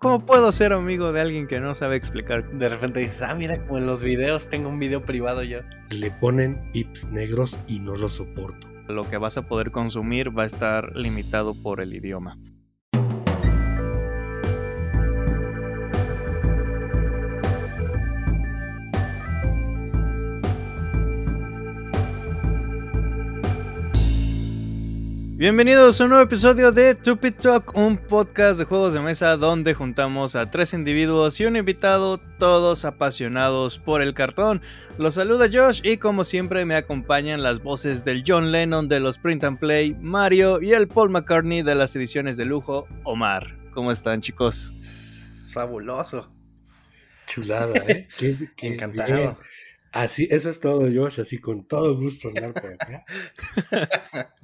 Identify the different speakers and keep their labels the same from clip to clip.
Speaker 1: ¿Cómo puedo ser amigo de alguien que no sabe explicar?
Speaker 2: De repente dices, ah, mira, como en los videos, tengo un video privado yo.
Speaker 3: Le ponen ips negros y no lo soporto.
Speaker 1: Lo que vas a poder consumir va a estar limitado por el idioma. Bienvenidos a un nuevo episodio de Tupid Talk, un podcast de juegos de mesa donde juntamos a tres individuos y un invitado, todos apasionados por el cartón. Los saluda Josh y como siempre me acompañan las voces del John Lennon de los Print and Play, Mario y el Paul McCartney de las ediciones de lujo, Omar. ¿Cómo están chicos?
Speaker 2: Fabuloso.
Speaker 3: Chulada, ¿eh? Qué,
Speaker 2: Encantado.
Speaker 3: Así, eso es todo, Josh, así con todo gusto andar por acá.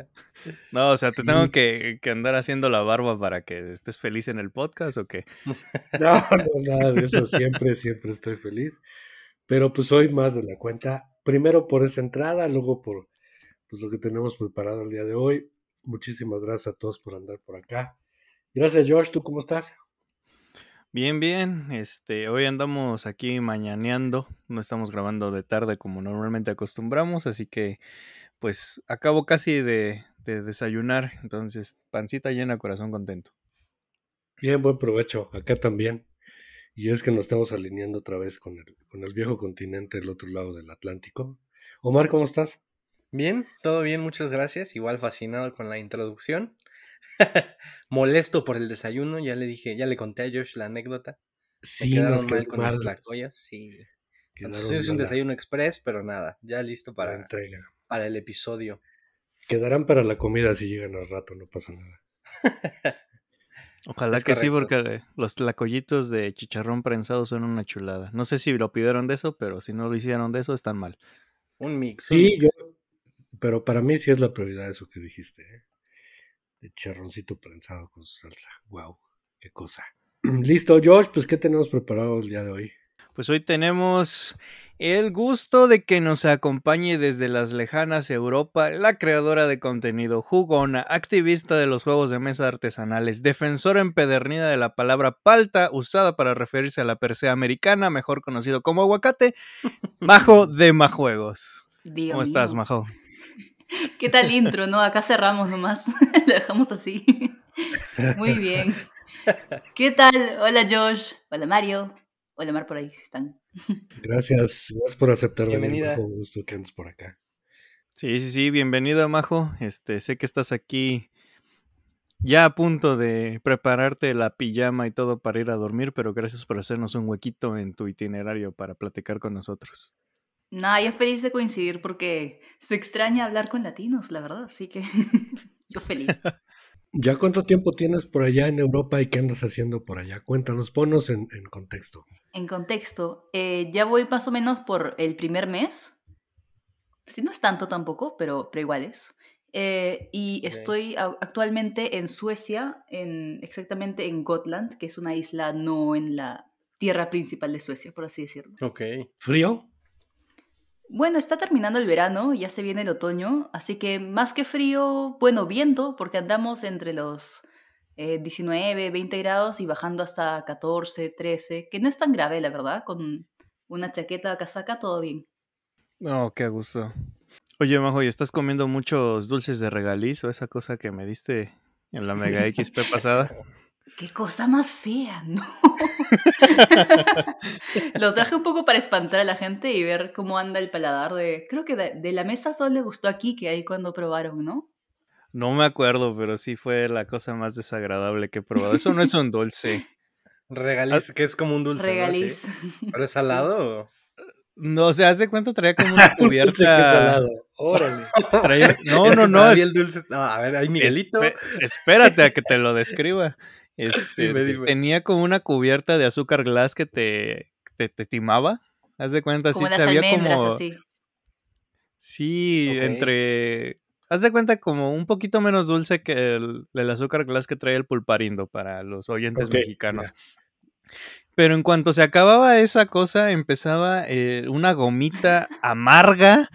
Speaker 1: no, o sea, te tengo que, que, andar haciendo la barba para que estés feliz en el podcast o qué?
Speaker 3: No, no, nada de eso, siempre, siempre estoy feliz. Pero pues hoy más de la cuenta, primero por esa entrada, luego por pues, lo que tenemos preparado el día de hoy. Muchísimas gracias a todos por andar por acá. Gracias, Josh, ¿tú cómo estás?
Speaker 1: Bien, bien. Este, hoy andamos aquí mañaneando. No estamos grabando de tarde como normalmente acostumbramos, así que pues acabo casi de, de desayunar. Entonces, pancita llena, corazón contento.
Speaker 3: Bien, buen provecho. Acá también. Y es que nos estamos alineando otra vez con el, con el viejo continente del otro lado del Atlántico. Omar, ¿cómo estás?
Speaker 2: Bien, todo bien, muchas gracias. Igual fascinado con la introducción. Molesto por el desayuno, ya le dije, ya le conté a Josh la anécdota.
Speaker 3: Sí, Me quedaron mal con
Speaker 2: las tlacoyas, sí. Entonces es un desayuno express, pero nada, ya listo para,
Speaker 3: entrega.
Speaker 2: para el episodio.
Speaker 3: Quedarán para la comida si llegan al rato, no pasa nada.
Speaker 1: Ojalá que sí, porque los tlacoyitos de chicharrón prensado son una chulada. No sé si lo pidieron de eso, pero si no lo hicieron de eso, están mal.
Speaker 2: Un mix.
Speaker 3: Sí, Yo, pero para mí sí es la prioridad eso que dijiste. ¿eh? De charroncito prensado con su salsa. Wow, qué cosa. Listo, Josh, pues ¿qué tenemos preparado el día de hoy?
Speaker 1: Pues hoy tenemos el gusto de que nos acompañe desde las lejanas Europa la creadora de contenido jugona, activista de los juegos de mesa artesanales, defensora empedernida de la palabra palta usada para referirse a la persea americana, mejor conocido como aguacate, Majo de Majuegos. ¿Cómo estás, Majo?
Speaker 4: ¿Qué tal intro, no? Acá cerramos nomás. Lo dejamos así. Muy bien. ¿Qué tal? Hola Josh. Hola Mario. Hola Mar por ahí si están.
Speaker 3: Gracias, gracias por aceptar
Speaker 2: Bienvenida.
Speaker 3: Un gusto que andes por acá.
Speaker 1: Sí, sí, sí, bienvenida Majo. Este, sé que estás aquí ya a punto de prepararte la pijama y todo para ir a dormir, pero gracias por hacernos un huequito en tu itinerario para platicar con nosotros.
Speaker 4: Nada, yo feliz de coincidir porque se extraña hablar con latinos, la verdad, así que yo feliz.
Speaker 3: ¿Ya cuánto tiempo tienes por allá en Europa y qué andas haciendo por allá? Cuéntanos, ponos en, en contexto.
Speaker 4: En contexto, eh, ya voy más o menos por el primer mes. Sí, no es tanto tampoco, pero, pero igual es. Eh, y estoy a- actualmente en Suecia, en, exactamente en Gotland, que es una isla no en la tierra principal de Suecia, por así decirlo.
Speaker 2: Ok.
Speaker 3: ¿Frío?
Speaker 4: Bueno, está terminando el verano, ya se viene el otoño, así que más que frío, bueno, viento, porque andamos entre los eh, 19, 20 grados y bajando hasta 14, 13, que no es tan grave, la verdad, con una chaqueta, casaca, todo bien.
Speaker 1: No, qué gusto. Oye, Majo, ¿y estás comiendo muchos dulces de regaliz o esa cosa que me diste en la Mega XP pasada?
Speaker 4: ¡Qué cosa más fea! No. Lo traje un poco para espantar a la gente y ver cómo anda el paladar de... Creo que de, de la mesa solo le gustó aquí que ahí cuando probaron, ¿no?
Speaker 1: No me acuerdo, pero sí fue la cosa más desagradable que he probado. Eso no es un dulce.
Speaker 2: Regaliz, que es como un dulce. ¿no?
Speaker 4: Regaliz.
Speaker 2: Sí. ¿Pero es salado o?
Speaker 1: No, o sea, haz de cuenta traía como una cubierta.
Speaker 3: salado. Órale.
Speaker 1: traía- No,
Speaker 2: Es
Speaker 1: no, no. es-
Speaker 2: el dulce. no, a ver, ahí Miguelito.
Speaker 1: Espe- espérate a que te lo describa. Este,
Speaker 2: Dime, dime.
Speaker 1: Tenía como una cubierta de azúcar glass que te, te, te timaba. Haz de cuenta,
Speaker 4: Como
Speaker 1: sí,
Speaker 4: las
Speaker 1: sabía como.
Speaker 4: así.
Speaker 1: Sí, entre. Haz de cuenta como un poquito menos dulce que el, el azúcar glass que trae el pulparindo para los oyentes mexicanos. Pero en cuanto se acababa esa cosa, empezaba eh, una gomita amarga,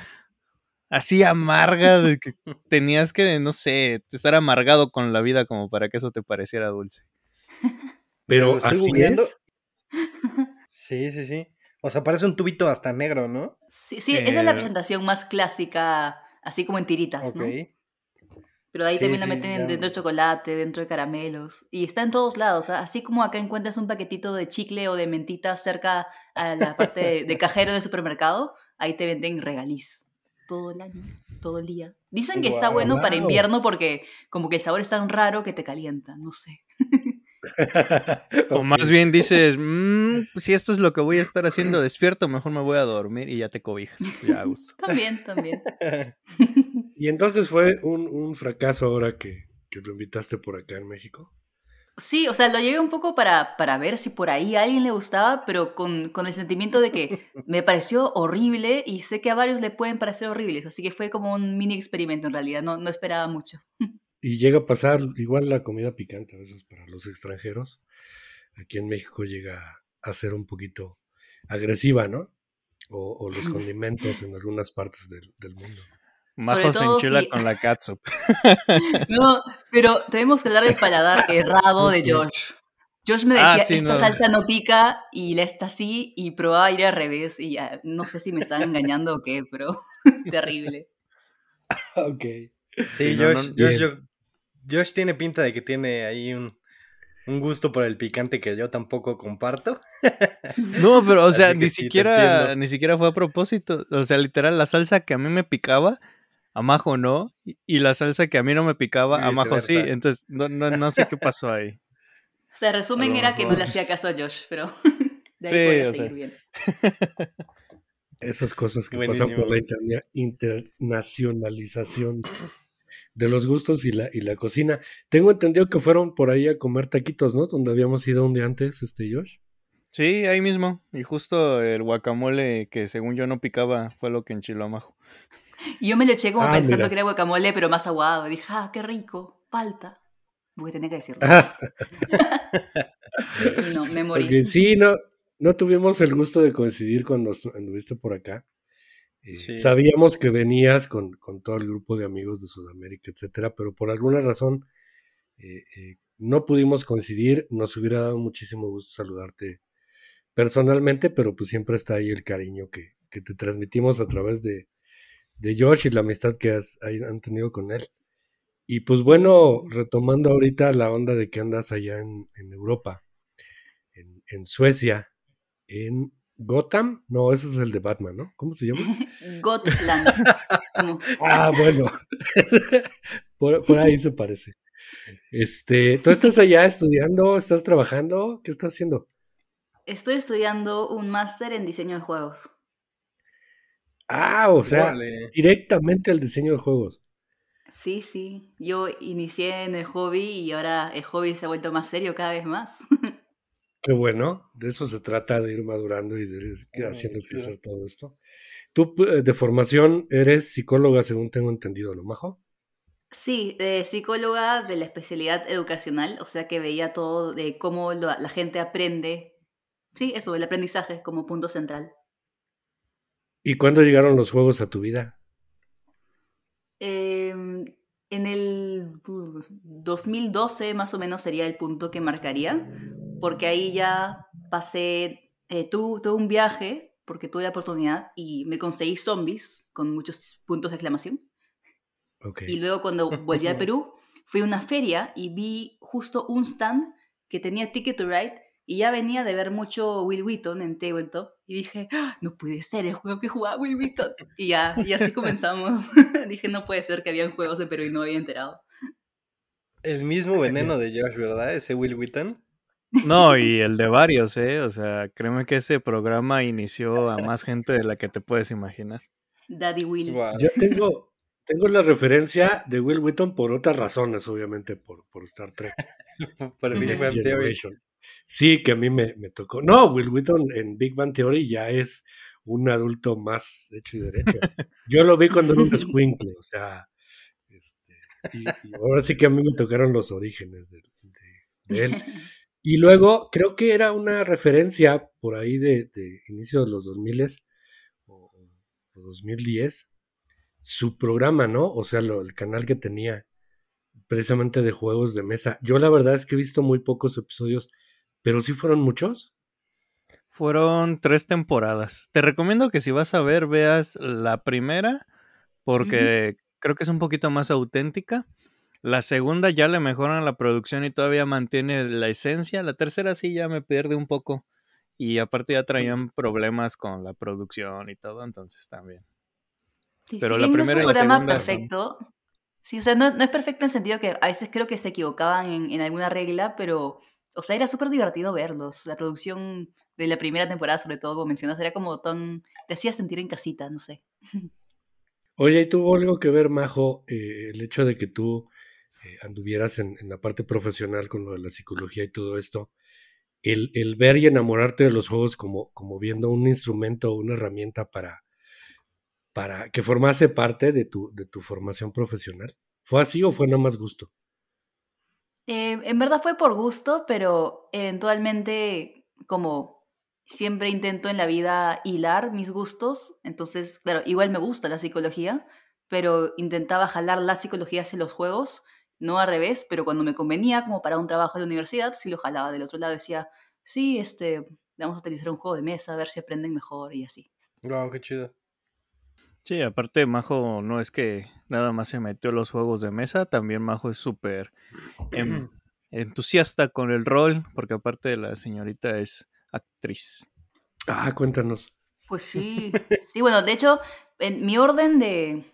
Speaker 1: así amarga, de que tenías que, no sé, estar amargado con la vida como para que eso te pareciera dulce.
Speaker 3: Pero
Speaker 2: Lo estoy
Speaker 3: así
Speaker 2: googleando.
Speaker 3: es.
Speaker 2: Sí, sí, sí. O sea, parece un tubito hasta negro, ¿no?
Speaker 4: Sí, sí, esa es la
Speaker 1: Eh,
Speaker 4: presentación más clásica, así como en tiritas,
Speaker 2: Ok.
Speaker 4: ¿no? Pero de ahí
Speaker 2: Sí,
Speaker 4: también la
Speaker 2: sí,
Speaker 4: meten
Speaker 2: ya.
Speaker 4: dentro de chocolate, dentro de caramelos. Y está en todos lados. ¿ah? Así como acá encuentras un paquetito de chicle o de mentitas cerca a la parte de, de cajero del supermercado, ahí te venden regaliz. Todo el año, todo el día. Dicen que está bueno para invierno porque como que el sabor es tan raro que te calienta, no sé.
Speaker 1: O más bien dices, "Mm, si esto es lo que voy a estar haciendo despierto, mejor me voy a dormir y ya te cobijas. Ya a gusto.
Speaker 4: También, también.
Speaker 3: Y entonces fue un, un fracaso ahora que, que lo invitaste por acá en México.
Speaker 4: Sí, o sea, lo llevé un poco para, para ver si por ahí a alguien le gustaba, pero con, con el sentimiento de que me pareció horrible y sé que a varios le pueden parecer horribles, así que fue como un mini experimento en realidad, no, no esperaba mucho.
Speaker 3: Y llega a pasar igual la comida picante a veces para los extranjeros. Aquí en México llega a ser un poquito agresiva, ¿no? O, o los condimentos en algunas partes del, del mundo.
Speaker 1: Majo se enchila
Speaker 4: si-
Speaker 1: con la catsup.
Speaker 4: No, pero tenemos que hablar del paladar errado de Josh. Josh me decía,
Speaker 1: Ah, sí,
Speaker 4: esta
Speaker 1: no.
Speaker 4: salsa no pica y la esta sí, y probaba ir al revés, y ya, no sé si me estaban engañando o qué, pero terrible.
Speaker 3: Ok.
Speaker 2: Sí, Josh,
Speaker 1: no,
Speaker 2: Josh, yo- Josh tiene pinta de que tiene ahí un, un gusto por el picante que yo tampoco comparto.
Speaker 1: No, pero o sea, ni
Speaker 2: sí,
Speaker 1: siquiera, ni siquiera fue a propósito. O sea, literal, la salsa que a mí me picaba, a Majo no. Y, la salsa que a mí no me picaba, a Majo sí. Entonces, no, no, no sé qué pasó ahí.
Speaker 4: O sea, resumen era que no le hacía caso a Josh, pero de ahí
Speaker 1: Sí,
Speaker 4: podía
Speaker 1: o sea.
Speaker 4: seguir bien.
Speaker 3: Esas cosas que pasan por la interna- internacionalización de los gustos y la, y la cocina. Tengo entendido que fueron por ahí a comer taquitos, ¿no? Donde habíamos ido un día antes, este Josh.
Speaker 1: Sí, ahí mismo. Y justo el guacamole que según yo no picaba fue lo que enchiló a Majo.
Speaker 4: Y yo me lo eché como
Speaker 3: Ah,
Speaker 4: pensando
Speaker 3: mira.
Speaker 4: que era guacamole, pero más aguado. Y dije, ah, qué rico, falta. Porque tenía que decirlo. Y no, me morí.
Speaker 3: Porque sí, no, no tuvimos el gusto de coincidir cuando anduviste por acá. Sabíamos que venías con, con todo el grupo de amigos de Sudamérica, etcétera, pero por alguna razón eh, eh, no pudimos coincidir. Nos hubiera dado muchísimo gusto saludarte personalmente, pero pues siempre está ahí el cariño que, que te transmitimos a través de, de Josh y la amistad que has, han tenido con él. Y pues bueno, retomando ahorita la onda de que andas allá en, en Europa, en Suecia, en Gotham, no, ese es el de Batman, ¿no? ¿Cómo se llama?
Speaker 4: Gotland.
Speaker 3: Ah, bueno, por, por ahí se parece. Este, ¿tú estás allá estudiando? ¿Estás trabajando? ¿Qué estás haciendo?
Speaker 4: estoy estudiando un máster en diseño de juegos.
Speaker 3: Ah, o sea, directamente al diseño de juegos.
Speaker 4: Sí, sí. Yo inicié en el hobby y ahora el hobby se ha vuelto más serio cada vez más.
Speaker 3: Qué bueno, de eso se trata, de ir madurando y de ir haciendo
Speaker 2: chido.
Speaker 3: crecer todo esto. Tú eh, de formación eres psicóloga, según tengo entendido, ¿no, Majo?
Speaker 4: Sí, de psicóloga de la especialidad educacional, o sea que veía todo de cómo lo- la gente aprende. Sí, eso, el aprendizaje como punto central.
Speaker 3: ¿Y cuándo llegaron los juegos a tu vida?
Speaker 4: Em, en el uh, 2012 más o menos sería el punto que marcaría, porque ahí ya pasé, eh, tu- tuve un viaje, porque tuve la oportunidad y me conseguí zombies con muchos puntos de exclamación.
Speaker 3: Ok.
Speaker 4: Y luego cuando volví a Perú, fui a una feria y vi justo un stand que tenía Ticket to Ride y ya venía de ver mucho Will Wheaton en Tabletop y dije, "Ah, no puede ser el juego que jugaba Will Wheaton. Y ya, y así comenzamos. dije, no puede ser que habían juegos en Perú y no había enterado.
Speaker 2: El mismo veneno de Josh, ¿verdad? Ese Will Wheaton.
Speaker 1: No, y el de varios, ¿eh? O sea, créeme que ese programa inició a más gente de la que te puedes imaginar.
Speaker 4: Daddy Will.
Speaker 3: Ya tengo, tengo la referencia de Will Wheaton por otras razones, obviamente, por, por Star Trek.
Speaker 2: Por Big Bang Theory.
Speaker 3: Sí, que a mí me, me tocó. No, Will Wheaton en Big Bang Theory ya es un adulto más hecho y derecho. Yo lo vi cuando era un escuincle, o sea, este, y, y ahora sí que a mí me tocaron los orígenes de, de- de él. Y luego creo que era una referencia por ahí de, de inicio de los 2000 o, o 2010, su programa, ¿no? O sea, lo- el canal que tenía precisamente de juegos de mesa. Yo la verdad es que he visto muy pocos episodios, pero sí fueron muchos.
Speaker 1: Fueron tres temporadas. Te recomiendo que si vas a ver, veas la primera, porque creo que es un poquito más auténtica. La segunda ya le mejoran la producción y todavía mantiene la esencia. La tercera sí ya me pierde un poco. Y aparte ya traían problemas con la producción y todo, entonces también.
Speaker 4: Pero la primera no es un programa perfecto. Sí, o sea, no, es perfecto en el sentido que a veces creo que se equivocaban en, en alguna regla, pero, o sea, era súper divertido verlos. La producción de la primera temporada, sobre todo, como mencionas, era como tan... te hacía sentir en casita, no sé.
Speaker 3: Oye, ¿y tuvo algo que ver, Majo, eh, el hecho de que tú eh, anduvieras en, la parte profesional con lo de la psicología y todo esto? El, el, ver y enamorarte de los juegos como, como viendo un instrumento, una herramienta para, para que formase parte de tu, de tu formación profesional. ¿Fue así o fue nada más gusto?
Speaker 4: Eh, en verdad fue por gusto, pero eventualmente como siempre intento en la vida hilar mis gustos, entonces, claro, igual me gusta la psicología, pero intentaba jalar la psicología hacia los juegos, no al revés, pero cuando me convenía, como para un trabajo en la universidad, sí lo jalaba del otro lado, decía, sí, este, vamos a utilizar un juego de mesa, a ver si aprenden mejor y así.
Speaker 2: Wow, qué chido.
Speaker 1: Sí, aparte Majo no es que nada más se metió a los juegos de mesa, también Majo es súper em, entusiasta con el rol, porque aparte de la señorita es actriz.
Speaker 3: Ah, cuéntanos.
Speaker 4: Pues sí, sí, bueno, de hecho, en mi orden de,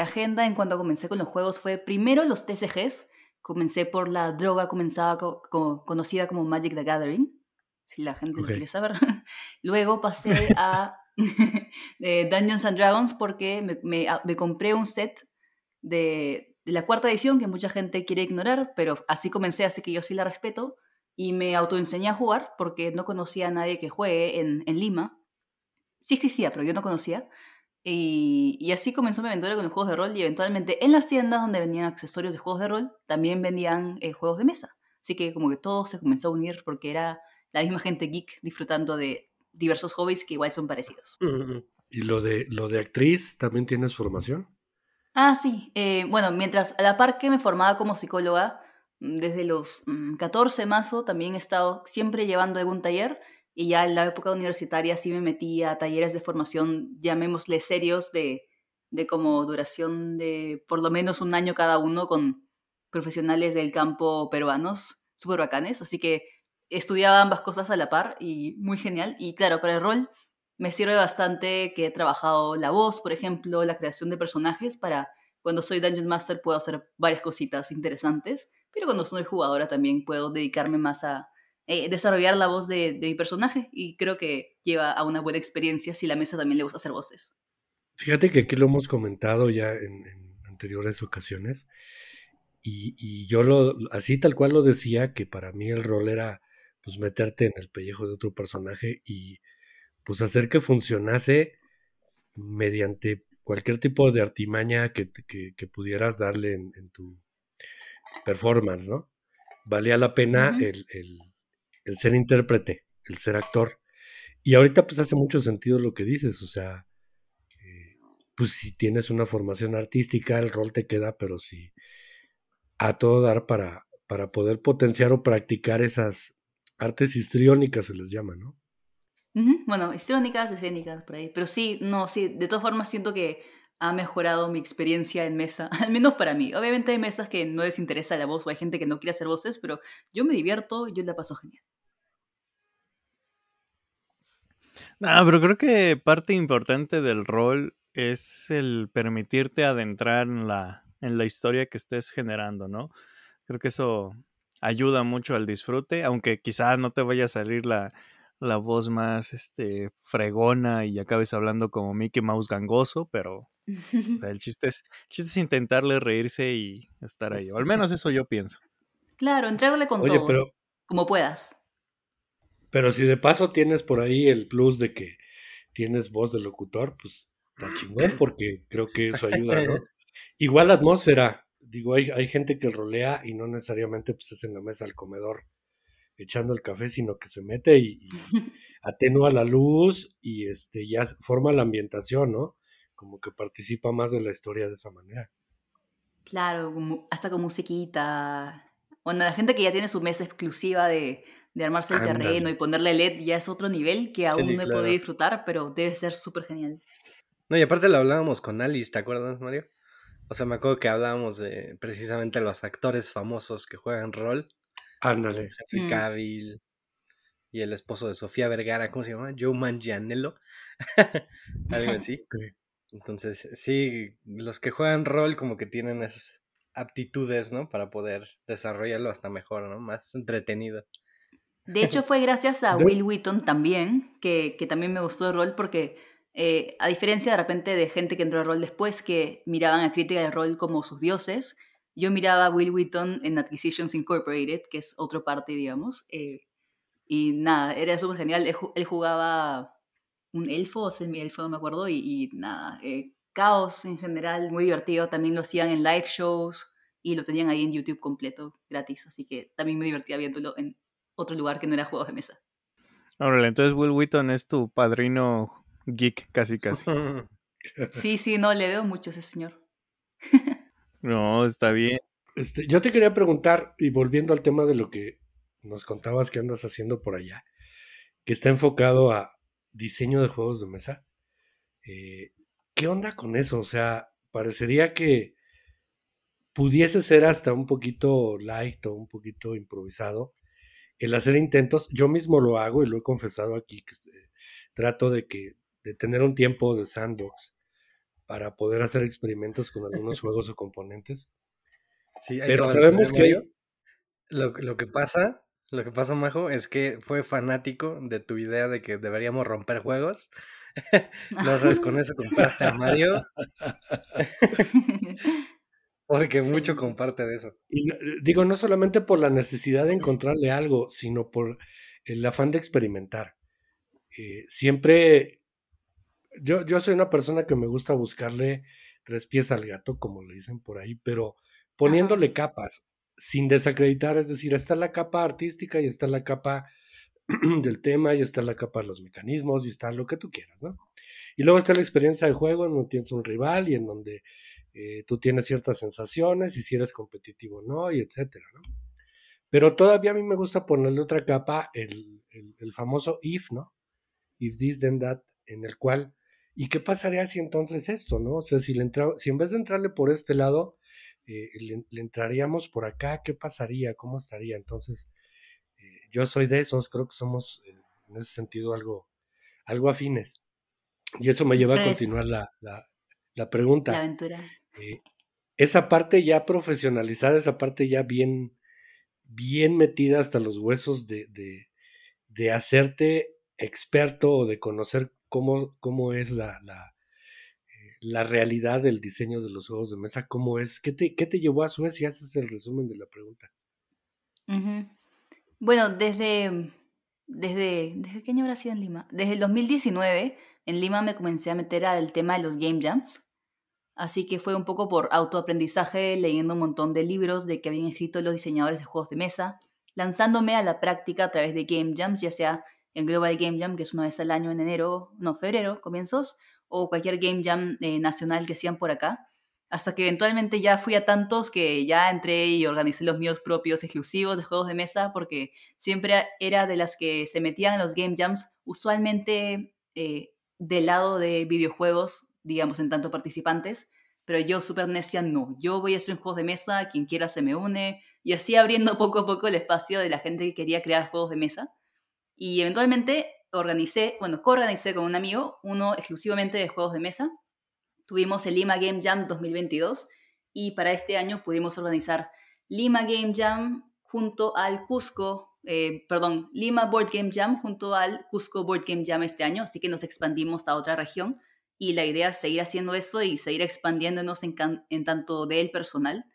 Speaker 4: agenda en cuanto comencé con los juegos fue primero los TCGs, comencé por la droga comenzaba conocida como Magic the Gathering, si la gente quiere saber. Luego pasé a Dungeons and Dragons porque me, compré un set de, de, la cuarta edición que mucha gente quiere ignorar, pero así comencé, así que yo sí la respeto y me autoenseñé a jugar porque no conocía a nadie que juegue en, en Lima. Sí existía, pero yo no conocía. Y, y, así comenzó mi aventura con los juegos de rol y eventualmente en las tiendas donde vendían accesorios de juegos de rol también vendían eh, juegos de mesa. Así que como que todo se comenzó a unir porque era la misma gente geek disfrutando de diversos hobbies que igual son parecidos.
Speaker 3: ¿Y lo de, lo de actriz también tienes formación?
Speaker 4: Ah, sí. Eh, bueno, mientras a la par que me formaba como psicóloga, desde los 14 mm, mazo también he estado siempre llevando algún taller y ya en la época universitaria sí me metí a talleres de formación, llamémosle serios, de, de como duración de por lo menos un año cada uno con profesionales del campo peruanos, súper bacanes, así que estudiaba ambas cosas a la par y muy genial. Y claro, para el rol me sirve bastante que he trabajado la voz, por ejemplo, la creación de personajes para cuando soy Dungeon Master puedo hacer varias cositas interesantes pero cuando soy jugadora también puedo dedicarme más a eh, desarrollar la voz de, mi personaje y creo que lleva a una buena experiencia si la mesa también le gusta hacer voces.
Speaker 3: Fíjate que aquí lo hemos comentado ya en, anteriores ocasiones y, yo lo, así tal cual lo decía, que para mí el rol era pues meterte en el pellejo de otro personaje y pues hacer que funcionase mediante cualquier tipo de artimaña que, pudieras darle en, tu, performance, ¿no? Valía la pena el, ser intérprete, el ser actor. Y ahorita pues hace mucho sentido lo que dices, o sea, eh, pues si tienes una formación artística, el rol te queda, pero si a todo dar para, para poder potenciar o practicar esas artes histriónicas se les llama, ¿no?
Speaker 4: Bueno, histriónicas, escénicas, por ahí. Pero sí, no, sí, de todas formas siento que ha mejorado mi experiencia en mesa, al menos para mí. Obviamente hay mesas que no les interesa la voz o hay gente que no quiere hacer voces, pero yo me divierto y yo la paso genial.
Speaker 1: No, pero creo que parte importante del rol es el permitirte adentrar en la, en la historia que estés generando, ¿no? Creo que eso ayuda mucho al disfrute, aunque quizás no te vaya a salir la, la voz más este, fregona y acabes hablando como Mickey Mouse gangoso, pero o sea, el chiste es, chiste es intentarle reírse y estar ahí. O al menos eso yo pienso.
Speaker 4: Claro, entrarle con todo. Pero, como puedas.
Speaker 3: Pero si de paso tienes por ahí el plus de que tienes voz de locutor, pues está chingón, porque creo que eso ayuda, ¿no? Igual la atmósfera. Digo, hay, hay gente que rolea y no necesariamente pues es en la mesa del comedor echando el café, sino que se mete y, y atenúa la luz y este ya forma la ambientación, ¿no? como que participa más de la historia de esa manera.
Speaker 4: Claro, hasta con musiquita. Bueno, la gente que ya tiene su mesa exclusiva de, de armarse el terreno y ponerle LED ya es otro nivel que
Speaker 2: Sí,
Speaker 4: aún no he
Speaker 2: claro.
Speaker 4: podido disfrutar, pero debe ser súper genial.
Speaker 2: No, y aparte lo hablábamos con Alice, ¿te acuerdas, Mario? O sea, me acuerdo que hablábamos de precisamente los actores famosos que juegan rol.
Speaker 3: Ándale.
Speaker 2: Henry
Speaker 4: Mm.
Speaker 2: Cavill y el esposo de Sofía Vergara, ¿cómo se llama? Joe Manganiello. Algo así. Entonces, sí, los que juegan rol como que tienen esas aptitudes, ¿no? Para poder desarrollarlo hasta mejor, ¿no? Más entretenido.
Speaker 4: De hecho, fue gracias a
Speaker 3: De-
Speaker 4: Will Wheaton también, que, que también me gustó el rol, porque eh, a diferencia de repente de gente que entró al rol después, que miraban a crítica del rol como sus dioses, yo miraba a Will Wheaton en Acquisitions Incorporated, que es otro parte, digamos, eh, y nada, era súper genial. Él, ju- él jugaba un elfo o semi-elfo, no me acuerdo, y, y nada, eh, caos en general, muy divertido. También lo hacían en live shows y lo tenían ahí en YouTube completo, gratis, así que también me divertía viéndolo en otro lugar que no era juegos de mesa.
Speaker 1: Órale, entonces Will Wheaton es tu padrino geek, casi casi.
Speaker 4: Sí, sí, no, le veo mucho a ese señor.
Speaker 1: No, está bien.
Speaker 3: Este, yo te quería preguntar, y volviendo al tema de lo que nos contabas que andas haciendo por allá, que está enfocado a diseño de juegos de mesa. eh, ¿Qué onda con eso? O sea, parecería que pudiese ser hasta un poquito light o un poquito improvisado el hacer intentos. Yo mismo lo hago y lo he confesado aquí, que eh, trato de que de tener un tiempo de sandbox para poder hacer experimentos con algunos juegos o componentes.
Speaker 2: Sí, ahí
Speaker 3: Pero sabemos que hay-.
Speaker 2: Lo, lo que pasa, lo que pasa, Majo, es que fue fanático de tu idea de que deberíamos romper juegos. no sabes, con eso compraste a Mario, porque
Speaker 4: Sí.
Speaker 2: mucho comparte de eso.
Speaker 3: Y digo, no solamente por la necesidad de encontrarle algo, sino por el afán de experimentar. Eh, siempre, yo, yo soy una persona que me gusta buscarle tres pies al gato, como le dicen por ahí, pero poniéndole capas, sin desacreditar, es decir, está la capa artística y está la capa del tema y está la capa de los mecanismos y está lo que tú quieras, ¿no? Y luego está la experiencia de juego en donde tienes un rival y en donde eh, tú tienes ciertas sensaciones y si eres competitivo o no, y etcétera, ¿no? Pero todavía a mí me gusta ponerle otra capa, el, el- el famoso if, ¿no? If this, then that, en el cual, ¿y qué pasaría si entonces esto, ¿no? O sea, si, le entra- si en vez de entrarle por este lado, eh, le, le entraríamos por acá, ¿qué pasaría? ¿Cómo estaría? Entonces, eh, yo soy de esos, creo que somos eh, en ese sentido algo, algo afines. Y eso me lleva a
Speaker 4: Pues-
Speaker 3: continuar la, la- la pregunta.
Speaker 4: La aventura.
Speaker 3: Eh, esa parte ya profesionalizada, esa parte ya bien, bien metida hasta los huesos de, de, hacerte experto o de conocer cómo, cómo es la, la, eh, la realidad del diseño de los juegos de mesa, cómo es, ¿qué te, qué te llevó a Suecia? Ese es el resumen de la pregunta.
Speaker 4: Bueno, desde, desde, ¿desde qué año habrá sido en Lima? Desde el 2019 en Lima me comencé a meter al tema de los game jams. Así que fue un poco por autoaprendizaje, leyendo un montón de libros de que habían escrito los diseñadores de juegos de mesa, lanzándome a la práctica a través de game jams, ya sea el Global Game Jam, que es una vez al año en enero, no, febrero, comienzos, o cualquier game jam eh, nacional que hacían por acá. Hasta que eventualmente ya fui a tantos que ya entré y organicé los míos propios exclusivos de juegos de mesa, porque siempre era de las que se metían en los game jams, usualmente eh, del lado de videojuegos, digamos, en tanto participantes, pero yo, super necia, no. Yo voy a hacer un juego de mesa, quien quiera se me une, y así abriendo poco a poco el espacio de la gente que quería crear juegos de mesa. Y eventualmente organicé, bueno, co-organicé con un amigo uno exclusivamente de juegos de mesa. Tuvimos el Lima Game Jam 2022 y para este año pudimos organizar Lima Game Jam junto al Cusco, eh, perdón, Lima Board Game Jam junto al Cusco Board Game Jam este año, así que nos expandimos a otra región y la idea es seguir haciendo esto y seguir expandiéndonos en, en tanto del personal.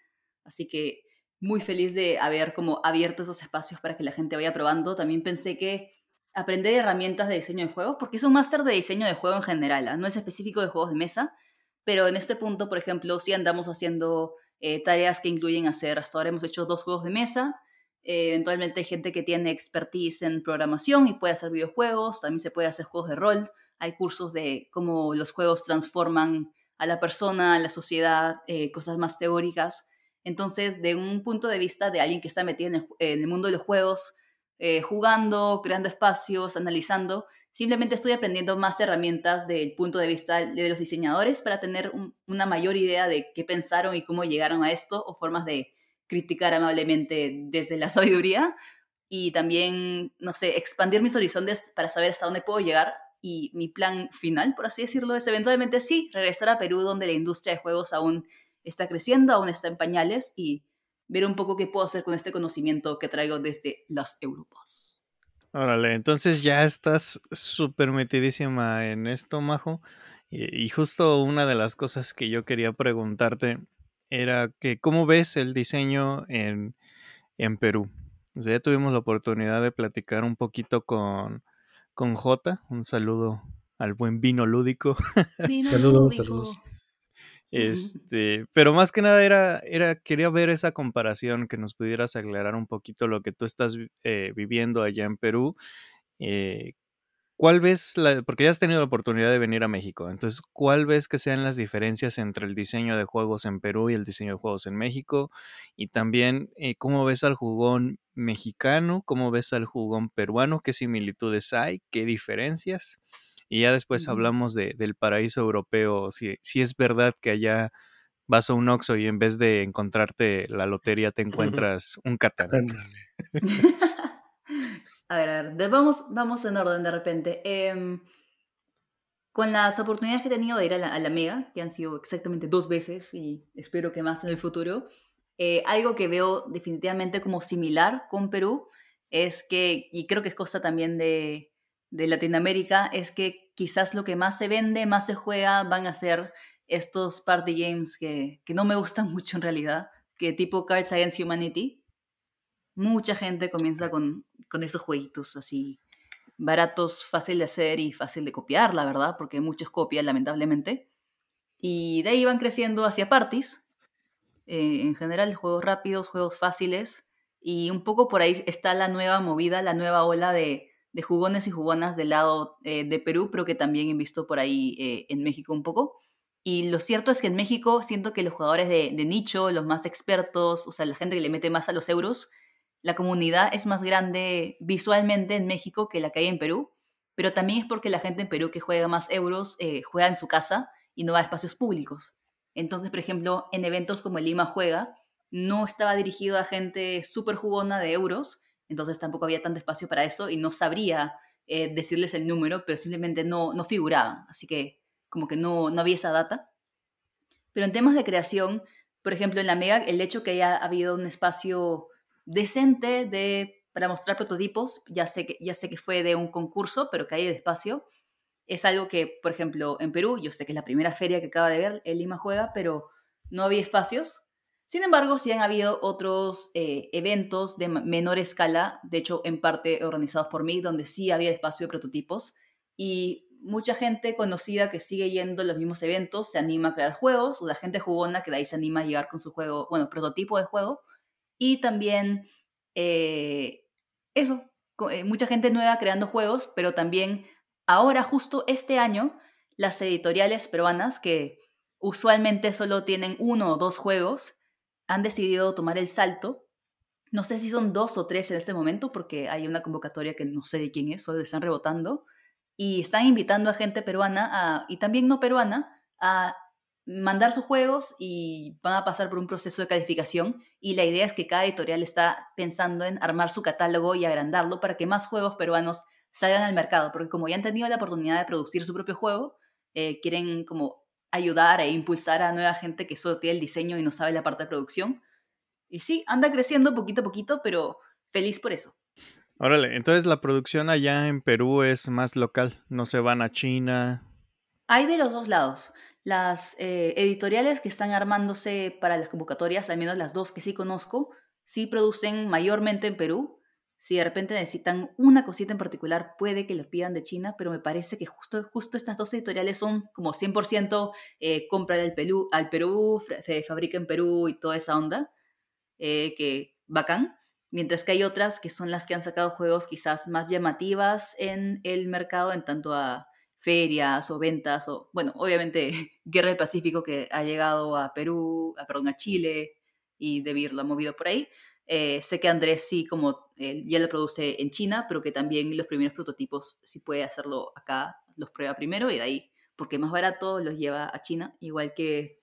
Speaker 4: Así que muy feliz de haber como abierto esos espacios para que la gente vaya probando. También pensé que aprender herramientas de diseño de juegos, porque es un máster de diseño de juego en general, ¿eh? no es específico de juegos de mesa, pero en este punto, por ejemplo, sí andamos haciendo eh, tareas que incluyen hacer, hasta ahora hemos hecho dos juegos de mesa, eh, eventualmente hay gente que tiene expertise en programación y puede hacer videojuegos, también se puede hacer juegos de rol, hay cursos de cómo los juegos transforman a la persona, a la sociedad, eh, cosas más teóricas. Entonces, de un punto de vista de alguien que está metido en el, mundo de los juegos, eh, jugando, creando espacios, analizando. Simplemente estoy aprendiendo más herramientas del punto de vista de los diseñadores para tener una mayor idea de qué pensaron y cómo llegaron a esto o formas de criticar amablemente desde la sabiduría y también, no sé, expandir mis horizontes para saber hasta dónde puedo llegar. Y mi plan final, por así decirlo, es eventualmente sí, regresar a Perú, donde la industria de juegos aún está creciendo, aún está en pañales, y ver un poco qué puedo hacer con este conocimiento que traigo desde las Europas.
Speaker 1: Órale, entonces ya estás súper metidísima en esto, Majo. Y, justo una de las cosas que yo quería preguntarte era que cómo ves el diseño en, en Perú. Ya tuvimos la oportunidad de platicar un poquito con, con J. Un saludo al buen vino lúdico.
Speaker 3: saludos, saludos.
Speaker 1: Este, pero más que nada era, era, quería ver esa comparación, que nos pudieras aclarar un poquito lo que tú estás eh, viviendo allá en Perú. Eh, ¿Cuál ves, la, porque ya has tenido la oportunidad de venir a México, entonces, ¿cuál ves que sean las diferencias entre el diseño de juegos en Perú y el diseño de juegos en México? Y también, eh, ¿cómo ves al jugón mexicano? ¿Cómo ves al jugón peruano? ¿Qué similitudes hay? ¿Qué diferencias? Y ya después hablamos de, del paraíso europeo, si, si es verdad que allá vas a un Oxxo y en vez de encontrarte la lotería te encuentras un Catán.
Speaker 4: a ver, a ver, vamos, vamos en orden de repente. Em, con las oportunidades que he tenido de ir a la, a Mega, que han sido exactamente dos veces y espero que más en el futuro, eh, algo que veo definitivamente como similar con Perú es que, y creo que es cosa también de, de Latinoamérica es que quizás lo que más se vende, más se juega, van a ser estos party games que, que no me gustan mucho en realidad, que tipo Card Science Humanity. Mucha gente comienza con, con esos jueguitos así baratos, fácil de hacer y fácil de copiar, la verdad, porque muchos copian, lamentablemente. Y de ahí van creciendo hacia parties. Eh, en general, juegos rápidos, juegos fáciles. Y un poco por ahí está la nueva movida, la nueva ola de de jugones y jugonas del lado eh, de Perú, pero que también he visto por ahí eh, en México un poco. Y lo cierto es que en México siento que los jugadores de, nicho, los más expertos, o sea, la gente que le mete más a los euros, la comunidad es más grande visualmente en México que la que hay en Perú, pero también es porque la gente en Perú que juega más euros eh, juega en su casa y no va a espacios públicos. Entonces, por ejemplo, en eventos como el Lima Juega, no estaba dirigido a gente súper jugona de euros, entonces tampoco había tanto espacio para eso y no sabría eh, decirles el número, pero simplemente no, no así que como que no, no había esa data. Pero en temas de creación, por ejemplo, en la Mega, el hecho que haya habido un espacio decente de, para mostrar prototipos, ya sé, que, ya sé que fue de un concurso, pero que hay el espacio, es algo que, por ejemplo, en Perú, yo sé que es la primera feria que acaba de ver, el Lima juega, pero no había espacios. Sin embargo, sí han habido otros eh, eventos de menor escala, de hecho, en parte organizados por mí, donde sí había espacio de prototipos. Y mucha gente conocida que sigue yendo a los mismos eventos se anima a crear juegos, o la gente jugona que de ahí se anima a llegar con su juego, bueno, prototipo de juego. Y también eh, eso, eh, mucha gente nueva creando juegos, pero también ahora, justo este año, las editoriales peruanas que usualmente solo tienen uno o dos juegos, han decidido tomar el salto. No sé si son dos o tres en este momento, porque hay una convocatoria que no sé de quién es, solo están rebotando. Y están invitando a gente peruana y también no peruana a mandar sus juegos y van a pasar por un proceso de calificación. Y la idea es que cada editorial está pensando en armar su catálogo y agrandarlo para que más juegos peruanos salgan al mercado, porque como ya han tenido la oportunidad de producir su propio juego, eh, quieren como ayudar e impulsar a nueva gente que solo tiene el diseño y no sabe la parte de producción. Y sí, anda creciendo poquito a poquito, pero feliz por eso.
Speaker 1: Órale, entonces la producción allá en Perú es más local, no se van a China.
Speaker 4: Hay de los dos lados. Las eh, editoriales que están armándose para las convocatorias, al menos las dos que sí conozco, sí producen mayormente en Perú, si de repente necesitan una cosita en particular, puede que lo pidan de China, pero me parece que justo, justo estas dos editoriales son como 100% eh, compra al Perú, al Perú fabrica en Perú y toda esa onda, eh, que bacán. Mientras que hay otras que son las que han sacado juegos quizás más llamativas en el mercado, en tanto a ferias o ventas, o bueno, obviamente Guerra del Pacífico que ha llegado a Perú, a, perdón, a Chile y Debir lo ha movido por ahí Eh, sé que Andrés sí, como ya lo produce en China, pero que también los primeros prototipos sí puede hacerlo acá, los prueba primero y de ahí, porque más barato los lleva a China, igual que,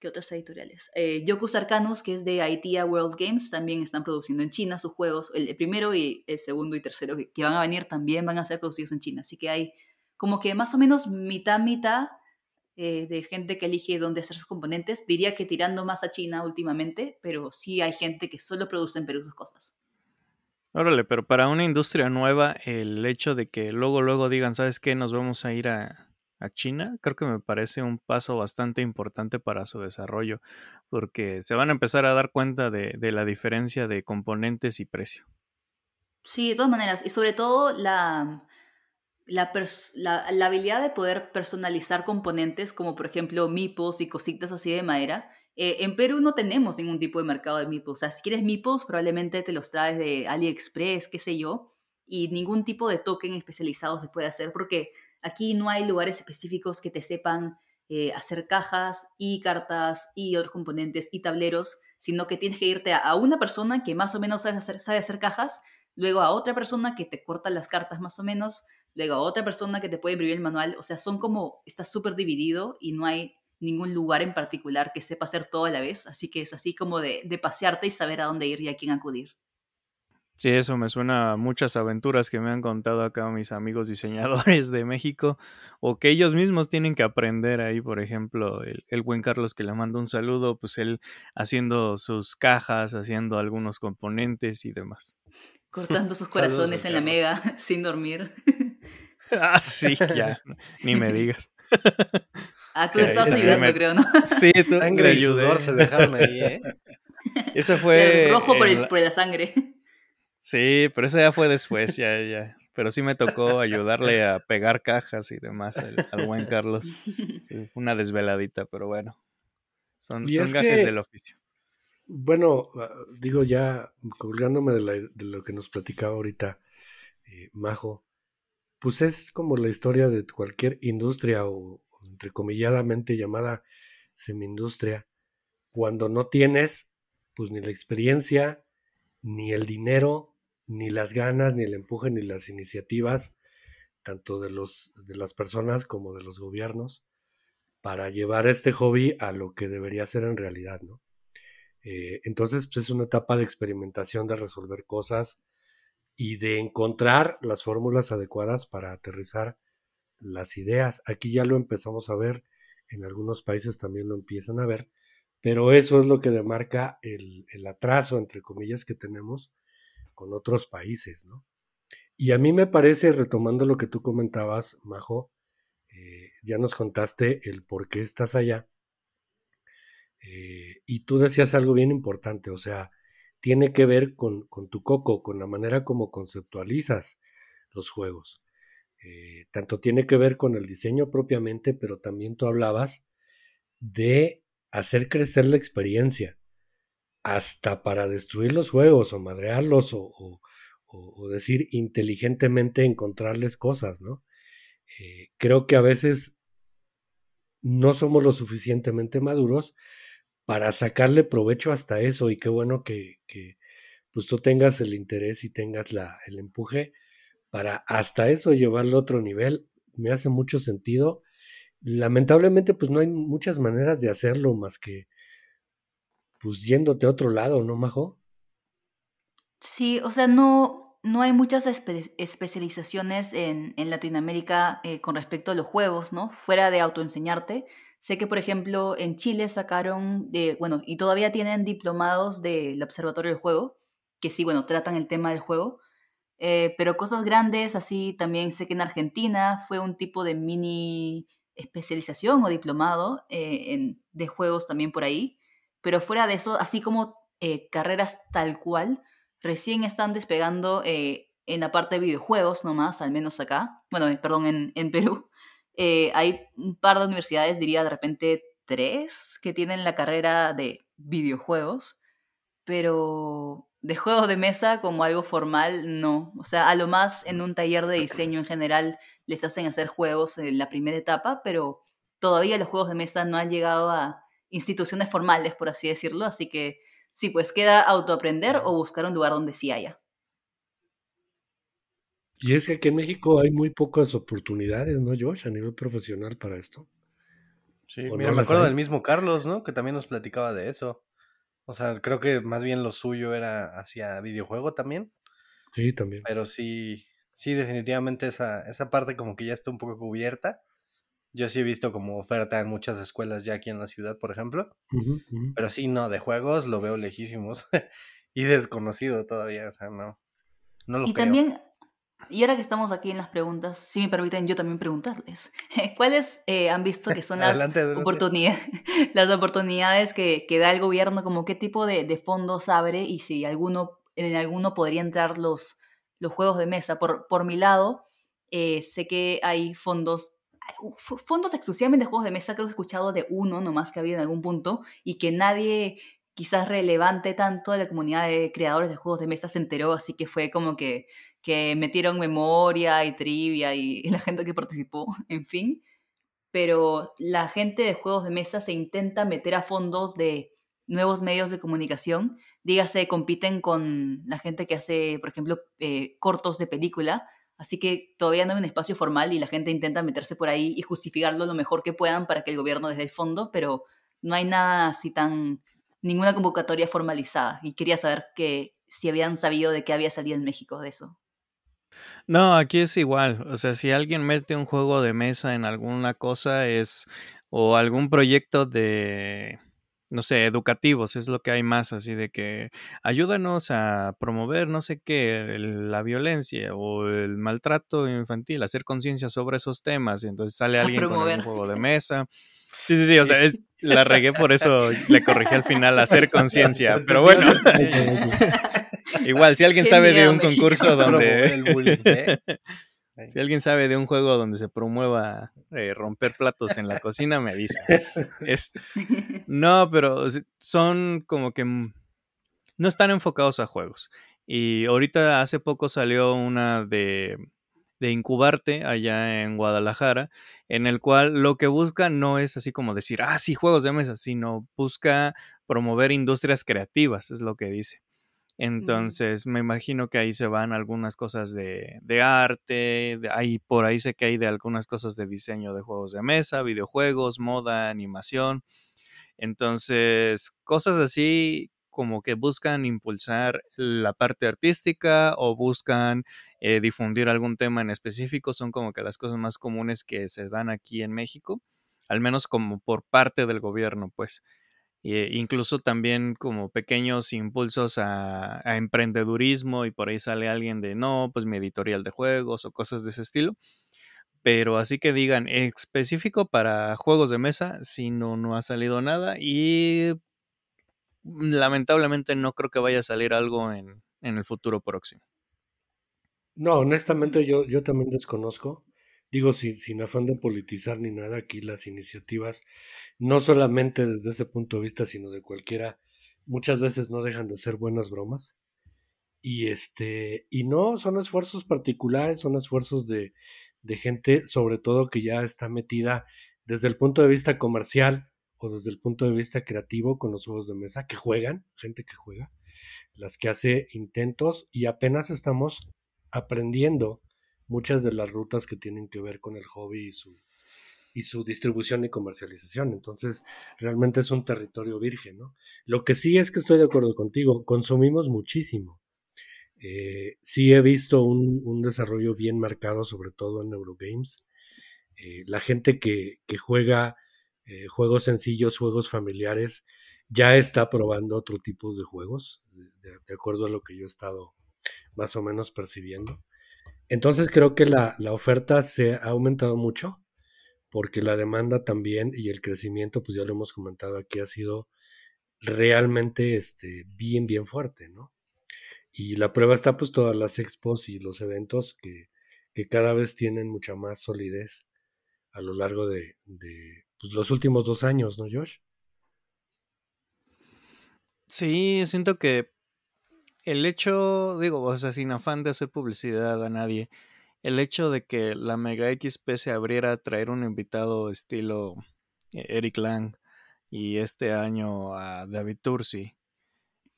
Speaker 4: que otras editoriales. Eh, Yoku's Arcanus, que es de ITEA World Games, también están produciendo en China sus juegos. El, primero y el segundo y tercero que, que van a venir también van a ser producidos en China. Así que hay como que más o menos mitad, mitad eh, de gente que elige dónde hacer sus componentes. Diría que tirando más a China últimamente, pero sí hay gente que solo produce en Perú sus cosas.
Speaker 1: Órale, pero para una industria nueva, el hecho de que luego, luego digan, ¿sabes qué? Nos vamos a ir a, China, creo que me parece un paso bastante importante para su desarrollo, porque se van a empezar a dar cuenta de, de la diferencia de componentes y precio.
Speaker 4: Sí, de todas maneras, y sobre todo la, la, la, habilidad de poder personalizar componentes, como por ejemplo meeples y cositas así de madera. Eh, en Perú no tenemos ningún tipo de mercado de meeples. O sea, si quieres meeples, probablemente te los traes de AliExpress, qué sé yo, y ningún tipo de token especializado se puede hacer porque aquí no hay lugares específicos que te sepan eh, hacer cajas y cartas y otros componentes y tableros, sino que tienes que irte a, una persona que más o menos sabe hacer, sabe hacer cajas, luego a otra persona que te corta las cartas más o menos, luego a otra persona que te puede imprimir el manual. O sea, son como, está súper dividido y no hay ningún lugar en particular que sepa hacer todo a la vez. Así que es así como de, de pasearte y saber a dónde ir y a quién acudir.
Speaker 1: Sí, eso me suena a muchas aventuras que me han contado acá mis amigos diseñadores de México o que ellos mismos tienen que aprender ahí, por ejemplo, el, el, buen Carlos que le mando un saludo, pues él haciendo sus cajas, haciendo algunos componentes y demás.
Speaker 4: Cortando sus corazones en la mega sin dormir.
Speaker 1: Ah, sí, ya, ni me digas.
Speaker 4: Ah, tú estabas ayudando, creo, ¿no?
Speaker 1: Sí, tú
Speaker 2: Sangre y sudor se dejaron ahí, ¿eh?
Speaker 1: Eso fue...
Speaker 4: El rojo por, el, por la sangre.
Speaker 1: Sí, pero eso ya fue después, ya, ya. Pero sí me tocó ayudarle a pegar cajas y demás al, buen Carlos. Sí, una desveladita, pero bueno. Son, son gajes del oficio.
Speaker 3: Bueno, ah, digo ya, colgándome de, lo que nos platicaba ahorita eh, Majo, pues es como la historia de cualquier industria o, entrecomilladamente llamada semi-industria. Cuando no tienes, pues ni la experiencia, ni el dinero, ni las ganas, ni el empuje, ni las iniciativas, tanto de, los, de las personas como de los gobiernos, para llevar este hobby a lo que debería ser en realidad, ¿no? Eh, entonces, pues es una etapa de experimentación, de resolver cosas y de encontrar las fórmulas adecuadas para aterrizar las ideas. Aquí ya lo empezamos a ver, en algunos países también lo empiezan a ver, pero eso es lo que demarca el, atraso, entre comillas, que tenemos con otros países, ¿no? Y a mí me parece, retomando lo que tú comentabas, Majo, eh, ya nos contaste el por qué estás allá. Eh, y tú decías algo bien importante, o sea, tiene que ver con, tu coco, con la manera como conceptualizas los juegos. Eh, tanto tiene que ver con el diseño propiamente, pero también tú hablabas de hacer crecer la experiencia, hasta para destruir los juegos o madrearlos o, decir inteligentemente encontrarles cosas, ¿no? Eh, creo que a veces no somos lo suficientemente maduros para sacarle provecho hasta eso y qué bueno que, pues tú tengas el interés y tengas la, el empuje para hasta eso llevarlo a otro nivel. Me hace mucho sentido. Lamentablemente pues no hay muchas maneras de hacerlo más que pues yéndote a otro lado, ¿no, Majo?
Speaker 4: Sí, o sea, no, no hay muchas especializaciones en, en Latinoamérica eh, con respecto a los juegos, ¿no? Fuera de autoenseñarte. Sé que, por ejemplo, en Chile sacaron, de, bueno, y todavía tienen diplomados del Observatorio del Juego, que sí, bueno, tratan el tema del juego, eh, pero cosas grandes, así también sé que en Argentina fue un tipo de mini especialización o diplomado eh, en, de juegos también por ahí, pero fuera de eso, así como eh, carreras tal cual, recién están despegando en la parte de videojuegos nomás, al menos acá, bueno, perdón, en, en Perú, eh, hay un par de universidades, diría de repente tres, que tienen la carrera de videojuegos, pero de juegos de mesa como algo formal, no. O sea, a lo más en un taller de diseño en general les hacen hacer juegos en la primera etapa, pero todavía los juegos de mesa no han llegado a instituciones formales, por así decirlo, así que sí, pues queda autoaprender o buscar un lugar donde sí haya.
Speaker 3: Y es que aquí en México hay muy pocas oportunidades, ¿no, Josh, a nivel profesional para esto?
Speaker 2: Sí, mira, me acuerdo del mismo Carlos, ¿no? Que también nos platicaba de eso. O sea, creo que más bien lo suyo era hacia videojuego también.
Speaker 3: Sí, también.
Speaker 2: Pero sí, sí, definitivamente esa, esa parte como que ya está un poco cubierta. Yo sí he visto como oferta en muchas escuelas ya aquí en la ciudad, por ejemplo. Pero sí, no, de juegos lo veo lejísimos y desconocido todavía, o sea, no. No lo
Speaker 4: y también, y ahora que estamos aquí en las preguntas, si me permiten yo también preguntarles, ¿cuáles eh, han visto que son las, Oportunidades, las oportunidades que, que, da el gobierno? Como qué tipo de, de, fondos abre y si alguno, en alguno podría entrar los, los juegos de mesa. Por, por mi lado, eh, sé que hay fondos fondos exclusivamente de juegos de mesa, creo que he escuchado de uno nomás que había en algún punto y que nadie quizás relevante tanto de la comunidad de creadores de juegos de mesa se enteró, así que fue como que, que metieron memoria y trivia y, la gente que participó, en fin. Pero la gente de juegos de mesa se intenta meter a fondos de nuevos medios de comunicación, dígase, compiten con la gente que hace, por ejemplo, eh, cortos de película, Así que todavía no hay un espacio formal y la gente intenta meterse por ahí y justificarlo lo mejor que puedan para que el gobierno desde el fondo, pero no hay nada así tan, ninguna convocatoria formalizada. Y quería saber que si habían sabido de qué había salido en México de eso.
Speaker 1: No, aquí es igual. O sea, si alguien mete un juego de mesa en alguna cosa es o algún proyecto de no sé, educativos, es lo que hay más, así de que ayúdanos a promover, no sé qué, la violencia o el maltrato infantil, hacer conciencia sobre esos temas, y entonces sale alguien con un juego de mesa. Sí, sí, sí, o sea, la regué, por eso le corregí al final, hacer conciencia, pero bueno. Igual, si alguien sabe de un concurso donde... Si alguien sabe de un juego donde se promueva eh, romper platos en la cocina, me avisa. no, pero son como que no están enfocados a juegos. Y ahorita hace poco salió una de, de Incubarte allá en Guadalajara, en el cual lo que busca no es así como decir, ah, sí, juegos de mesa, sino busca promover industrias creativas, es lo que dice. Entonces, me imagino que ahí se van algunas cosas de, arte, de, ahí, por ahí sé que hay de algunas cosas de diseño de juegos de mesa, videojuegos, moda, animación. Entonces, cosas así como que buscan impulsar la parte artística o buscan eh, difundir algún tema en específico, son como que las cosas más comunes que se dan aquí en México, al menos como por parte del gobierno, pues. Eh, incluso también como pequeños impulsos a, emprendedurismo y por ahí sale alguien de no, pues mi editorial de juegos o cosas de ese estilo. Pero así que digan específico para juegos de mesa, si no, no ha salido nada y lamentablemente no creo que vaya a salir algo en, en el futuro próximo.
Speaker 3: No, honestamente yo, yo también desconozco digo sin, sin afán de politizar ni nada, aquí las iniciativas, no solamente desde ese punto de vista, sino de cualquiera, muchas veces no dejan de ser buenas bromas. Y este, y no, son esfuerzos particulares, son esfuerzos de, de gente, sobre todo que ya está metida desde el punto de vista comercial o desde el punto de vista creativo con los juegos de mesa, que juegan, gente que juega, las que hace intentos y apenas estamos aprendiendo muchas de las rutas que tienen que ver con el hobby y su, y su distribución y comercialización. Entonces, realmente es un territorio virgen, ¿no? Lo que sí es que estoy de acuerdo contigo, consumimos muchísimo. Eh, sí he visto un, desarrollo bien marcado, sobre todo en Eurogames. Eh, la gente que, juega eh, juegos sencillos, juegos familiares, ya está probando otro tipo de juegos, de acuerdo a lo que yo he estado más o menos percibiendo. Entonces creo que la, oferta se ha aumentado mucho porque la demanda también y el crecimiento, pues ya lo hemos comentado aquí, ha sido realmente este, bien, bien fuerte, ¿no? Y la prueba está pues todas las expos y los eventos que, cada vez tienen mucha más solidez a lo largo de, de pues, los últimos dos años, ¿no, Josh?
Speaker 1: Sí, siento que el hecho, digo, o sea, sin afán de hacer publicidad a nadie, el hecho de que la Mega XP se abriera a traer un invitado estilo eh, Eric Lang y este año a David Tursi,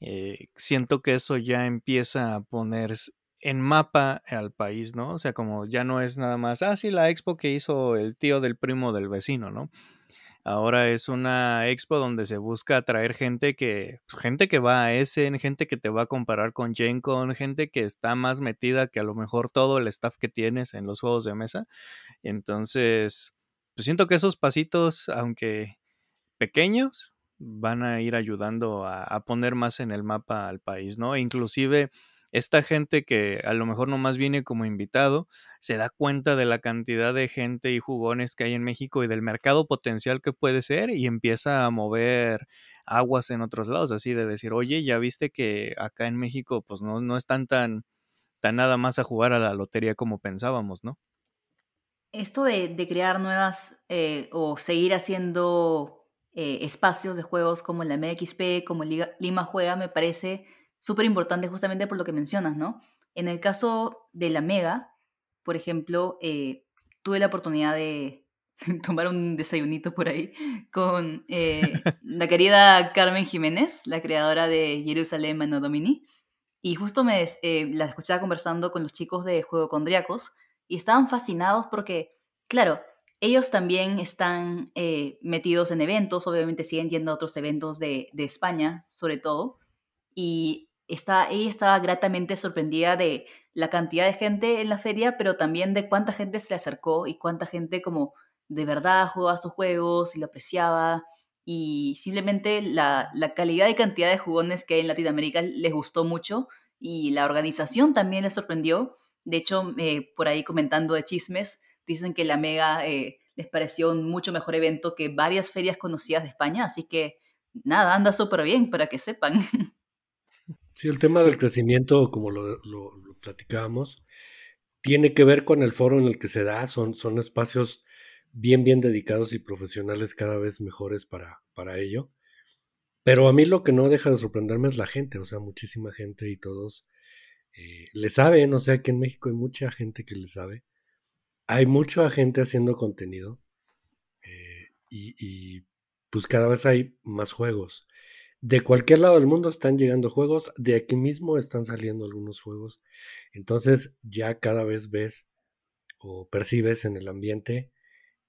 Speaker 1: eh, siento que eso ya empieza a poner en mapa al país, ¿no? O sea, como ya no es nada más, ah, sí, la expo que hizo el tío del primo del vecino, ¿no? Ahora es una expo donde se busca atraer gente que, pues, gente que va a Essen, gente que te va a comparar con GenCon, gente que está más metida que a lo mejor todo el staff que tienes en los juegos de mesa. Entonces, pues siento que esos pasitos, aunque pequeños, van a ir ayudando a, a poner más en el mapa al país, ¿no? Inclusive esta gente que a lo mejor nomás viene como invitado, se da cuenta de la cantidad de gente y jugones que hay en México y del mercado potencial que puede ser y empieza a mover aguas en otros lados, así de decir, oye, ya viste que acá en México pues no, no están tan, tan nada más a jugar a la lotería como pensábamos, ¿no?
Speaker 4: Esto de, crear nuevas eh, o seguir haciendo eh, espacios de juegos como la MXP, como Lima Juega, me parece súper importante justamente por lo que mencionas, ¿no? En el caso de la Mega, por ejemplo, eh, tuve la oportunidad de tomar un desayunito por ahí con eh, la querida Carmen Jiménez, la creadora de Jerusalén Mano Domini, y justo me eh, la escuchaba conversando con los chicos de Juego Condriacos y estaban fascinados porque, claro, ellos también están metidos en eventos, obviamente siguen yendo a otros eventos de, de España, sobre todo, y ella estaba gratamente sorprendida de la cantidad de gente en la feria, pero también de cuánta gente se le acercó y cuánta gente como de verdad jugaba sus juegos y lo apreciaba. Y simplemente la, calidad y cantidad de jugones que hay en Latinoamérica les gustó mucho y la organización también les sorprendió. De hecho, eh, por ahí comentando de chismes, dicen que la Mega eh, les pareció un mucho mejor evento que varias ferias conocidas de España, así que nada, anda súper bien para que sepan.
Speaker 3: Sí, el tema del crecimiento, como lo, platicábamos, tiene que ver con el foro en el que se da, son, son espacios bien, bien dedicados y profesionales cada vez mejores para, para ello. Pero a mí lo que no deja de sorprenderme es la gente, o sea, muchísima gente y todos eh, le saben, o sea, que en México hay mucha gente que le sabe. Hay mucha gente haciendo contenido eh, y, y, pues cada vez hay más juegos. De cualquier lado del mundo están llegando juegos, de aquí mismo están saliendo algunos juegos. Entonces ya cada vez ves o percibes en el ambiente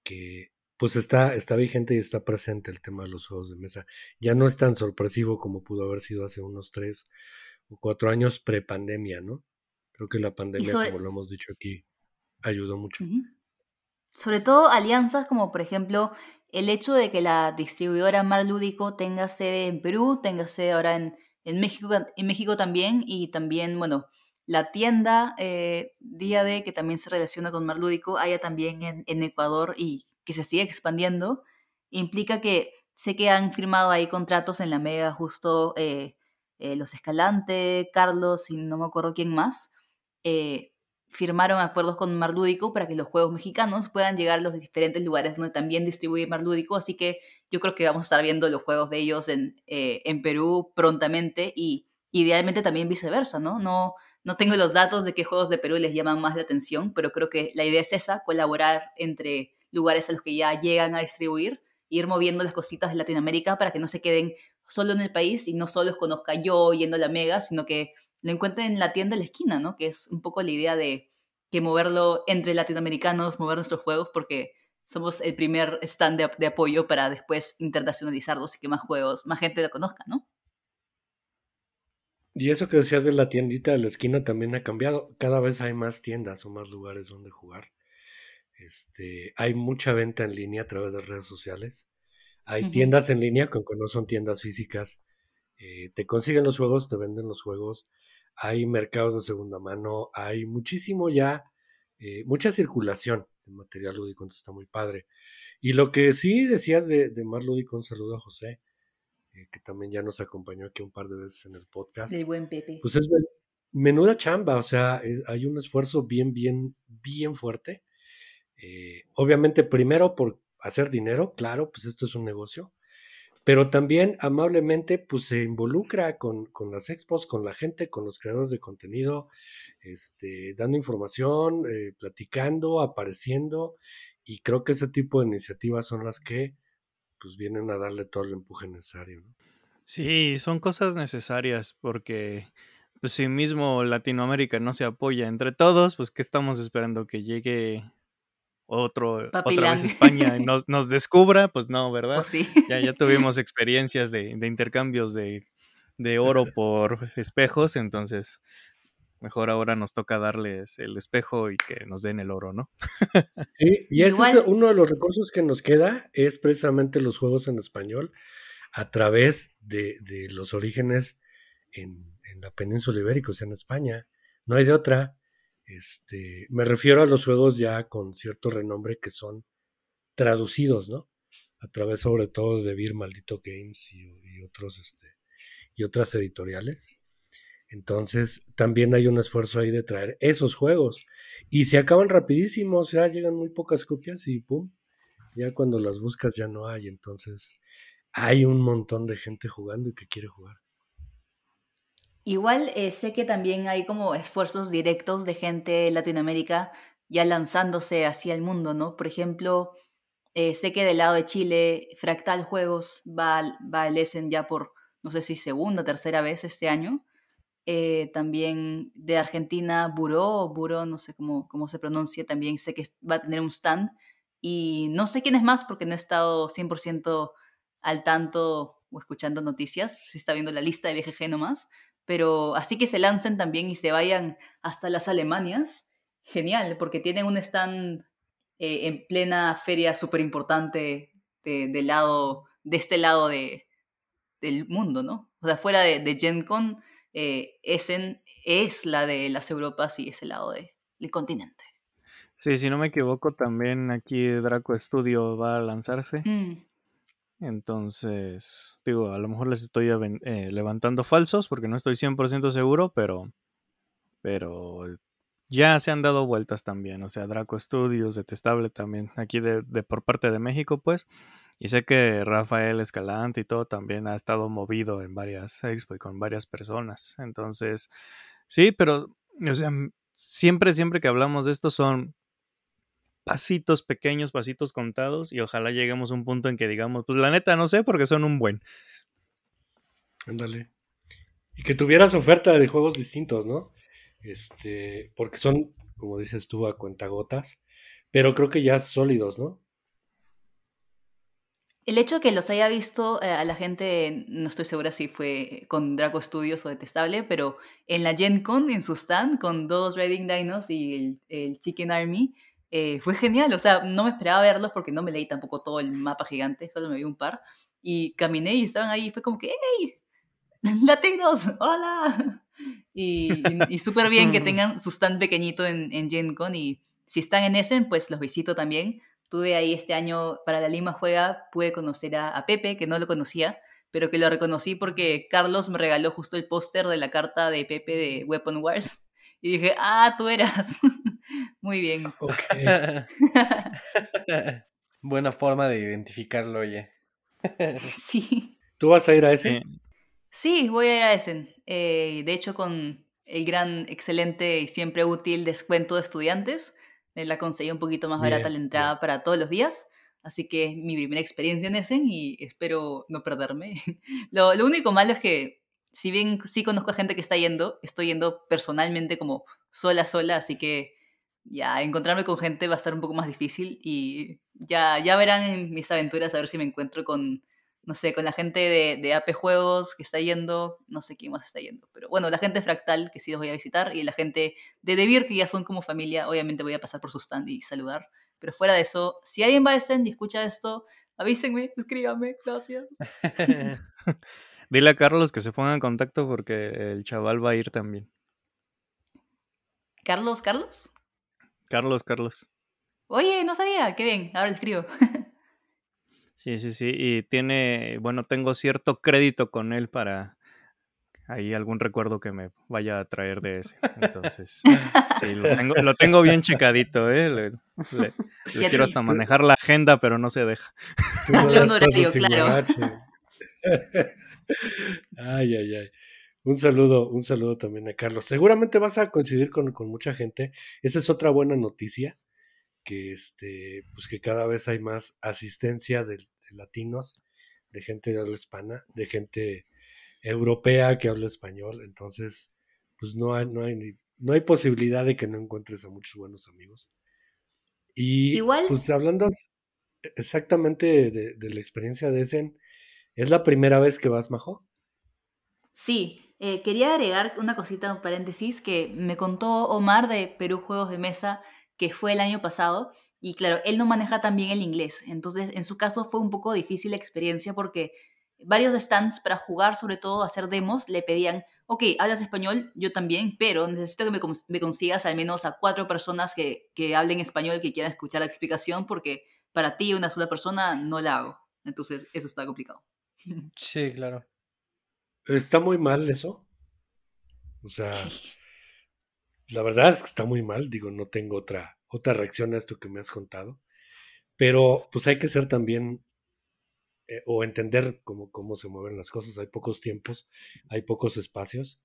Speaker 3: que pues está, está vigente y está presente el tema de los juegos de mesa. Ya no es tan sorpresivo como pudo haber sido hace unos tres o cuatro años pre-pandemia, ¿no? Creo que la pandemia, como lo hemos dicho aquí, ayudó mucho.
Speaker 4: Sobre todo alianzas como por ejemplo el hecho de que la distribuidora Mar Lúdico tenga sede en Perú, tenga sede ahora en, en, México, en México también, y también, bueno, la tienda eh, Día de, que también se relaciona con Mar Lúdico, haya también en, Ecuador y que se siga expandiendo, implica que sé que han firmado ahí contratos en la Mega justo eh, eh, Los Escalante, Carlos y no me acuerdo quién más, eh, firmaron acuerdos con Marlúdico para que los juegos mexicanos puedan llegar a los diferentes lugares donde también distribuye Marlúdico, así que yo creo que vamos a estar viendo los juegos de ellos en, eh, en Perú prontamente y idealmente también viceversa, ¿no? ¿no? No tengo los datos de qué juegos de Perú les llaman más la atención, pero creo que la idea es esa, colaborar entre lugares a los que ya llegan a distribuir, ir moviendo las cositas de Latinoamérica para que no se queden solo en el país y no solo los conozca yo yendo a la Mega, sino que lo encuentren en la tienda de la esquina, ¿no? Que es un poco la idea de que moverlo entre latinoamericanos, mover nuestros juegos, porque somos el primer stand de, apoyo para después internacionalizarlos y que más juegos, más gente lo conozca, ¿no?
Speaker 3: Y eso que decías de la tiendita de la esquina también ha cambiado. Cada vez hay más tiendas o más lugares donde jugar. Este, hay mucha venta en línea a través de redes sociales. Hay tiendas en línea, que no son tiendas físicas, eh, te consiguen los juegos, te venden los juegos hay mercados de segunda mano, hay muchísimo ya, eh, mucha circulación de material lúdico, entonces está muy padre. Y lo que sí decías de, de Mar Lúdico, un saludo a José, eh, que también ya nos acompañó aquí un par de veces en el podcast.
Speaker 4: El buen Pepe.
Speaker 3: Pues es menuda chamba, o sea, hay un esfuerzo bien, bien, bien fuerte. Eh, obviamente, primero por hacer dinero, claro, pues esto es un negocio pero también amablemente pues se involucra con, las expos, con la gente, con los creadores de contenido, este, dando información, eh, platicando, apareciendo, y creo que ese tipo de iniciativas son las que pues vienen a darle todo el empuje necesario.
Speaker 1: Sí, son cosas necesarias porque pues si mismo Latinoamérica no se apoya entre todos, pues ¿qué estamos esperando? ¿Que llegue otro, otra vez España nos, nos descubra? Pues no, ¿verdad?
Speaker 4: Oh, sí.
Speaker 1: ya, ya tuvimos experiencias de, de intercambios de, de oro por espejos, entonces mejor ahora nos toca darles el espejo y que nos den el oro, ¿no?
Speaker 3: Sí, y ese es uno de los recursos que nos queda, es precisamente los juegos en español a través de, de los orígenes en, en la península ibérica, o sea, en España. No hay de otra. Este, me refiero a los juegos ya con cierto renombre que son traducidos, ¿no? A través sobre todo de Vir Maldito Games y, otros, este, y otras editoriales. Entonces, también hay un esfuerzo ahí de traer esos juegos. Y se acaban rapidísimo, o sea, llegan muy pocas copias y pum, ya cuando las buscas ya no hay. Entonces, hay un montón de gente jugando y que quiere jugar.
Speaker 4: Igual eh, sé que también hay como esfuerzos directos de gente de Latinoamérica ya lanzándose hacia el mundo, ¿no? Por ejemplo, eh, sé que del lado de Chile, Fractal Juegos va, va al Essen ya por, no sé si segunda, tercera vez este año. Eh, también de Argentina, Buró, Buró, no sé cómo, cómo se pronuncia, también sé que va a tener un stand. Y no sé quién es más porque no he estado 100% al tanto o escuchando noticias, si está viendo la lista de BGG nomás, pero así que se lancen también y se vayan hasta las Alemanias, genial, porque tienen un stand eh, en plena feria súper importante de, lado, de este lado de, del mundo, ¿no? O sea, fuera de, de Gen Con, eh, Essen es la de las Europas y ese lado del continente.
Speaker 1: Sí, si no me equivoco, también aquí Draco Studio va a lanzarse. Mm. Entonces, digo, a lo mejor les estoy eh, levantando falsos porque no estoy 100% seguro, pero, pero ya se han dado vueltas también. O sea, Draco Studios, detestable también, aquí de, de, por parte de México, pues. Y sé que Rafael Escalante y todo también ha estado movido en varias expo y con varias personas. Entonces, sí, pero, o sea, siempre, siempre que hablamos de esto son pasitos pequeños, pasitos contados y ojalá lleguemos a un punto en que digamos, pues la neta no sé porque son un buen.
Speaker 3: Ándale. Y que tuvieras oferta de juegos distintos, ¿no? Este, porque son, como dices tú, a cuentagotas, pero creo que ya sólidos, ¿no?
Speaker 4: El hecho de que los haya visto eh, a la gente, no estoy segura si fue con Draco Studios o Detestable, pero en la Gen Con, en su stand, con dos Raiding Dinos y el, el Chicken Army, eh, fue genial, o sea, no me esperaba verlos porque no me leí tampoco todo el mapa gigante, solo me vi un par. Y caminé y estaban ahí, fue como que, ¡hey! ¡Latinos! ¡Hola! Y, y, súper bien que tengan su stand pequeñito en, en Gen Con y si están en Essen, pues los visito también. Tuve ahí este año para la Lima Juega, pude conocer a, a Pepe, que no lo conocía, pero que lo reconocí porque Carlos me regaló justo el póster de la carta de Pepe de Weapon Wars. Y dije, ah, tú eras. Muy bien.
Speaker 2: Buena forma de identificarlo, oye.
Speaker 4: sí.
Speaker 3: ¿Tú vas a ir a ese?
Speaker 4: Sí, voy a ir a ese. Eh, de hecho, con el gran, excelente y siempre útil descuento de estudiantes, me la conseguí un poquito más barata la entrada para todos los días. Así que es mi primera experiencia en Essen y espero no perderme. Lo, lo único malo es que, si bien sí conozco a gente que está yendo, estoy yendo personalmente como sola, sola, así que ya encontrarme con gente va a ser un poco más difícil y ya, ya verán en mis aventuras a ver si me encuentro con, no sé, con la gente de, de AP Juegos que está yendo, no sé quién más está yendo, pero bueno, la gente Fractal que sí los voy a visitar y la gente de Devir que ya son como familia, obviamente voy a pasar por su stand y saludar, pero fuera de eso, si alguien va a stand y escucha esto, avísenme, escríbame, gracias.
Speaker 1: Dile a Carlos que se ponga en contacto porque el chaval va a ir también.
Speaker 4: ¿Carlos, Carlos?
Speaker 1: Carlos, Carlos.
Speaker 4: Oye, no sabía, qué bien, ahora le escribo.
Speaker 1: sí, sí, sí, y tiene, bueno, tengo cierto crédito con él para ahí algún recuerdo que me vaya a traer de ese. Entonces, sí, lo tengo, bien checadito, ¿eh? Le, quiero hasta manejar la agenda, pero no se deja.
Speaker 4: claro.
Speaker 3: Ay, ay, ay. Un saludo, un saludo también a Carlos. Seguramente vas a coincidir con, mucha gente. Esa es otra buena noticia, que este, pues que cada vez hay más asistencia de, latinos, de gente de habla hispana, de gente europea que habla español, entonces pues no hay, no hay, no hay posibilidad de que no encuentres a muchos buenos amigos. Y
Speaker 4: Igual.
Speaker 3: pues hablando exactamente de, la experiencia de Essen, ¿es la primera vez que vas, Majo?
Speaker 4: Sí, eh, quería agregar una cosita, un paréntesis, que me contó Omar de Perú Juegos de Mesa, que fue el año pasado, y claro, él no maneja tan bien el inglés, entonces en su caso fue un poco difícil la experiencia porque varios stands para jugar, sobre todo hacer demos, le pedían, ok, hablas español, yo también, pero necesito que me, consigas al menos a cuatro personas que, que, hablen español, que quieran escuchar la explicación, porque para ti una sola persona no la hago. Entonces, eso está complicado.
Speaker 2: Sí, claro.
Speaker 3: Está muy mal eso. O sea, la verdad es que está muy mal. Digo, no tengo otra, otra reacción a esto que me has contado. Pero pues hay que ser también eh, o entender cómo, cómo se mueven las cosas. Hay pocos tiempos, hay pocos espacios.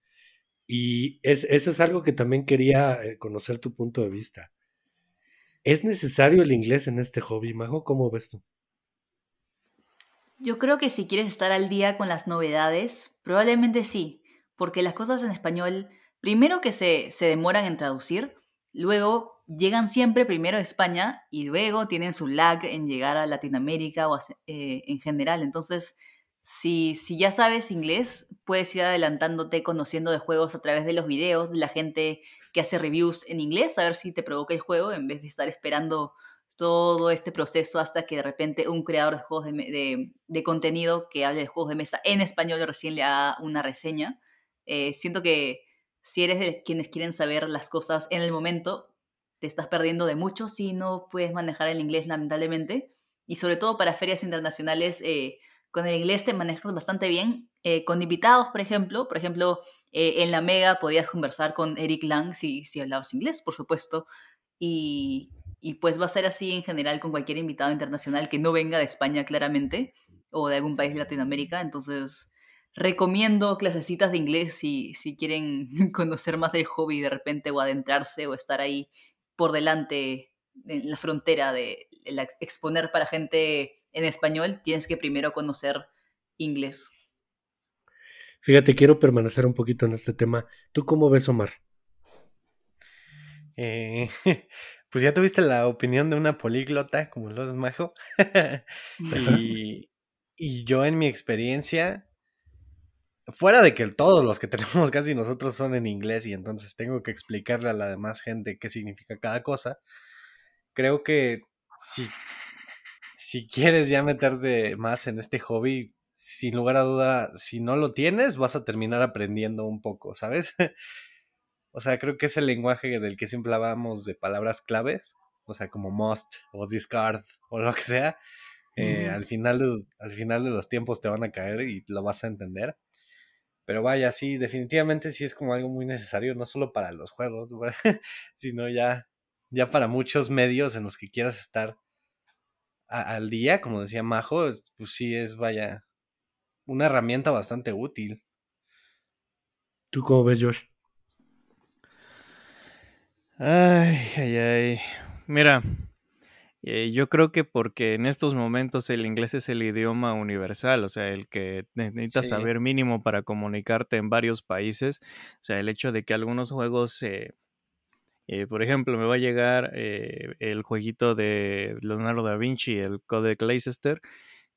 Speaker 3: Y es, eso es algo que también quería eh, conocer tu punto de vista. ¿Es necesario el inglés en este hobby, Majo? ¿Cómo ves tú?
Speaker 4: Yo creo que si quieres estar al día con las novedades, probablemente sí, porque las cosas en español, primero que se, se demoran en traducir, luego llegan siempre primero a España y luego tienen su lag en llegar a Latinoamérica o eh, en general. Entonces, si, si ya sabes inglés, puedes ir adelantándote conociendo de juegos a través de los videos de la gente que hace reviews en inglés, a ver si te provoca el juego en vez de estar esperando todo este proceso hasta que de repente un creador de juegos de, de, contenido que hable de juegos de mesa en español recién le haga una reseña. Eh, siento que si eres de quienes quieren saber las cosas en el momento, te estás perdiendo de mucho si no puedes manejar el inglés, lamentablemente. Y sobre todo para ferias internacionales, eh, con el inglés te manejas bastante bien. Eh, con invitados, por ejemplo, por ejemplo, en la Mega podías conversar con Eric Lang si, si hablabas inglés, por supuesto. Y, y pues va a ser así en general con cualquier invitado internacional que no venga de España, claramente, o de algún país de Latinoamérica. Entonces, recomiendo clasecitas de inglés si, si quieren conocer más del hobby de repente o adentrarse o estar ahí por delante en la frontera de exponer para gente en español, tienes que primero conocer inglés.
Speaker 3: Fíjate, quiero permanecer un poquito en este tema. ¿Tú cómo ves, Omar?
Speaker 2: Eh, pues ya tuviste la opinión de una políglota, como lo es Majo. y, y yo en mi experiencia, fuera de que todos los que tenemos casi nosotros son en inglés y entonces tengo que explicarle a la demás gente qué significa cada cosa, creo que si, si quieres ya meterte más en este hobby, sin lugar a duda, si no lo tienes, vas a terminar aprendiendo un poco, ¿sabes? o sea, creo que es el lenguaje del que siempre hablábamos de palabras claves, o sea, como must o discard o lo que sea. Eh, al, final al final de los tiempos te van a caer y lo vas a entender. Pero vaya, sí, definitivamente sí es como algo muy necesario, no solo para los juegos, sino ya, ya para muchos medios en los que quieras estar al día, como decía Majo, pues sí es, vaya, una herramienta bastante útil.
Speaker 3: ¿Tú cómo ves, Josh?
Speaker 1: Ay, ay, ay. Mira, eh, yo creo que porque en estos momentos el inglés es el idioma universal, o sea, el que necesitas saber mínimo para comunicarte en varios países. O sea, el hecho de que algunos juegos, eh, eh, por ejemplo, me va a llegar el jueguito de Leonardo da Vinci, el Codec Leicester.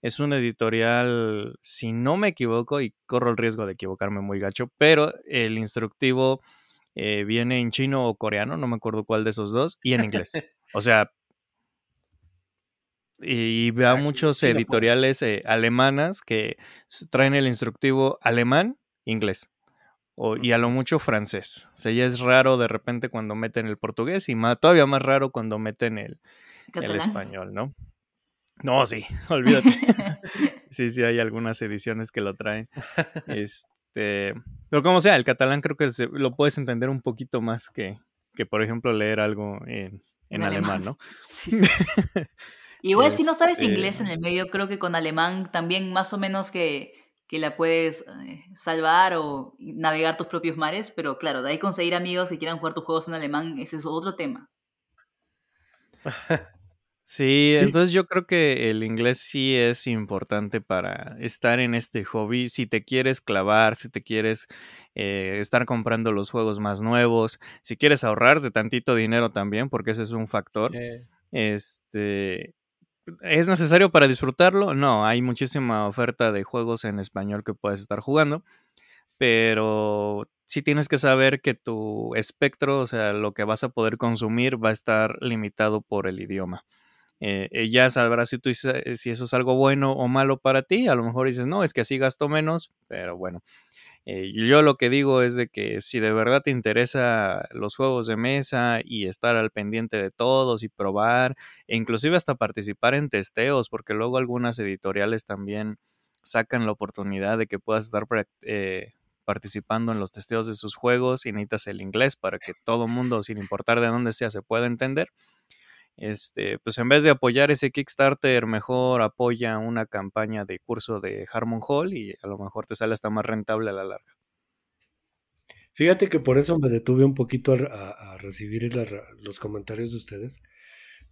Speaker 1: Es un editorial, si no me equivoco, y corro el riesgo de equivocarme muy gacho, pero el instructivo viene en chino o coreano, no me acuerdo cuál de esos dos, y en inglés. O sea, y veo muchos editoriales eh, alemanas que traen el instructivo alemán, inglés. O, y a lo mucho francés. O sea, ya es raro de repente cuando meten el portugués y más, todavía más raro cuando meten el, el español, ¿no? No, sí, olvídate. sí, sí, hay algunas ediciones que lo traen. Este, pero como sea, el catalán creo que lo puedes entender un poquito más que, que por ejemplo, leer algo en, en, alemán, ¿no? Sí.
Speaker 4: Igual si no sabes inglés en este el medio, creo que con alemán también más o menos que, que la puedes eh, salvar o navegar tus propios mares, pero claro, de ahí conseguir amigos que quieran jugar tus juegos en alemán, ese es otro tema.
Speaker 1: Sí, entonces yo creo que el inglés sí es importante para estar en este hobby. Si te quieres clavar, si te quieres eh, estar comprando los juegos más nuevos, si quieres ahorrar de tantito dinero también, porque ese es un factor. Este, ¿Es necesario para disfrutarlo? No, hay muchísima oferta de juegos en español que puedes estar jugando, pero sí tienes que saber que tu espectro, o sea, lo que vas a poder consumir va a estar limitado por el idioma. Eh, ya sabrás si, tú, eh, si eso es algo bueno o malo para ti. A lo mejor dices, no, es que así gasto menos, pero bueno. Eh, yo lo que digo es de que si de verdad te interesa los juegos de mesa y estar al pendiente de todos y probar, e inclusive hasta participar en testeos, porque luego algunas editoriales también sacan la oportunidad de que puedas estar participando en los testeos de sus juegos y necesitas el inglés para que todo mundo, sin importar de dónde sea, se pueda entender este, pues en vez de apoyar ese Kickstarter, mejor apoya una campaña de curso de Harmon Hall y a lo mejor te sale hasta más rentable a la larga.
Speaker 3: Fíjate que por eso me detuve un poquito a, recibir los comentarios de ustedes,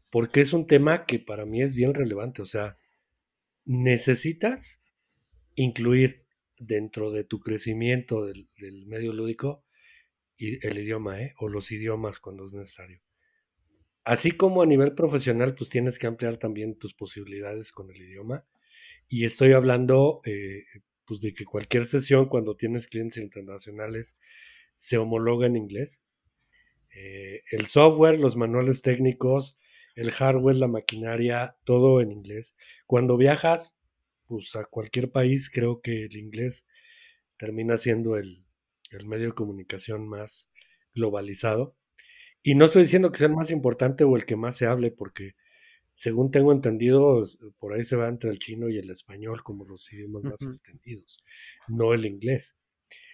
Speaker 3: porque es un tema que para mí es bien relevante. O sea, necesitas incluir dentro de tu crecimiento del, medio lúdico el idioma, ¿eh? o los idiomas cuando es necesario. Así como a nivel profesional, pues tienes que ampliar también tus posibilidades con el idioma. Y estoy hablando eh, pues de que cualquier sesión cuando tienes clientes internacionales se homologa en inglés. Eh, el software, los manuales técnicos, el hardware, la maquinaria, todo en inglés. Cuando viajas pues a cualquier país, creo que el inglés termina siendo el medio de comunicación más globalizado. Y no estoy diciendo que sea el más importante o el que más se hable, porque según tengo entendido, por ahí se va entre el chino y el español como los idiomas más extendidos, no el inglés.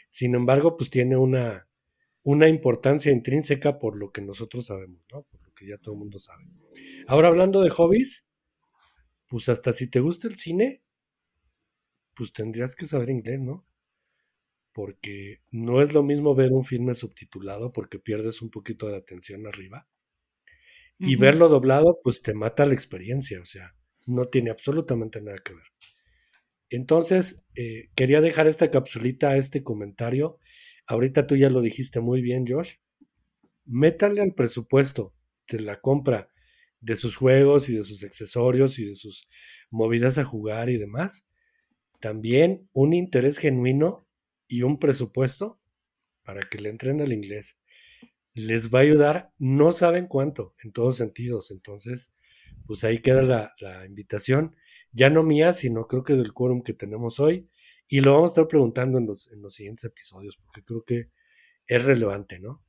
Speaker 3: Sin embargo, pues tiene una, una importancia intrínseca por lo que nosotros sabemos, ¿no? Por lo que ya todo el mundo sabe. Ahora, hablando de hobbies, pues hasta si te gusta el cine, pues tendrías que saber inglés, ¿no? Porque no es lo mismo ver un filme subtitulado porque pierdes un poquito de atención arriba. Y verlo doblado, pues te mata la experiencia, o sea, no tiene absolutamente nada que ver. Entonces, eh, quería dejar esta capsulita, este comentario. Ahorita tú ya lo dijiste muy bien, Josh. Métale al presupuesto de la compra de sus juegos y de sus accesorios y de sus movidas a jugar y demás. También un interés genuino y un presupuesto para que le entren al inglés. Les va a ayudar, no saben cuánto, en todos sentidos. Entonces, pues ahí queda la, invitación, ya no mía, sino creo que del quórum que tenemos hoy. Y lo vamos a estar preguntando en los, en los siguientes episodios, porque creo que es relevante, ¿no?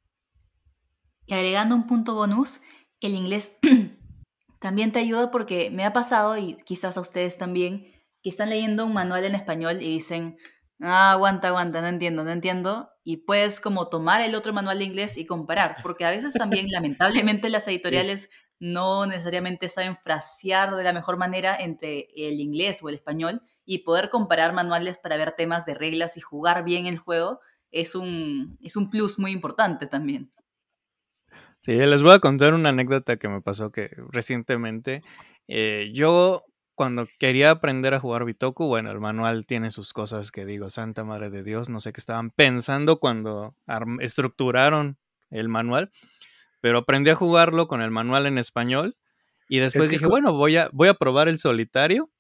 Speaker 4: Y agregando un punto bonus, el inglés también te ayuda porque me ha pasado, y quizás a ustedes también, que están leyendo un manual en español y dicen, Ah, aguanta, aguanta, no entiendo, no entiendo. Y puedes como tomar el otro manual de inglés y comparar, porque a veces también lamentablemente las editoriales no necesariamente saben frasear de la mejor manera entre el inglés o el español y poder comparar manuales para ver temas de reglas y jugar bien el juego es un, es un plus muy importante también.
Speaker 1: Sí, les voy a contar una anécdota que me pasó que recientemente eh, yo cuando quería aprender a jugar Bitoku, bueno, el manual tiene sus cosas que digo, Santa Madre de Dios, no sé qué estaban pensando cuando estructuraron el manual, pero aprendí a jugarlo con el manual en español y después dije, bueno, voy a, voy a probar el solitario.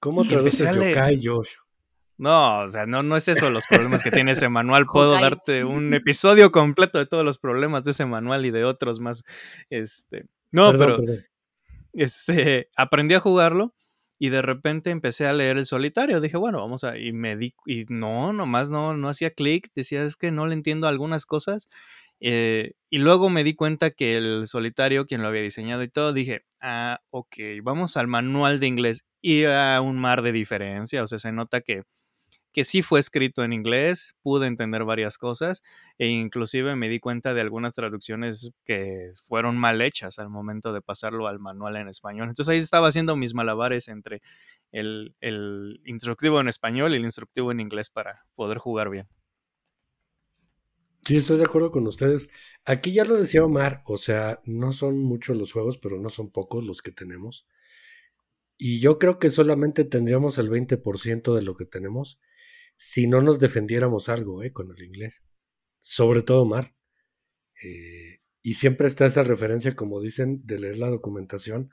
Speaker 3: ¿Cómo traduces Yokai, Josh?
Speaker 1: No, o sea, no, no es eso los problemas que tiene ese manual. Puedo darte un episodio completo de todos los problemas de ese manual y de otros más. Este, no, pero este, aprendí a jugarlo y de repente empecé a leer el solitario. Dije, bueno, vamos a. Y me di. Y no, nomás no, no hacía clic. Decía, es que no le entiendo algunas cosas. Eh, y luego me di cuenta que el solitario, quien lo había diseñado y todo, dije, ah, ok, vamos al manual de inglés. Y a un mar de diferencia. O sea, se nota que que sí fue escrito en inglés, pude entender varias cosas e inclusive me di cuenta de algunas traducciones que fueron mal hechas al momento de pasarlo al manual en español. Entonces ahí estaba haciendo mis malabares entre el, instructivo en español y el instructivo en inglés para poder jugar bien.
Speaker 3: Sí, estoy de acuerdo con ustedes. Aquí ya lo decía Omar, o sea, no son muchos los juegos, pero no son pocos los que tenemos. Y yo creo que solamente tendríamos el 20% de lo que tenemos si no nos defendiéramos algo ¿eh? con el inglés. Sobre todo Omar. Eh, y siempre está esa referencia, como dicen, de leer la documentación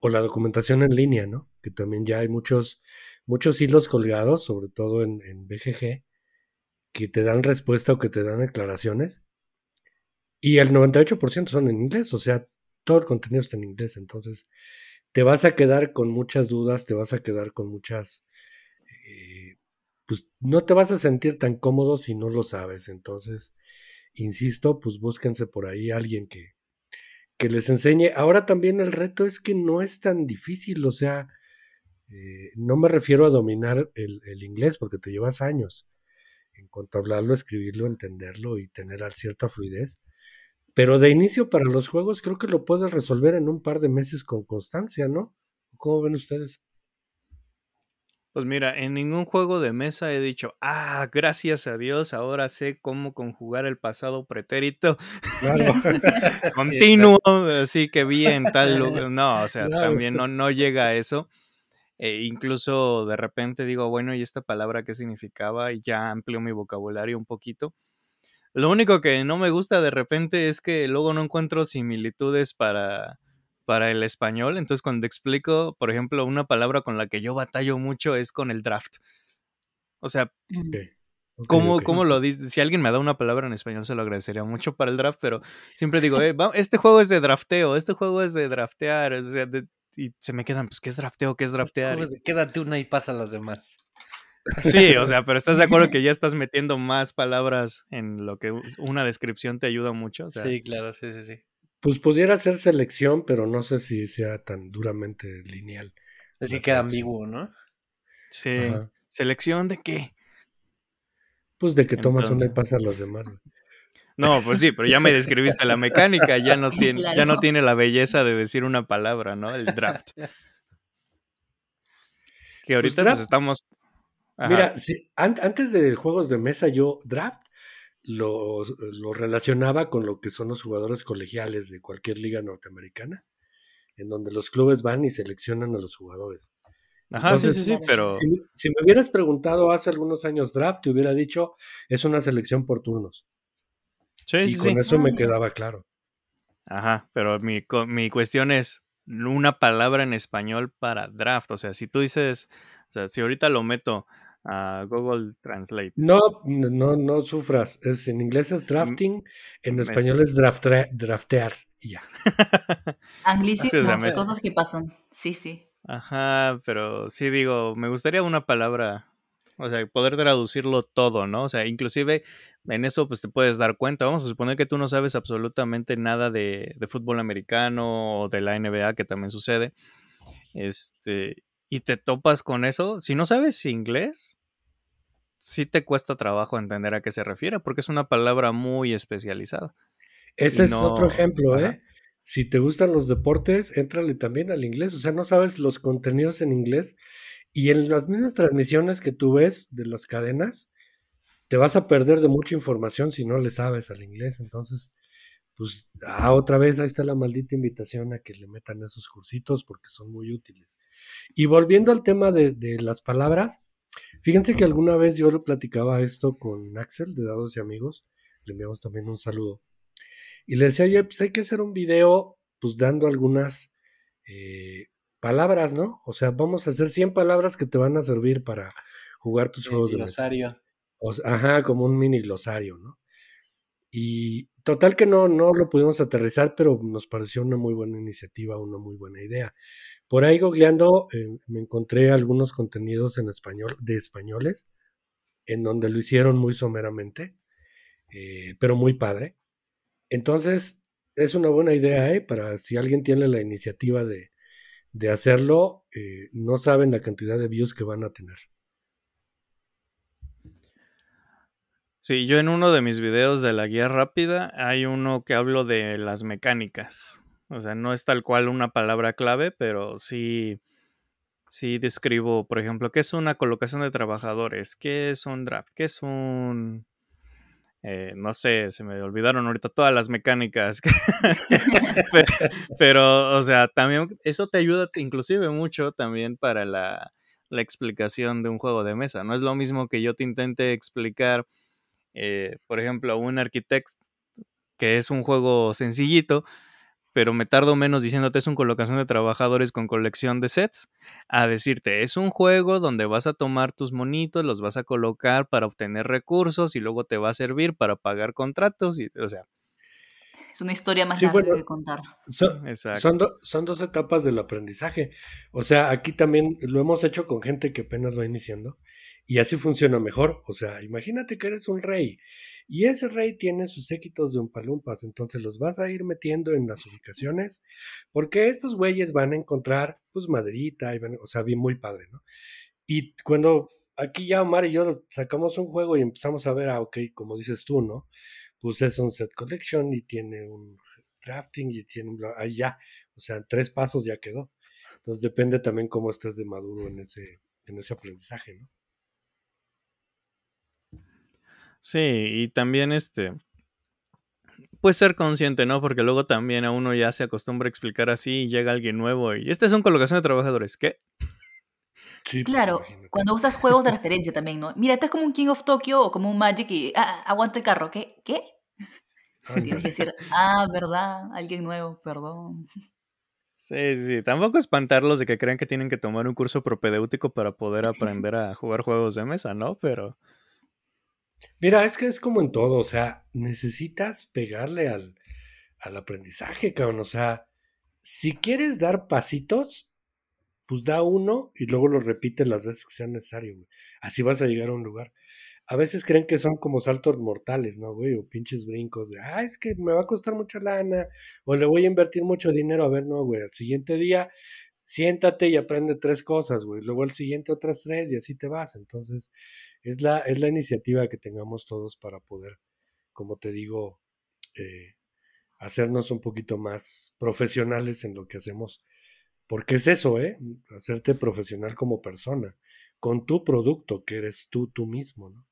Speaker 3: o la documentación en línea, ¿no? Que también ya hay muchos, muchos hilos colgados, sobre todo en, en BGG, que te dan respuesta o que te dan aclaraciones. Y el 98% son en inglés, o sea, todo el contenido está en inglés. Entonces, te vas a quedar con muchas dudas, te vas a quedar con muchas... Pues no te vas a sentir tan cómodo si no lo sabes. Entonces, insisto, pues búsquense por ahí alguien que, que les enseñe. Ahora también el reto es que no es tan difícil, o sea, eh, no me refiero a dominar el, el, inglés porque te llevas años en cuanto a hablarlo, escribirlo, entenderlo y tener cierta fluidez. Pero de inicio para los juegos creo que lo puedes resolver en un par de meses con constancia, ¿no? ¿Cómo ven ustedes?
Speaker 1: Pues mira, en ningún juego de mesa he dicho, ah, gracias a Dios, ahora sé cómo conjugar el pasado pretérito. Claro. Continuo, así que bien, tal. No, o sea, también no, no llega a eso. E incluso de repente digo, bueno, ¿y esta palabra qué significaba? Y ya amplio mi vocabulario un poquito. Lo único que no me gusta de repente es que luego no encuentro similitudes para, para el español. Entonces, cuando explico, por ejemplo, una palabra con la que yo batallo mucho es con el draft. O sea, mm. ¿cómo, lo dice? Si alguien me da una palabra en español, se lo agradecería mucho para el draft, pero siempre digo, eh, este juego es de drafteo, este juego es de draftear. O sea, de, y se me quedan, pues, ¿qué es drafteo? ¿Qué es draftear?
Speaker 2: quédate una y pasa a las demás.
Speaker 1: Sí, o sea, pero ¿estás de acuerdo que ya estás metiendo más palabras en lo que una descripción te ayuda mucho?
Speaker 2: sí, claro, sí, sí, sí.
Speaker 3: Pues pudiera ser selección, pero no sé si sea tan duramente lineal.
Speaker 2: Así que ambiguo, ¿no?
Speaker 1: Sí. ¿Selección de qué?
Speaker 3: Pues de que tomas una y pasas a los demás.
Speaker 1: No, pues sí, pero ya me describiste la mecánica, ya no tiene, ya no tiene la belleza de decir una palabra, ¿no? El draft. Que ahorita pues, estamos.
Speaker 3: Mira, antes de juegos de mesa, yo draft lo, relacionaba con lo que son los jugadores colegiales de cualquier liga norteamericana, en donde los clubes van y seleccionan a los jugadores.
Speaker 1: Ajá, sí, sí, sí, pero.
Speaker 3: Si, si, me hubieras preguntado hace algunos años draft, te hubiera dicho, es una selección por turnos y con eso me quedaba claro.
Speaker 1: Ajá, pero mi, mi cuestión es una palabra en español para draft. O sea, si tú dices, o sea, si ahorita lo meto a Google Translate.
Speaker 3: No, no, no sufras. Es, en inglés es drafting, en español es, draftear y ya.
Speaker 4: Anglicismos, cosas que pasan. Sí, sí.
Speaker 1: Ajá, pero sí digo, me gustaría una palabra o sea, poder traducirlo todo, ¿no? O sea, inclusive en eso pues te puedes dar cuenta. Vamos a suponer que tú no sabes absolutamente nada de, fútbol americano o de la NBA, que también sucede. Este, y te topas con eso. Si no sabes inglés, sí te cuesta trabajo entender a qué se refiere, porque es una palabra muy especializada.
Speaker 3: Ese es otro ejemplo, ¿eh? Si te gustan los deportes, éntrale también al inglés. O sea, no sabes los contenidos en inglés y en las mismas transmisiones que tú ves de las cadenas, te vas a perder de mucha información si no le sabes al inglés. Entonces, pues ah, otra vez ahí está la maldita invitación a que le metan esos cursitos porque son muy útiles. Y volviendo al tema de, las palabras, fíjense que alguna vez yo lo platicaba esto con Axel de Dados y Amigos, le enviamos también un saludo. Y le decía, oye, pues hay que hacer un video, pues dando algunas eh, palabras, ¿no? O sea, vamos a hacer 100 palabras que te van a servir para jugar tus juegos de
Speaker 2: glosario.
Speaker 3: ajá, como un mini glosario, ¿no? Y total que no, no lo pudimos aterrizar, pero nos pareció una muy buena iniciativa, una muy buena idea. Por ahí googleando eh, me encontré algunos contenidos en español, de españoles, en donde lo hicieron muy someramente, eh, pero muy padre. Entonces, es una buena idea, ¿eh? Para si alguien tiene la iniciativa de, de hacerlo, eh, no saben la cantidad de views que van a tener.
Speaker 1: Sí, yo en uno de mis videos de la guía rápida hay uno que hablo de las mecánicas. O sea, no es tal cual una palabra clave, pero sí, sí describo, por ejemplo, qué es una colocación de trabajadores, qué es un draft, qué es un Eh, no sé, se me olvidaron ahorita todas las mecánicas. pero, o sea, también eso te ayuda inclusive mucho también para la, la, explicación de un juego de mesa. No es lo mismo que yo te intente explicar, eh, por ejemplo, un Architect, que es un juego sencillito, pero me tardo menos diciéndote es una colocación de trabajadores con colección de sets, a decirte es un juego donde vas a tomar tus monitos, los vas a colocar para obtener recursos y luego te va a servir para pagar contratos, y, o sea.
Speaker 4: Es una historia más larga que contar.
Speaker 3: Son, son, son, dos etapas del aprendizaje. O sea, aquí también lo hemos hecho con gente que apenas va iniciando y así funciona mejor. O sea, imagínate que eres un rey y ese rey tiene sus séquitos de umpalumpas, entonces los vas a ir metiendo en las ubicaciones, porque estos güeyes van a encontrar, pues, maderita, o sea, bien muy padre, ¿no? Y cuando aquí ya Omar y yo sacamos un juego y empezamos a ver, ah, ok, como dices tú, ¿no? Pues es un set collection y tiene un drafting y tiene un... Ahí ya, o sea, tres pasos ya quedó. Entonces depende también cómo estés de maduro en ese, en ese aprendizaje, ¿no?
Speaker 1: Sí, y también este, pues ser consciente, ¿no? Porque luego también a uno ya se acostumbra a explicar así y llega alguien nuevo y esta es una colocación de trabajadores, ¿qué?
Speaker 4: Sí, pues, claro, cuando usas juegos de referencia también, ¿no? Mira, este es como un King of Tokyo o como un Magic y ah, aguanta el carro, ¿qué? ¿Qué? Tienes que decir, ah, verdad, alguien nuevo, perdón.
Speaker 1: Sí, sí, tampoco espantarlos de que crean que tienen que tomar un curso propedéutico para poder aprender a jugar juegos de mesa, ¿no? Pero
Speaker 3: Mira, es que es como en todo, o sea, necesitas pegarle al, al aprendizaje, cabrón. O sea, si quieres dar pasitos, pues da uno y luego lo repite las veces que sea necesario, güey. Así vas a llegar a un lugar. A veces creen que son como saltos mortales, ¿no, güey? O pinches brincos de, ah, es que me va a costar mucha lana, o le voy a invertir mucho dinero. A ver, no, güey, al siguiente día siéntate y aprende tres cosas, güey. Luego al siguiente otras tres y así te vas. Entonces, es la, es la iniciativa que tengamos todos para poder, como te digo, eh, hacernos un poquito más profesionales en lo que hacemos. Porque es eso, ¿eh? Hacerte profesional como persona, con tu producto, que eres tú, tú mismo, ¿no?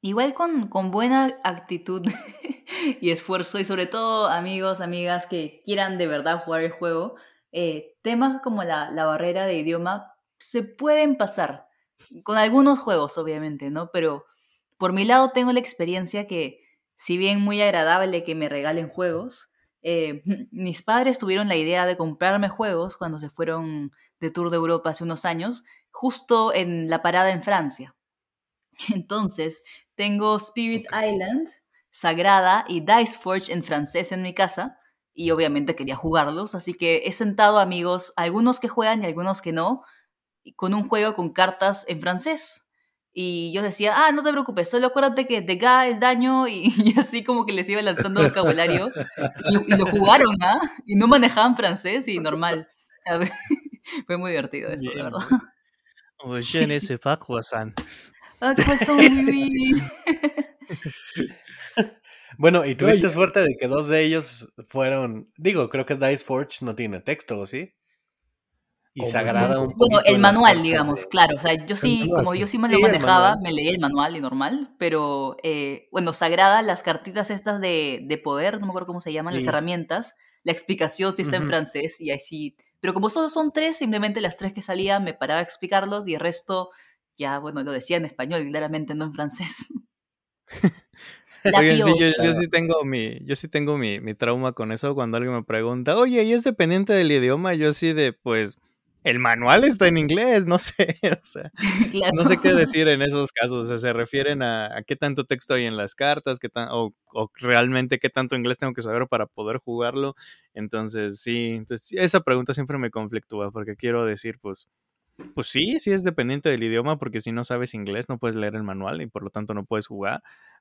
Speaker 4: Igual con, con buena actitud y esfuerzo, y sobre todo amigos, amigas que quieran de verdad jugar el juego, eh, temas como la, la barrera de idioma se pueden pasar. Con algunos juegos, obviamente, ¿no? Pero por mi lado tengo la experiencia que, si bien muy agradable que me regalen juegos, eh, mis padres tuvieron la idea de comprarme juegos cuando se fueron de Tour de Europa hace unos años, justo en la parada en Francia. Entonces, tengo Spirit Island, Sagrada y Dice Forge en francés en mi casa, y obviamente quería jugarlos, así que he sentado amigos, algunos que juegan y algunos que no, con un juego con cartas en francés. Y yo decía, ah, no te preocupes, solo acuérdate que de ga es daño y, así como que les iba lanzando vocabulario. Y, y lo jugaron, ¿ah? Y no manejaban francés y normal. Fue muy divertido eso, la verdad.
Speaker 1: Oh, je ne sais pas croissant.
Speaker 4: Ah, croissant, oui,
Speaker 2: Bueno, y tuviste suerte de que dos de ellos fueron. Digo, creo que Dice Forge no tiene texto, ¿sí? Y se agrada un
Speaker 4: Bueno, el manual, digamos, claro. O sea, yo sí, como yo sí me lo manejaba, me leí el manual y normal, pero eh, bueno, Sagrada, las cartitas estas de, de, poder, no me acuerdo cómo se llaman, las herramientas, la explicación sí está en francés y así. Pero como solo son tres, simplemente las tres que salían me paraba a explicarlos y el resto ya, bueno, lo decía en español, claramente no en francés.
Speaker 1: Oigan, sí, yo, sí tengo mi, yo sí tengo mi, mi trauma con eso cuando alguien me pregunta, oye, ¿y es dependiente del idioma? Yo así de, pues, el manual está en inglés, no sé, o sea, no sé qué decir en esos casos, o sea, se refieren a, qué tanto texto hay en las cartas, qué tan, o, realmente qué tanto inglés tengo que saber para poder jugarlo, entonces sí, entonces esa pregunta siempre me conflictúa porque quiero decir, pues, pues sí, sí es dependiente del idioma porque si no sabes inglés no puedes leer el manual y por lo tanto no puedes jugar,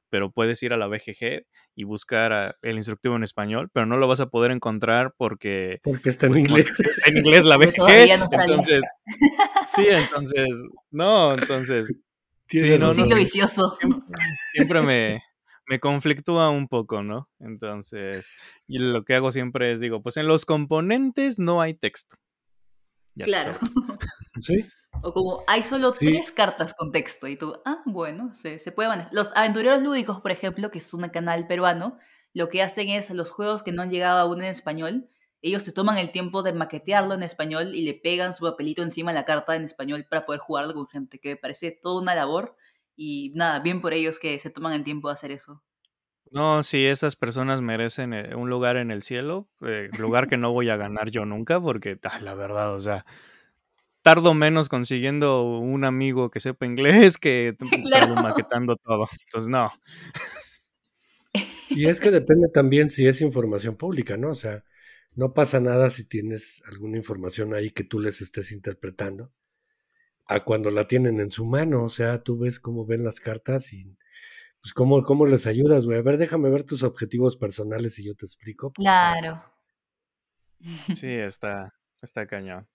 Speaker 1: pero puedes ir a la BGG y buscar el instructivo en español, pero no lo vas a poder encontrar porque...
Speaker 3: Porque está en pues, inglés.
Speaker 1: Está en inglés la BGG. entonces, sí, entonces, no, entonces...
Speaker 4: Sí, no, no, vicioso.
Speaker 1: Siempre, me, me conflictúa un poco, ¿no? Entonces, y lo que hago siempre es, digo, pues en los componentes no hay texto.
Speaker 4: Claro.
Speaker 3: Sí.
Speaker 4: O como hay solo tres cartas con texto y tú, ah, bueno, se, se puede manejar. Los aventureros lúdicos, por ejemplo, que es un canal peruano, lo que hacen es los juegos que no han llegado aún en español, ellos se toman el tiempo de maquetearlo en español y le pegan su papelito encima de la carta en español para poder jugarlo con gente, que me parece toda una labor y nada, bien por ellos que se toman el tiempo de hacer eso.
Speaker 1: No, sí, esas personas merecen eh, un lugar en el cielo, eh, lugar que no voy a ganar yo nunca, porque ah, la verdad, o sea, tardo menos consiguiendo un amigo que sepa inglés que tardo maquetando todo. Entonces, no.
Speaker 3: Y es que depende también si es información pública, ¿no? O sea, no pasa nada si tienes alguna información ahí que tú les estés interpretando a cuando la tienen en su mano. O sea, tú ves cómo ven las cartas y pues cómo, cómo les ayudas, güey. A ver, déjame ver tus objetivos personales y yo te explico.
Speaker 4: Pues, claro.
Speaker 1: Sí, está, está cañón.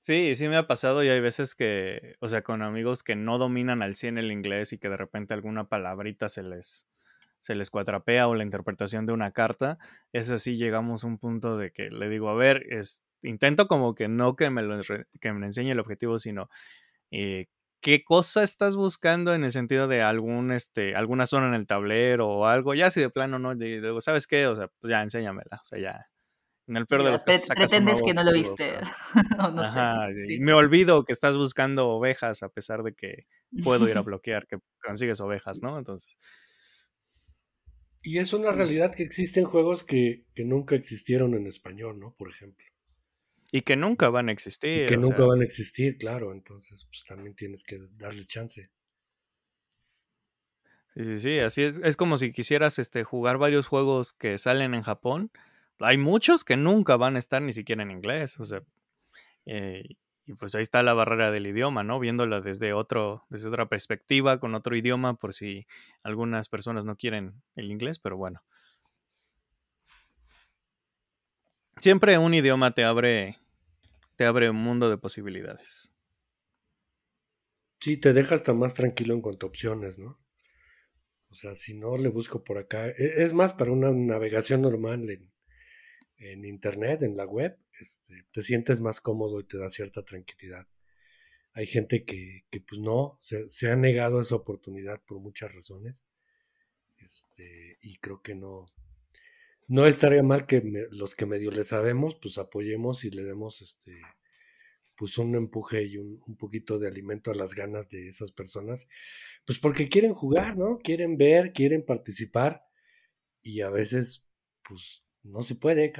Speaker 1: Sí, sí me ha pasado y hay veces que, o sea, con amigos que no dominan al 100 el inglés y que de repente alguna palabrita se les, se les cuatrapea o la interpretación de una carta, es así llegamos a un punto de que le digo, a ver, es, intento como que no que me, lo, que me enseñe el objetivo, sino eh, qué cosa estás buscando en el sentido de algún, este, alguna zona en el tablero o algo, ya si de plano no, digo, ¿sabes qué? O sea, pues ya enséñamela, o sea, ya. En el peor de los casos.
Speaker 4: Pretendes que no lo viste. no,
Speaker 1: Ajá, Me olvido que estás buscando ovejas a pesar de que puedo ir a bloquear que consigues ovejas, ¿no? Entonces.
Speaker 3: Y es una realidad que existen juegos que, nunca existieron en español, ¿no? Por ejemplo.
Speaker 1: Y que nunca van a existir.
Speaker 3: Y que nunca van a existir, claro. Entonces, pues también tienes que darle chance.
Speaker 1: Sí, sí, sí. Así es. Es como si quisieras este, jugar varios juegos que salen en Japón. Hay muchos que nunca van a estar ni siquiera en inglés. O sea, eh, y pues ahí está la barrera del idioma, ¿no? Viéndola desde otro, desde otra perspectiva, con otro idioma, por si algunas personas no quieren el inglés, pero bueno. Siempre un idioma te abre, te abre un mundo de posibilidades.
Speaker 3: Sí, te deja hasta más tranquilo en cuanto a opciones, ¿no? O sea, si no le busco por acá, e, es más para una navegación normal en, internet, en la web, este, te sientes más cómodo y te da cierta tranquilidad. Hay gente que, que pues no, se, se, ha negado esa oportunidad por muchas razones. Este, y creo que no, no estaría mal que los que medio le sabemos, pues apoyemos y le demos este, pues un empuje y un, un, poquito de alimento a las ganas de esas personas, pues porque quieren jugar, ¿no? Quieren ver, quieren participar y a veces, pues no se puede,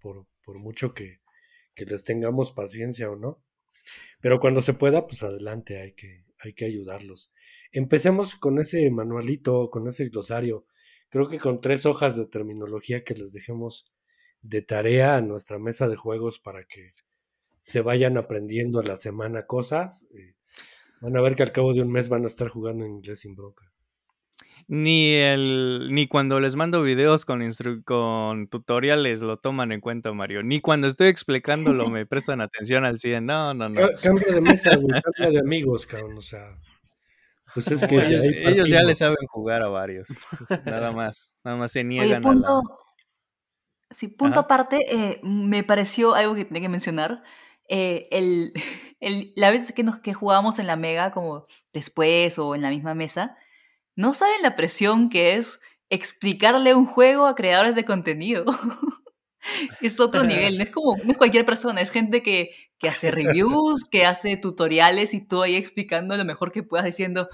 Speaker 3: por, por mucho que, que, les tengamos paciencia o no. Pero cuando se pueda, pues adelante, hay que, hay que ayudarlos. Empecemos con ese manualito, con ese glosario. Creo que con tres hojas de terminología que les dejemos de tarea a nuestra mesa de juegos para que se vayan aprendiendo a la semana cosas. Eh, van a ver que al cabo de un mes van a estar jugando en inglés sin bronca
Speaker 1: ni el ni cuando les mando videos con con tutoriales lo toman en cuenta, Mario. Ni cuando estoy explicándolo me prestan atención al 100. No, no, no.
Speaker 3: Cambio de mesa, cambio de amigos, cabrón, o sea. Pues es que
Speaker 1: ellos, ya le saben jugar a varios. Pues, nada más, nada más se niegan
Speaker 4: Oye, punto, Sí, punto aparte, eh, me pareció algo que tenía que mencionar. Eh, el, el, la vez que, nos, que jugábamos en la Mega, como después o en la misma mesa, no saben la presión que es explicarle un juego a creadores de contenido. es otro nivel, no es como no es cualquier persona, es gente que, que hace reviews, que hace tutoriales y tú ahí explicando lo mejor que puedas diciendo,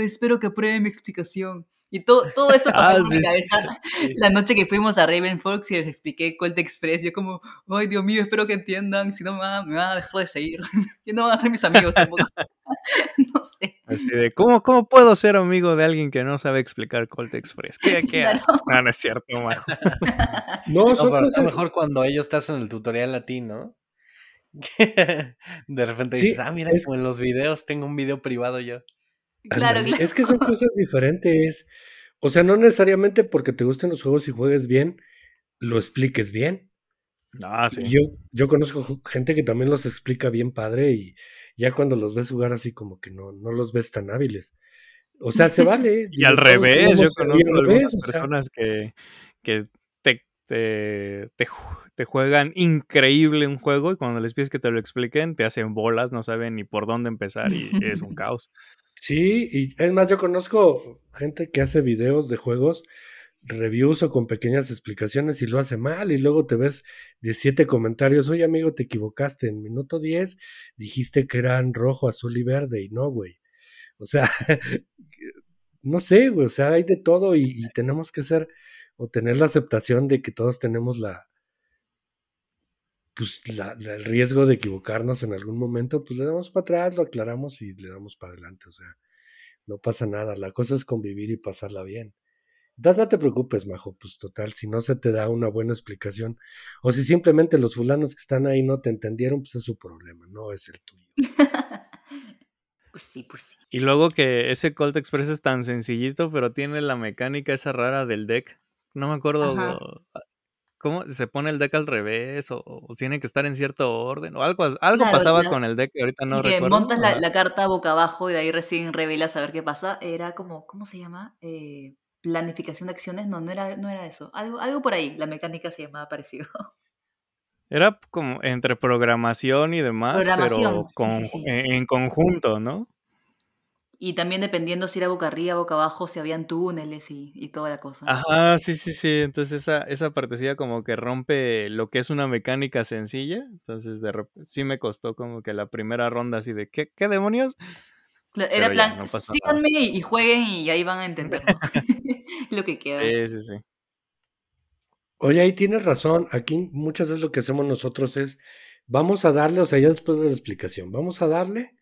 Speaker 4: espero que apruebe mi explicación. Y todo, todo eso pasó ah, por mi cabeza la noche que fuimos a Raven Fox y les expliqué Colt Express. Yo como, ay Dios mío, espero que entiendan, si no me van, a dejar de seguir. y no van a ser mis amigos tampoco. no sé.
Speaker 1: Así de, ¿cómo, ¿cómo puedo ser amigo de alguien que no sabe explicar Colt Express? ¿Qué, qué No, no es cierto, Majo.
Speaker 2: no, no es mejor cuando ellos te hacen el tutorial a ti, ¿no? de repente dices, ah, mira, como en los videos tengo un video privado yo.
Speaker 4: Claro,
Speaker 3: Es que son cosas diferentes. O sea, no necesariamente porque te gusten los juegos y juegues bien, lo expliques bien.
Speaker 1: Ah, sí.
Speaker 3: Yo, yo conozco gente que también los explica bien padre y ya cuando los ves jugar así como que no, no los ves tan hábiles. O sea, se vale.
Speaker 1: y al revés, yo conozco algunas personas que, que te, te, juegan increíble un juego y cuando les pides que te lo expliquen, te hacen bolas, no saben ni por dónde empezar y es un caos.
Speaker 3: Sí, y es más, yo conozco gente que hace videos de juegos, reviews o con pequeñas explicaciones y lo hace mal y luego te ves 17 comentarios, oye amigo, te equivocaste, en minuto 10 dijiste que eran rojo, azul y verde y no, güey. O sea, no sé, güey, o sea, hay de todo y, tenemos que ser o tener la aceptación de que todos tenemos la, pues el riesgo de equivocarnos en algún momento, pues le damos para atrás, lo aclaramos y le damos para adelante, o sea, no pasa nada, la cosa es convivir y pasarla bien. Entonces no te preocupes, Majo, pues total, si no se te da una buena explicación, o si simplemente los fulanos que están ahí no te entendieron, pues es su problema, no es el tuyo.
Speaker 4: Pues sí, pues sí.
Speaker 1: Y luego que ese Colt Express es tan sencillito, pero tiene la mecánica esa rara del deck. No me acuerdo cómo se pone el deck al revés o, tiene que estar en cierto orden o algo, algo pasaba con el deck ahorita no sí,
Speaker 4: que montas la, carta boca abajo y de ahí recién revelas a ver qué pasa. Era como, ¿cómo se llama? Eh, planificación de acciones. No, no era, no era eso. Algo, algo por ahí. La mecánica se llamaba parecido.
Speaker 1: Era como entre programación y demás, pero en conjunto, ¿no?
Speaker 4: Y también dependiendo si era boca arriba, boca abajo, si habían túneles y, toda la cosa.
Speaker 1: Ajá, sí, sí, sí. Entonces esa, esa partecilla como que rompe lo que es una mecánica sencilla. Entonces de sí me costó como que la primera ronda así de ¿qué, qué demonios?
Speaker 4: Era plan, síganme y jueguen y ahí van a entender lo que queda.
Speaker 1: Sí, sí, sí.
Speaker 3: Oye, ahí tienes razón. Aquí muchas veces lo que hacemos nosotros es, vamos a darle, o sea, ya después de la explicación, vamos a darle,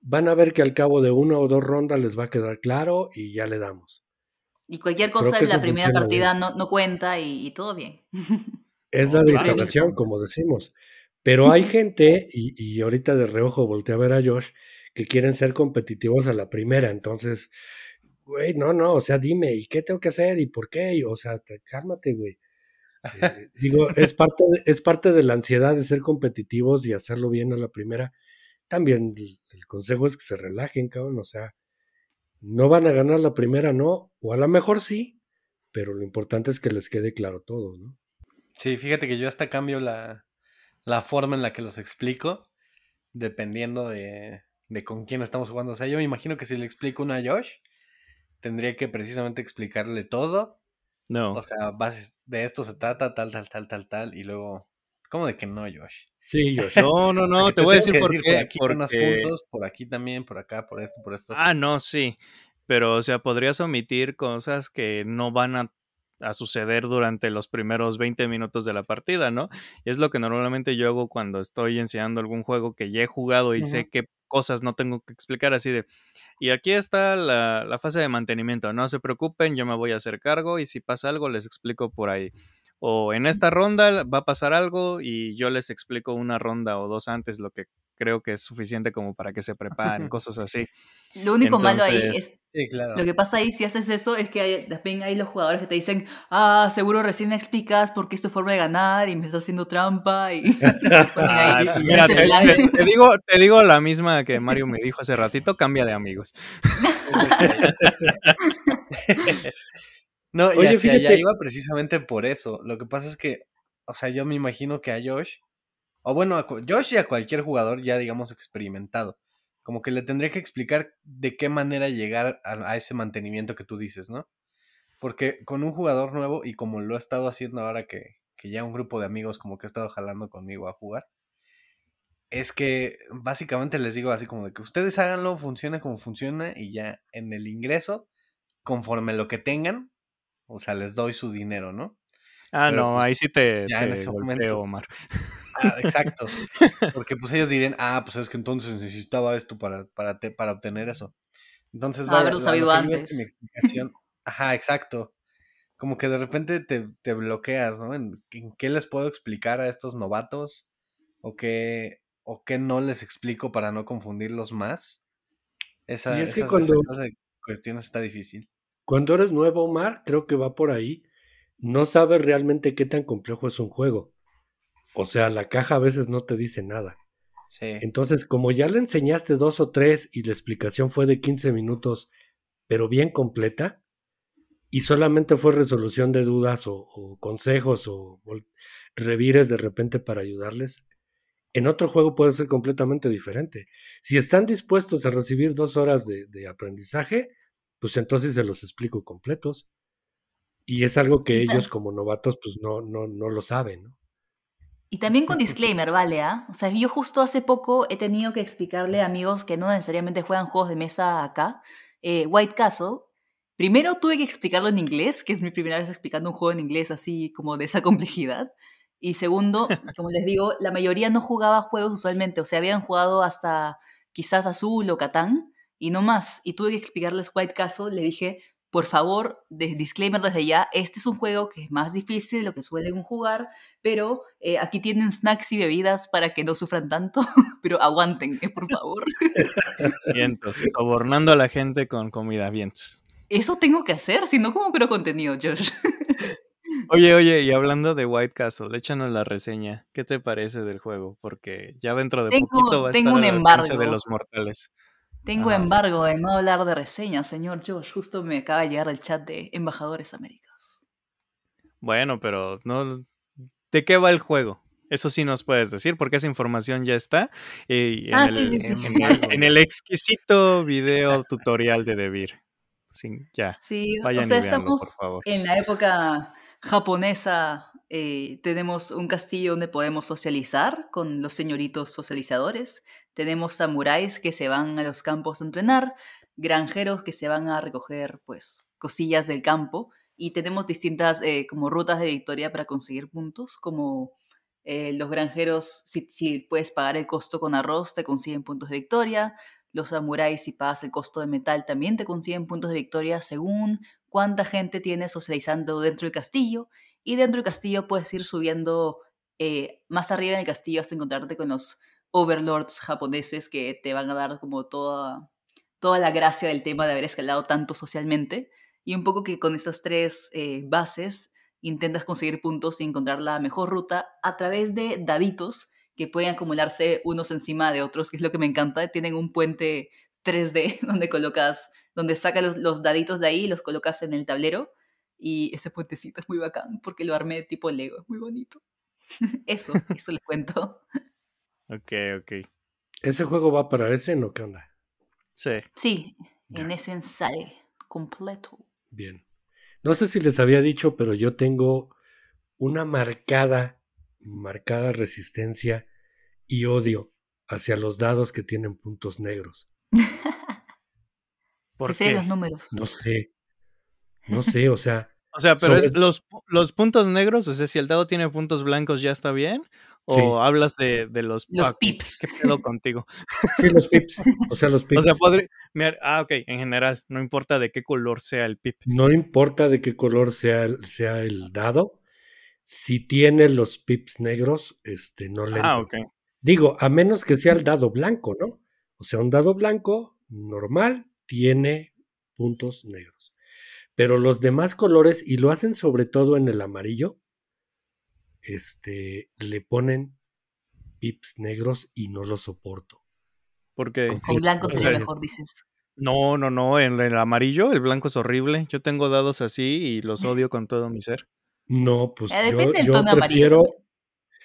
Speaker 3: van a ver que al cabo de una o dos rondas les va a quedar claro y ya le damos.
Speaker 4: Y cualquier cosa en la primera partida no, no, cuenta y, todo bien.
Speaker 3: Es la de instalación, como decimos. Pero hay gente, y, y ahorita de reojo volteé a ver a Josh, que quieren ser competitivos a la primera. Entonces, güey, no, no, o sea, dime, ¿y qué tengo que hacer? ¿Y por qué? o sea, cálmate, güey. Eh, digo, es parte, de, es parte de la ansiedad de ser competitivos y hacerlo bien a la primera. También consejo es que se relajen, cabrón. O sea, no van a ganar la primera, no. O a lo mejor sí, pero lo importante es que les quede claro todo, ¿no?
Speaker 2: Sí, fíjate que yo hasta cambio la, la forma en la que los explico, dependiendo de, de con quién estamos jugando. O sea, yo me imagino que si le explico una a Josh, tendría que precisamente explicarle todo
Speaker 1: no.
Speaker 2: O sea, de esto se trata, tal, tal, tal, tal, tal, y luego, ¿cómo de que no, Josh?
Speaker 3: Sí, Josh.
Speaker 1: No, no, no, te, voy a decir por qué. Por
Speaker 2: aquí unos puntos, por aquí también, por acá, por esto, por esto.
Speaker 1: Ah, no, sí. Pero, o sea, podrías omitir cosas que no van a, suceder durante los primeros 20 minutos de la partida, ¿no? Y es lo que normalmente yo hago cuando estoy enseñando algún juego que ya he jugado y sé qué cosas no tengo que explicar así de, y aquí está la, fase de mantenimiento. No se preocupen, yo me voy a hacer cargo y si pasa algo les explico por ahí. O en esta ronda va a pasar algo y yo les explico una ronda o dos antes lo que creo que es suficiente como para que se preparen, cosas así.
Speaker 4: Lo único malo ahí es. Lo que pasa ahí, si haces eso, es que hay, también hay los jugadores que te dicen, ah, seguro recién me explicas por qué es tu forma de ganar y me estás haciendo trampa. Y,
Speaker 1: ah, mira, te, digo, te digo la misma que Mario me dijo hace ratito: cambia de amigos.
Speaker 2: No, y Oye, allá iba precisamente por eso. Lo que pasa es que, o sea, yo me imagino que a Josh o bueno, a Josh y a cualquier jugador ya digamos experimentado, como que le tendría que explicar de qué manera llegar a, ese mantenimiento que tú dices, ¿no? Porque con un jugador nuevo y como lo he estado haciendo ahora que, que ya un grupo de amigos como que ha estado jalando conmigo a jugar, es que básicamente les digo así como de que ustedes háganlo, funcione como funciona y ya en el ingreso, conforme lo que tengan, o sea, les doy su dinero, ¿no?
Speaker 1: Ah, no, pues ahí sí te, ya en ese momento, Omar.
Speaker 2: Ah, exacto. Porque pues ellos dirían, ah, pues es que entonces necesitaba esto para, para, para obtener eso. Entonces,
Speaker 4: ah, haberlo sabido antes.
Speaker 2: mi explicación, ajá, exacto. Como que de repente te, te bloqueas, ¿no? ¿En, qué les puedo explicar a estos novatos? ¿O qué, ¿O qué no les explico para no confundirlos más? Esa,
Speaker 3: y es que cuando,
Speaker 2: cuestiones está difícil.
Speaker 3: Cuando eres nuevo, Omar, creo que va por ahí no sabes realmente qué tan complejo es un juego. O sea, la caja a veces no te dice nada.
Speaker 2: Sí.
Speaker 3: Entonces, como ya le enseñaste dos o tres y la explicación fue de 15 minutos, pero bien completa, y solamente fue resolución de dudas o, consejos o, revires de repente para ayudarles, en otro juego puede ser completamente diferente. Si están dispuestos a recibir dos horas de, de aprendizaje, pues entonces se los explico completos. Y es algo que ellos como novatos pues no, no, no lo saben, ¿no?
Speaker 4: Y también con disclaimer, ¿vale? ¿ah? O sea, yo justo hace poco he tenido que explicarle a amigos que no necesariamente juegan juegos de mesa acá, eh, White Castle. Primero tuve que explicarlo en inglés, que es mi primera vez explicando un juego en inglés así como de esa complejidad. Y segundo, como les digo, la mayoría no jugaba juegos usualmente, o sea, habían jugado hasta quizás Azul o Catán y no más. Y tuve que explicarles White Castle, le dije, por favor, de disclaimer desde ya, este es un juego que es más difícil de lo que suelen jugar, pero eh, aquí tienen snacks y bebidas para que no sufran tanto, pero aguanten, eh, por favor.
Speaker 1: Vientos, sobornando a la gente con comida, vientos.
Speaker 4: Eso tengo que hacer, si no, ¿cómo creo contenido, Josh?
Speaker 1: Oye, oye, y hablando de White Castle, échanos la reseña. ¿Qué te parece del juego? Porque ya dentro de poquito va a estar
Speaker 4: un embargo.
Speaker 1: de los mortales.
Speaker 4: Tengo embargo de no hablar de reseñas, señor Josh. Justo me acaba de llegar el chat de Embajadores Américas.
Speaker 1: Bueno, pero no. ¿De qué va el juego? Eso sí nos puedes decir, porque esa información ya está en,
Speaker 4: ah,
Speaker 1: el,
Speaker 4: sí, sí,
Speaker 1: En, el, exquisito video tutorial de Debir. Sí, ya.
Speaker 4: Sí, o sea, estamos en la época japonesa eh, tenemos un castillo donde podemos socializar con los señoritos socializadores. Tenemos samuráis que se van a los campos a entrenar, granjeros que se van a recoger pues cosillas del campo y tenemos distintas eh, como rutas de victoria para conseguir puntos, como eh, los granjeros, si, puedes pagar el costo con arroz, te consiguen puntos de victoria. Los samuráis, si pagas el costo de metal, también te consiguen puntos de victoria según cuánta gente tienes socializando dentro del castillo. Y dentro del castillo puedes ir subiendo eh, más arriba en el castillo hasta encontrarte con los overlords japoneses que te van a dar como toda, toda la gracia del tema de haber escalado tanto socialmente. Y un poco que con esas tres eh, bases intentas conseguir puntos y encontrar la mejor ruta a través de daditos que pueden acumularse unos encima de otros, que es lo que me encanta. Tienen un puente 3D donde colocas, donde sacas los, los, daditos de ahí y los colocas en el tablero. Y ese puentecito es muy bacán porque lo armé tipo Lego, es muy bonito. eso, eso les cuento.
Speaker 1: Ok, ok.
Speaker 3: ¿Ese juego va para ese no qué onda?
Speaker 1: Sí.
Speaker 4: Sí, en ese sale completo.
Speaker 3: Bien. No sé si les había dicho, pero yo tengo una marcada, marcada resistencia y odio hacia los dados que tienen puntos negros.
Speaker 4: ¿Por qué? los números.
Speaker 3: No sé. No sé, o sea.
Speaker 1: O sea, pero es los, los puntos negros, o sea, si el dado tiene puntos blancos, ¿ya está bien? ¿O hablas de, de los,
Speaker 4: los pips?
Speaker 1: ¿Qué pedo contigo?
Speaker 3: Sí, los pips. O sea, los pips.
Speaker 1: O sea, podría. Ah, ok, en general, no importa de qué color sea el pip.
Speaker 3: No importa de qué color sea, sea el dado. Si tiene los pips negros, este, no le.
Speaker 1: Ah, ok.
Speaker 3: Digo, a menos que sea el dado blanco, ¿no? O sea, un dado blanco normal tiene puntos negros. Pero los demás colores, y lo hacen sobre todo en el amarillo, este, le ponen pips negros y no lo soporto.
Speaker 1: Porque
Speaker 4: el blanco sería mejor, dices.
Speaker 1: No, no, no, en el amarillo el blanco es horrible. Yo tengo dados así y los odio con todo mi ser.
Speaker 3: No, pues eh, yo, yo prefiero...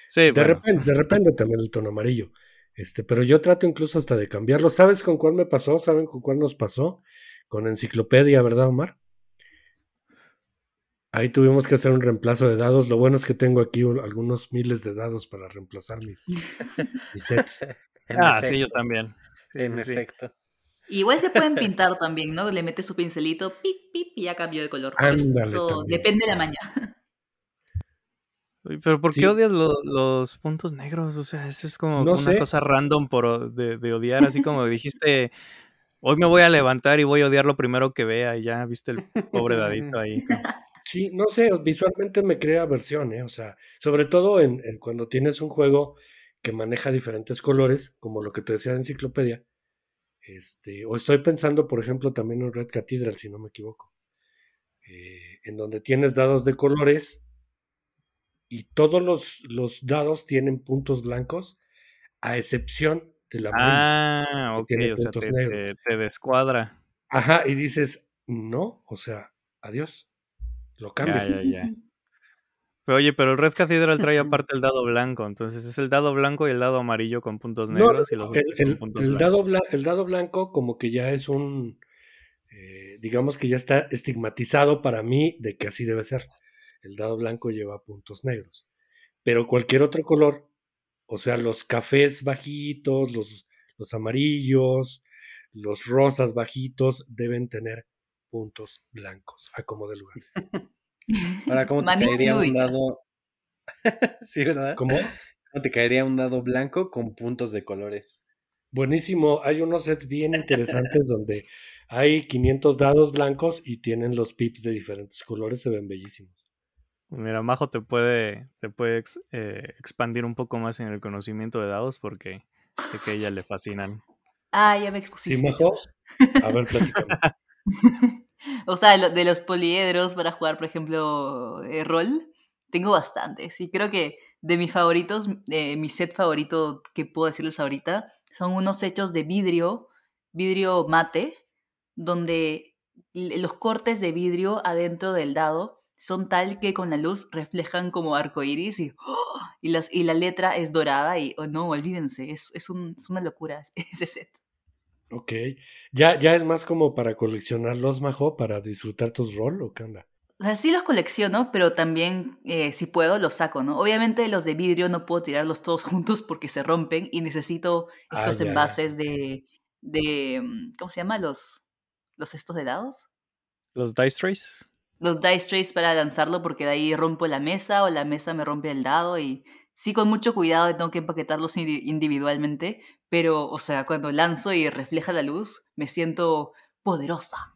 Speaker 3: Sí, de, repente, de repente también el tono amarillo. Este, pero yo trato incluso hasta de cambiarlo. ¿Sabes con cuál me pasó? ¿Saben con cuál nos pasó? Con enciclopedia, ¿verdad, Omar? Ahí tuvimos que hacer un reemplazo de dados. Lo bueno es que tengo aquí algunos miles de dados para reemplazar mis, sets.
Speaker 1: ah, sí, yo también.
Speaker 2: en efecto.
Speaker 4: Igual se pueden pintar también, ¿no? Le metes su pincelito, pip, pip, y ya cambió de color. depende de la mañana.
Speaker 1: Pero ¿por qué odias los puntos negros? O sea, eso es como una cosa random por, de, odiar, así como dijiste, hoy me voy a levantar y voy a odiar lo primero que vea y ya viste el pobre dadito ahí.
Speaker 3: Sí, no sé, visualmente me crea aversión, ¿eh? O sea, sobre todo en, cuando tienes un juego que maneja diferentes colores, como lo que te decía de enciclopedia. Este, o estoy pensando, por ejemplo, también en Red Cathedral, si no me equivoco. Eh, en donde tienes dados de colores y todos los, los dados tienen puntos blancos, a excepción de la
Speaker 1: Ah, ok, o sea, te, descuadra.
Speaker 3: Ajá, y dices, no, o sea, adiós. Lo cambia.
Speaker 1: Ya, ya, ya. Pero, oye, pero el Red Cathedral trae aparte el dado blanco, entonces es el dado blanco y el dado amarillo con puntos negros y los
Speaker 3: el,
Speaker 1: otros con puntos
Speaker 3: el dado bla- el dado blanco como que ya es un, eh, digamos que ya está estigmatizado para mí de que así debe ser. El dado blanco lleva puntos negros. Pero cualquier otro color, o sea, los cafés bajitos, los, los amarillos, los rosas bajitos, deben tener puntos blancos, a como de lugar.
Speaker 2: Ahora, ¿cómo te caería un dado? sí, ¿verdad?
Speaker 3: ¿Cómo?
Speaker 2: ¿Cómo te caería un dado blanco con puntos de colores?
Speaker 3: Buenísimo, hay unos sets bien interesantes donde hay 500 dados blancos y tienen los pips de diferentes colores, se ven bellísimos.
Speaker 1: Mira, Majo te puede, te puede ex- eh, expandir un poco más en el conocimiento de dados porque sé que a ella le fascinan.
Speaker 4: Ah, ya me
Speaker 3: ¿Sí,
Speaker 4: expusiste.
Speaker 3: Majo? A ver, platícame.
Speaker 4: o sea, de los poliedros para jugar, por ejemplo, eh, rol, tengo bastantes. Y creo que de mis favoritos, eh, mi set favorito que puedo decirles ahorita, son unos hechos de vidrio, vidrio mate, donde los cortes de vidrio adentro del dado son tal que con la luz reflejan como arcoíris y, ¡oh! y, las, y la letra es dorada y oh, no, olvídense, es, es una locura ese set.
Speaker 3: Ok. ¿Ya, ¿Ya es más como para coleccionarlos, Majo, para disfrutar tus rol o qué onda?
Speaker 4: O sea, sí los colecciono, pero también, eh, si puedo, los saco, ¿no? Obviamente los de vidrio no puedo tirarlos todos juntos porque se rompen y necesito
Speaker 3: Ah,
Speaker 4: estos envases de, de, mm, ¿cómo se llama? Los, los estos de dados.
Speaker 1: Los Dice Trace.
Speaker 4: Los dice trays para lanzarlo porque de ahí rompo la mesa o la mesa me rompe el dado y sí con mucho cuidado tengo que empaquetarlos indi- individualmente, pero, o sea, cuando lanzo y refleja la luz, me siento poderosa.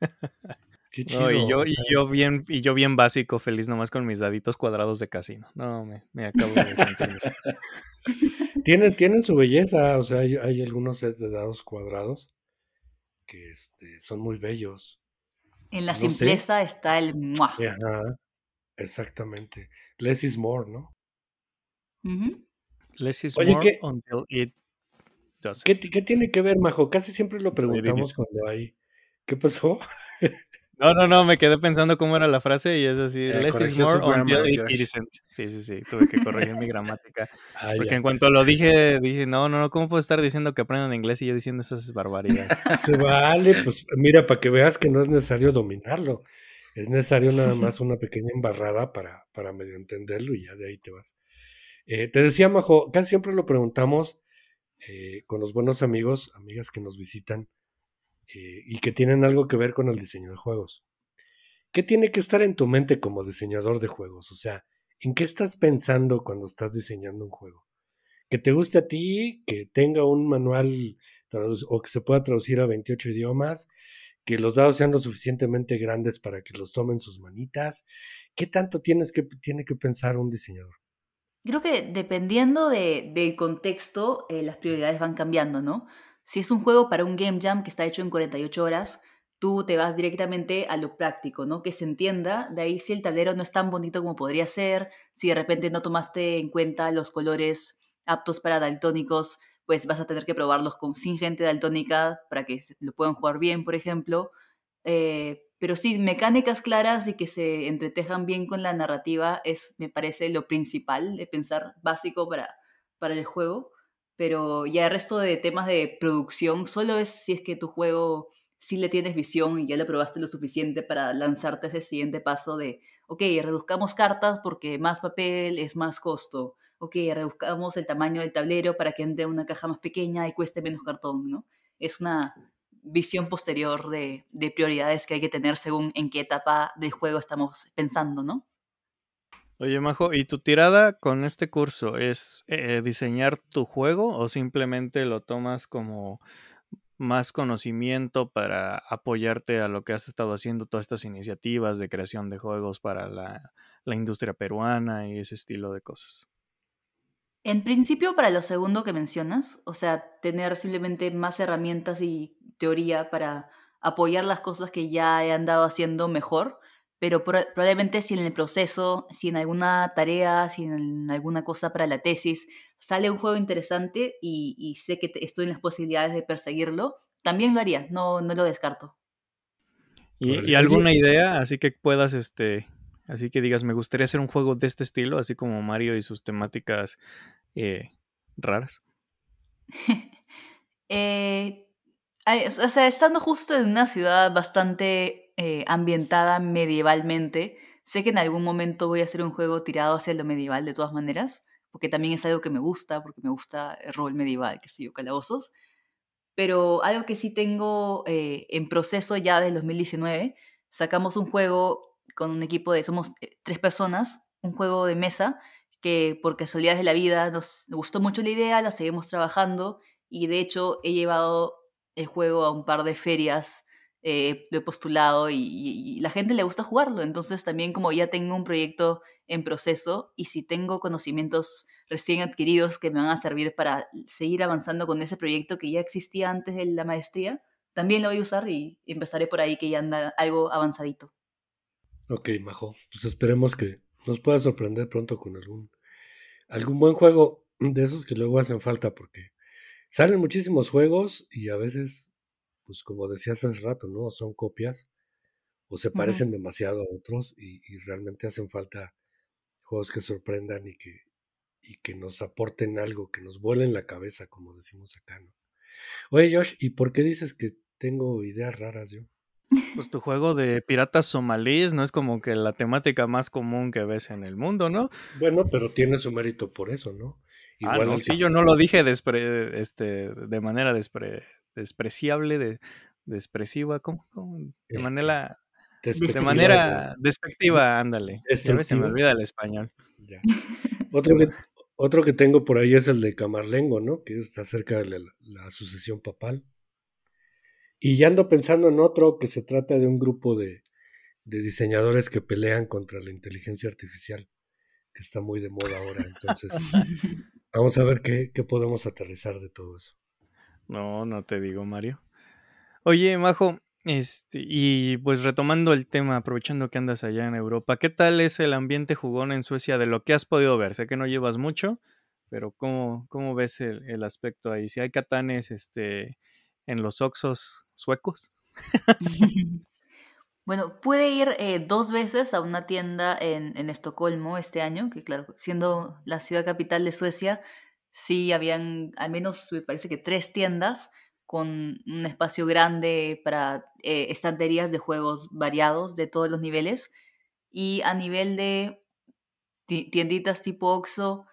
Speaker 3: Qué
Speaker 1: No, y
Speaker 3: chido,
Speaker 1: yo, y yo bien, y yo bien básico, feliz nomás con mis daditos cuadrados de casino. No, me, me acabo de sentir.
Speaker 3: Tienen, tienen su belleza, o sea, hay, hay algunos sets de dados cuadrados que este, son muy bellos.
Speaker 4: En la
Speaker 3: No sé.
Speaker 4: simpleza está el ¡mua!
Speaker 3: Ajá, exactamente. Less is more, ¿no?
Speaker 1: Less is
Speaker 3: Oye,
Speaker 1: more
Speaker 3: ¿qué-
Speaker 1: until it doesn't.
Speaker 3: ¿Qué, ti- qué tiene que ver, Majo? Casi siempre lo preguntamos cuando hay. ¿Qué pasó?
Speaker 1: No, no, no, me quedé pensando cómo era la frase y es así,
Speaker 2: Eh,
Speaker 1: less is more until
Speaker 2: grammar,
Speaker 1: it
Speaker 2: Josh.
Speaker 1: isn't. Sí, sí, sí, tuve que corregir mi gramática.
Speaker 3: Ah,
Speaker 1: Porque
Speaker 3: ya.
Speaker 1: en cuanto lo dije, dije, no, no, no, ¿cómo puedo estar diciendo que aprendan inglés y yo diciendo esas barbaridades?
Speaker 3: Se vale, pues mira, para que veas que no es necesario dominarlo. Es necesario nada más una pequeña embarrada para, para medio entenderlo y ya de ahí te vas. Eh, te decía, Majo, casi siempre lo preguntamos eh, con los buenos amigos, amigas que nos visitan eh, y que tienen algo que ver con el diseño de juegos. ¿Qué tiene que estar en tu mente como diseñador de juegos? O sea, ¿en qué estás pensando cuando estás diseñando un juego? Que te guste a ti, que tenga un manual o que se pueda traducir a 28 idiomas, que los dados sean lo suficientemente grandes para que los tomen sus manitas. ¿Qué tanto tienes que, tiene que pensar un diseñador?
Speaker 4: Creo que dependiendo de- del contexto, eh, las prioridades van cambiando, ¿no? Si es un juego para un game jam que está hecho en 48 horas, tú te vas directamente a lo práctico, ¿no? Que se entienda, de ahí si el tablero no es tan bonito como podría ser, si de repente no tomaste en cuenta los colores aptos para daltónicos, pues vas a tener que probarlos con, sin gente daltónica para que lo puedan jugar bien, por ejemplo. Eh, pero sí, mecánicas claras y que se entretejan bien con la narrativa es, me parece, lo principal de pensar básico para, para el juego. Pero ya el resto de temas de producción solo es si es que tu juego sí le tienes visión y ya le probaste lo suficiente para lanzarte ese siguiente paso de, ok, reduzcamos cartas porque más papel es más costo. Ok, reduzcamos el tamaño del tablero para que entre en una caja más pequeña y cueste menos cartón, ¿no? Es una visión posterior de, de prioridades que hay que tener según en qué etapa del juego estamos pensando, ¿no?
Speaker 1: Oye, Majo, ¿y tu tirada con este curso es eh, diseñar tu juego o simplemente lo tomas como más conocimiento para apoyarte a lo que has estado haciendo, todas estas iniciativas de creación de juegos para la, la industria peruana y ese estilo de cosas?
Speaker 4: En principio, para lo segundo que mencionas, o sea, tener simplemente más herramientas y teoría para apoyar las cosas que ya he andado haciendo mejor, pero pro- probablemente si en el proceso, si en alguna tarea, si en alguna cosa para la tesis sale un juego interesante y, y sé que estoy en las posibilidades de perseguirlo, también lo haría, no, no lo descarto.
Speaker 1: ¿Y, alguna idea? Así que puedas, este, así que digas, me gustaría hacer un juego de este estilo, así como Mario y sus temáticas eh, raras.
Speaker 4: eh, o sea, estando justo en una ciudad bastante eh, ambientada medievalmente, sé que en algún momento voy a hacer un juego tirado hacia lo medieval de todas maneras, porque también es algo que me gusta, porque me gusta el rol medieval, que soy yo, calabozos. Pero algo que sí tengo eh, en proceso ya desde 2019, sacamos un juego con un equipo de, somos eh, tres personas, un juego de mesa que por casualidades de la vida nos gustó mucho la idea, la seguimos trabajando y de hecho he llevado el juego a un par de ferias, eh, de postulado y, la gente le gusta jugarlo. Entonces también como ya tengo un proyecto en proceso y si tengo conocimientos recién adquiridos que me van a servir para seguir avanzando con ese proyecto que ya existía antes de la maestría, también lo voy a usar y empezaré por ahí que ya anda algo avanzadito.
Speaker 3: Ok, Majo, pues esperemos que nos pueda sorprender pronto con algún, algún buen juego de esos que luego hacen falta porque Salen muchísimos juegos y a veces, pues como decía hace rato, ¿no? Son copias o se parecen demasiado a otros y, realmente hacen falta juegos que sorprendan y que, y que nos aporten algo, que nos vuelen la cabeza, como decimos acá, ¿no? Oye, Josh, ¿y por qué dices que tengo ideas raras yo?
Speaker 1: Pues tu juego de piratas somalíes no es como que la temática más común que ves en el mundo, ¿no?
Speaker 3: Bueno, pero tiene su mérito por eso, ¿no?
Speaker 1: Ah, Igual sí, yo no lo dije este, de manera despreciable, de, despresiva, ¿cómo? De este, manera, de manera despectiva, ándale. A veces se me olvida el español.
Speaker 3: Otro, que, otro que tengo por ahí es el de Camarlengo, ¿no? Que es acerca de la, sucesión papal. Y ya ando pensando en otro que se trata de un grupo de, de diseñadores que pelean contra la inteligencia artificial, que está muy de moda ahora. Entonces, Vamos a ver qué, podemos aterrizar de todo eso.
Speaker 1: No, no te digo, Mario. Oye, Majo, este, y pues retomando el tema, aprovechando que andas allá en Europa, ¿qué tal es el ambiente jugón en Suecia de lo que has podido ver? Sé que no llevas mucho, pero ¿cómo, cómo ves el, aspecto ahí? Si hay catanes este, en los oxos suecos.
Speaker 4: Bueno, pude ir eh, dos veces a una tienda en, Estocolmo este año, que claro, siendo la ciudad capital de Suecia, sí habían al menos, me parece que tres tiendas con un espacio grande para eh, estanterías de juegos variados de todos los niveles. Y a nivel de tienditas tipo Oxxo,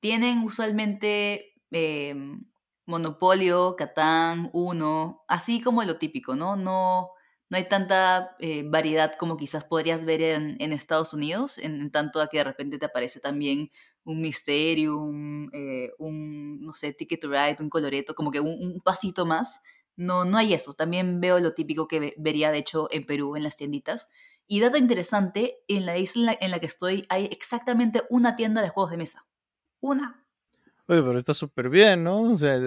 Speaker 4: tienen usualmente em, Monopolio, Catán, Uno, así como lo típico, ¿no? No no hay tanta eh, variedad como quizás podrías ver en, Estados Unidos, en, tanto a que de repente te aparece también un Mysterium, eh, un, no sé, Ticket to Ride, un Coloreto, como que un, pasito más. No, no hay eso. También veo lo típico que vería, de hecho, en Perú, en las tienditas. Y dato interesante, en la isla en la que estoy hay exactamente una tienda de juegos de mesa. Una.
Speaker 1: Oye, pero está súper bien, ¿no? O sea,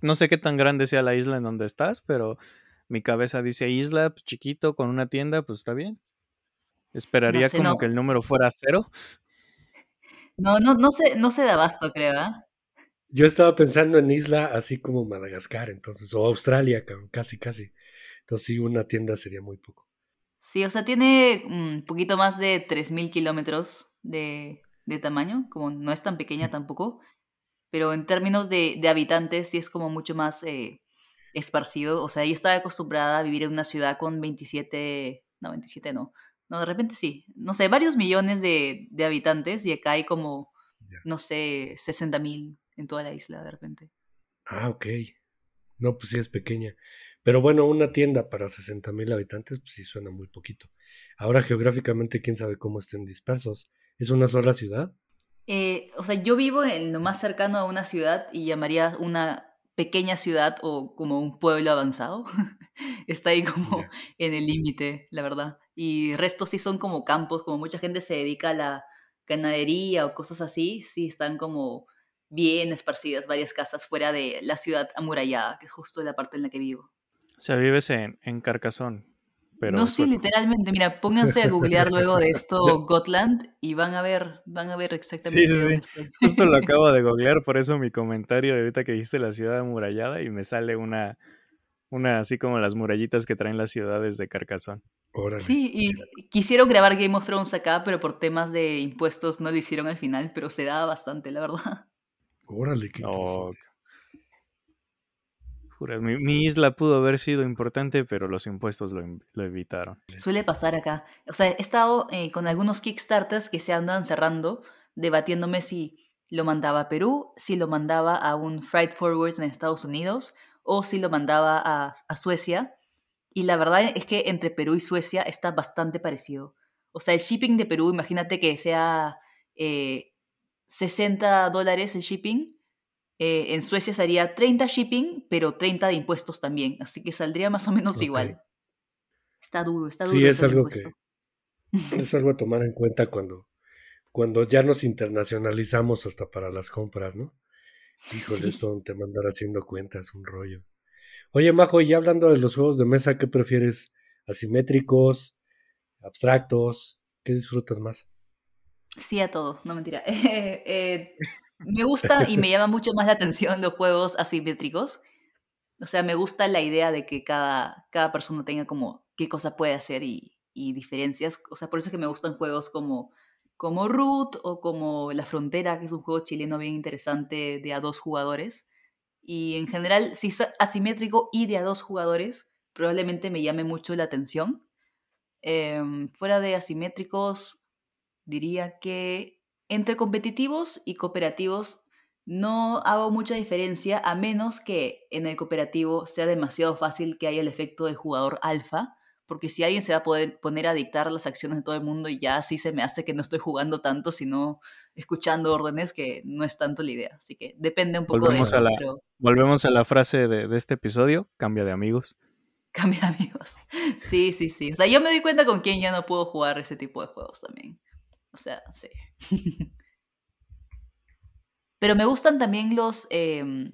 Speaker 1: no sé qué tan grande sea la isla en donde estás, pero mi cabeza dice isla, pues, chiquito, con una tienda, pues está bien. Esperaría como que el número fuera cero.
Speaker 4: No, no, no se, no se da abasto, creo, ¿ah?
Speaker 3: Yo estaba pensando en isla así como Madagascar, entonces, o Australia, casi, casi. Entonces sí, una tienda sería muy poco.
Speaker 4: Sí, o sea, tiene un poquito más de 3.000 kilómetros de, de, tamaño, como no es tan pequeña mm. tampoco, pero en términos de, de habitantes sí es como mucho más eh, esparcido. O sea, yo estaba acostumbrada a vivir en una ciudad con 27, no, 27 no. No, de repente sí. No sé, varios millones de, habitantes y acá hay como, no sé, 60 mil en toda la isla de repente.
Speaker 3: Ah, ok. No, pues sí es pequeña. Pero bueno, una tienda para 60 mil habitantes, pues sí suena muy poquito. Ahora geográficamente, quién sabe cómo estén dispersos. ¿Es una sola ciudad?
Speaker 4: Eh, o sea, yo vivo en lo más cercano a una ciudad y llamaría una pequeña ciudad o como un pueblo avanzado. Está ahí como en el límite, la verdad. Y restos sí son como campos, como mucha gente se dedica a la ganadería o cosas así, sí están como bien esparcidas varias casas fuera de la ciudad amurallada, que es justo la parte en la que vivo.
Speaker 1: O sea, vives en, en
Speaker 4: No, sí, literalmente. Mira, pónganse a googlear luego de esto Gotland y van a ver, van a ver exactamente.
Speaker 1: Sí, sí, sí. Justo lo acabo de googlear, por eso mi comentario de ahorita que dijiste la ciudad amurallada y me sale una, una así como las murallitas que traen las ciudades de Carcassonne.
Speaker 4: Sí, y quisieron grabar Game of Thrones acá, pero por temas de impuestos no lo hicieron al final, pero se daba bastante, la verdad.
Speaker 3: Órale, qué
Speaker 1: mi, isla pudo haber sido importante, pero los impuestos lo, evitaron.
Speaker 4: Suele pasar acá. O sea, he estado eh, con algunos Kickstarters que se andan cerrando, debatiéndome si lo mandaba a Perú, si lo mandaba a un freight forward en Estados Unidos o si lo mandaba a, Suecia. Y la verdad es que entre Perú y Suecia está bastante parecido. O sea, el shipping de Perú, imagínate que sea 60 eh, dólares el shipping eh, en Suecia sería 30 shipping, pero 30 de impuestos también. Así que saldría más o menos igual. Está duro, está duro.
Speaker 3: Sí, es algo que es algo a tomar en cuenta cuando, cuando ya nos internacionalizamos hasta para las compras, ¿no? Híjole, esto te mandar haciendo cuentas, un rollo. Oye, Majo, y hablando de los juegos de mesa, ¿qué prefieres? ¿Asimétricos? ¿Abstractos? ¿Qué disfrutas más?
Speaker 4: Sí, a todo, no mentira. eh, me gusta y me llama mucho más la atención los juegos asimétricos. O sea, me gusta la idea de que cada, cada persona tenga como qué cosa puede hacer y, diferencias. O sea, por eso es que me gustan juegos como, como Root o como La Frontera, que es un juego chileno bien interesante de a dos jugadores. Y en general, si es asimétrico y de a dos jugadores, probablemente me llame mucho la atención. Em, fuera de asimétricos, diría que entre competitivos y cooperativos no hago mucha diferencia a menos que en el cooperativo sea demasiado fácil que haya el efecto del jugador alfa, porque si alguien se va a poder poner a dictar las acciones de todo el mundo y ya así se me hace que no estoy jugando tanto, sino escuchando órdenes, que no es tanto la idea. Así que depende un poco
Speaker 1: volvemos de a la, Volvemos a la frase de, de este episodio, cambia de amigos.
Speaker 4: Cambia de amigos. Sí, sí, sí. O sea, yo me doy cuenta con quién ya no puedo jugar ese tipo de juegos también. O sea, sí. Pero me gustan también los, em,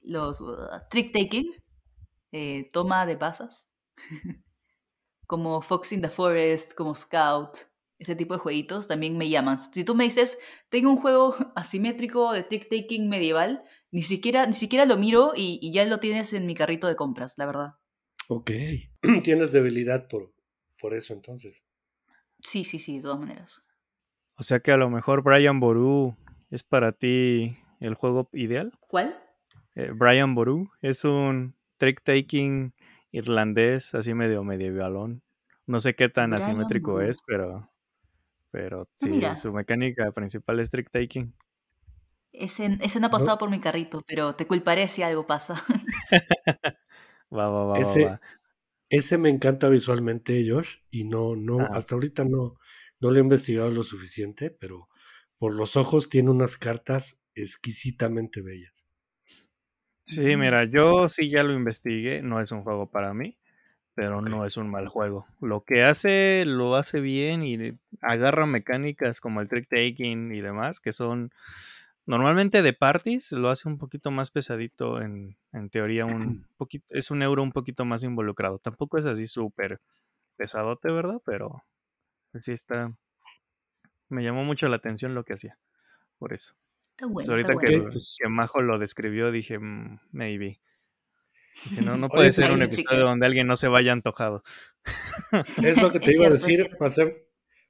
Speaker 4: los uh, trick taking, eh, toma de pasas, como Fox in the Forest, como Scout, ese tipo de jueguitos también me llaman. Si tú me dices, tengo un juego asimétrico de trick taking medieval, ni siquiera, ni siquiera lo miro y, y ya lo tienes en mi carrito de compras, la verdad.
Speaker 3: Ok, tienes debilidad por, por eso entonces.
Speaker 4: Sí, sí, sí, de todas maneras.
Speaker 1: O sea que a lo mejor Brian Boru es para ti el juego ideal.
Speaker 4: ¿Cuál?
Speaker 1: Eh, Brian Boru es un trick taking irlandés, así medio medievalón. No sé qué tan asimétrico es, pero, pero ah, sí, su mecánica principal es trick taking.
Speaker 4: Ese, ese no ha pasado por mi carrito, pero te culparé si algo pasa.
Speaker 1: va, va, va,
Speaker 3: ese,
Speaker 1: va,
Speaker 3: ese me encanta visualmente, Josh, y no, no, hasta ahorita no, no lo he investigado lo suficiente, pero por los ojos tiene unas cartas exquisitamente bellas.
Speaker 1: Sí, mira, yo sí ya lo investigué, no es un juego para mí, pero no es un mal juego. Lo que hace, lo hace bien y agarra mecánicas como el trick taking y demás, que son normalmente de parties, lo hace un poquito más pesadito, en, en teoría un poquito, es un euro un poquito más involucrado. Tampoco es así súper pesadote, ¿verdad? Pero pues sí está. Me llamó mucho la atención lo que hacía. Por eso.
Speaker 4: Está pues
Speaker 1: ahorita
Speaker 4: pues
Speaker 1: que, Majo lo describió, dije, mm, maybe. no, no puede ser un episodio donde alguien no se vaya antojado.
Speaker 3: Es lo que te iba a decir.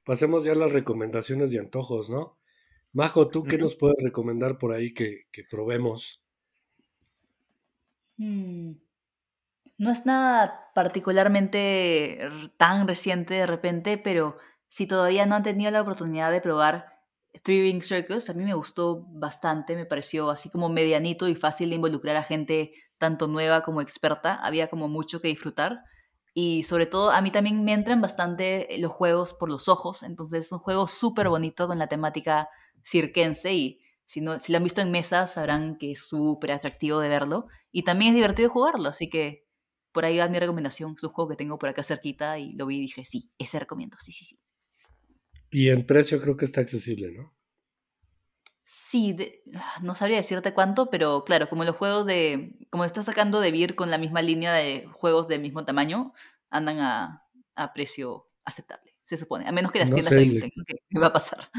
Speaker 3: pasemos ya a las recomendaciones de antojos, ¿no? Majo, ¿tú qué nos puedes recomendar por ahí que, probemos?
Speaker 4: Hmm no es nada particularmente tan reciente de repente, pero si todavía no han tenido la oportunidad de probar Three Ring Circus, a mí me gustó bastante, me pareció así como medianito y fácil de involucrar a gente tanto nueva como experta, había como mucho que disfrutar. Y sobre todo a mí también me entran bastante los juegos por los ojos, entonces es un juego súper bonito con la temática cirquense y si, no, si lo han visto en mesa sabrán que es súper atractivo de verlo y también es divertido jugarlo, así que por ahí va mi recomendación. Es un juego que tengo por acá cerquita y lo vi y dije, sí, ese recomiendo, sí, sí, sí.
Speaker 3: Y en precio creo que está accesible, ¿no?
Speaker 4: Sí, ah, no sabría decirte cuánto, pero claro, como los juegos de. Como estás sacando de Beer con la misma línea de juegos del mismo tamaño, andan a, a precio aceptable, se supone. A menos que las tiendas lo ¿qué va a pasar?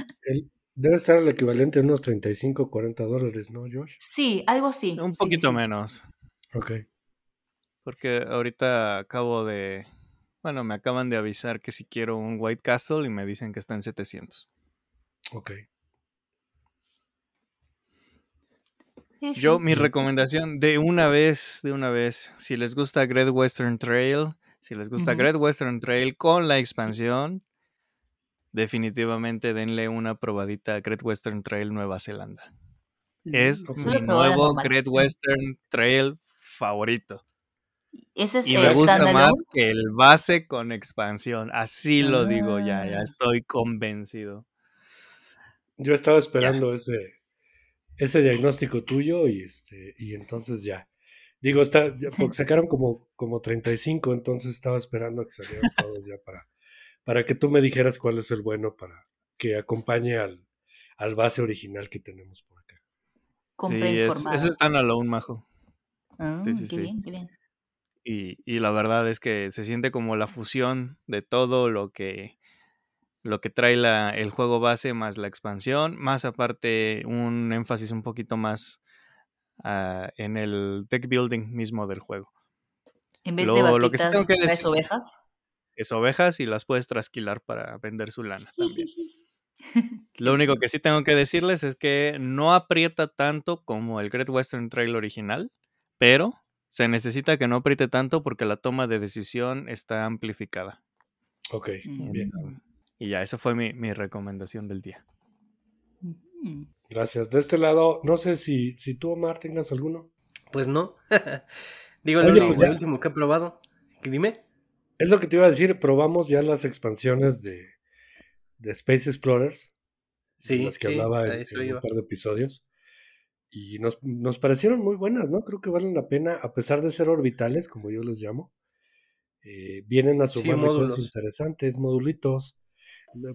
Speaker 3: debe estar el equivalente a unos 35, 40 dólares, ¿no, Josh?
Speaker 4: Sí, algo así.
Speaker 1: Un poquito menos.
Speaker 3: Ok.
Speaker 1: Porque ahorita acabo de, Bueno, me acaban de avisar que si quiero un White Castle y me dicen que está en 700.
Speaker 3: Ok.
Speaker 1: Yo, mi recomendación de una vez, de una vez, si les gusta Great Western Trail, si les gusta Great Western Trail con la expansión, definitivamente denle una probadita a Great Western Trail Nueva Zelanda. Es mi nuevo Great Western Trail favorito.
Speaker 4: ¿Ese es
Speaker 1: y me gusta más que el base con expansión. Así lo digo ya, ya ah. estoy convencido.
Speaker 3: Yo estaba esperando ese, ese diagnóstico tuyo y este y entonces ya. Digo, está, porque sacaron como, como 35, entonces estaba esperando a que salieran todos ya para, para que tú me dijeras cuál es el bueno para que acompañe al, al base original que tenemos por acá.
Speaker 1: sí, es, ese es standalone, majo.
Speaker 4: Ah, sí, sí, qué Bien, qué bien.
Speaker 1: Y, y, la verdad es que se siente como la fusión de todo lo que lo que trae la, el juego base más la expansión, más aparte un énfasis un poquito más uh, en el tech building mismo del juego.
Speaker 4: En vez lo, de lo que sí tengo que decir, ¿es ovejas?
Speaker 1: Es ovejas y las puedes trasquilar para vender su lana también. lo único que sí tengo que decirles es que no aprieta tanto como el Great Western Trail original, pero se necesita que no apriete tanto porque la toma de decisión está amplificada.
Speaker 3: Ok, bien.
Speaker 1: Y ya, esa fue mi, recomendación del día.
Speaker 3: Gracias. De este lado, no sé si, si tú, Omar, tengas alguno.
Speaker 2: Pues no. Digo, el, pues último que he probado. Dime.
Speaker 3: Es lo que te iba a decir, probamos ya las expansiones de, de Space Explorers. Sí, las que hablaba en, un par de episodios. Y nos, nos, parecieron muy buenas, ¿no? Creo que valen la pena, a pesar de ser orbitales, como yo les llamo. Eh, vienen a sumar cosas interesantes, modulitos.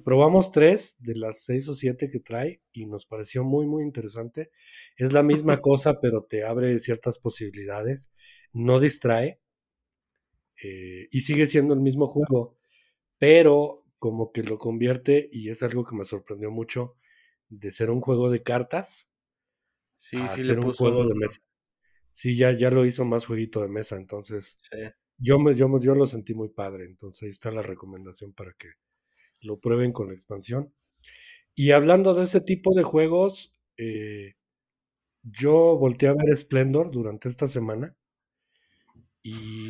Speaker 3: Probamos tres de las seis o siete que trae y nos pareció muy, muy interesante. Es la misma cosa, pero te abre ciertas posibilidades. No distrae. Eh, y sigue siendo el mismo juego, pero como que lo convierte, y es algo que me sorprendió mucho, de ser un juego de cartas
Speaker 2: sí, a
Speaker 3: sí ser un juego de mesa. Sí, ya, ya lo hizo más jueguito de mesa, entonces yo, me, yo, yo lo sentí muy padre, entonces ahí está la recomendación para que lo prueben con la expansión. Y hablando de ese tipo de juegos, eh, yo volteé a ver Splendor durante esta semana y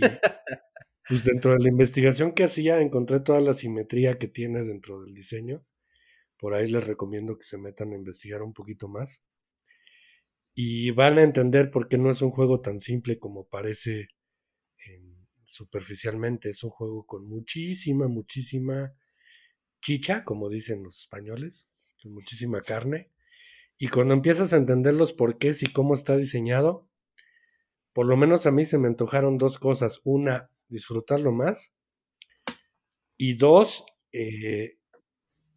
Speaker 3: pues dentro de la investigación que hacía encontré toda la simetría que tiene dentro del diseño. Por ahí les recomiendo que se metan a investigar un poquito más. Y van a entender por qué no es un juego tan simple como parece superficialmente. Es un juego con muchísima, muchísima chicha, como dicen los españoles, con muchísima carne. Y cuando empiezas a entender los porqués y cómo está diseñado, por lo menos a mí se me antojaron dos cosas. Una, disfrutarlo más. Y dos, eh,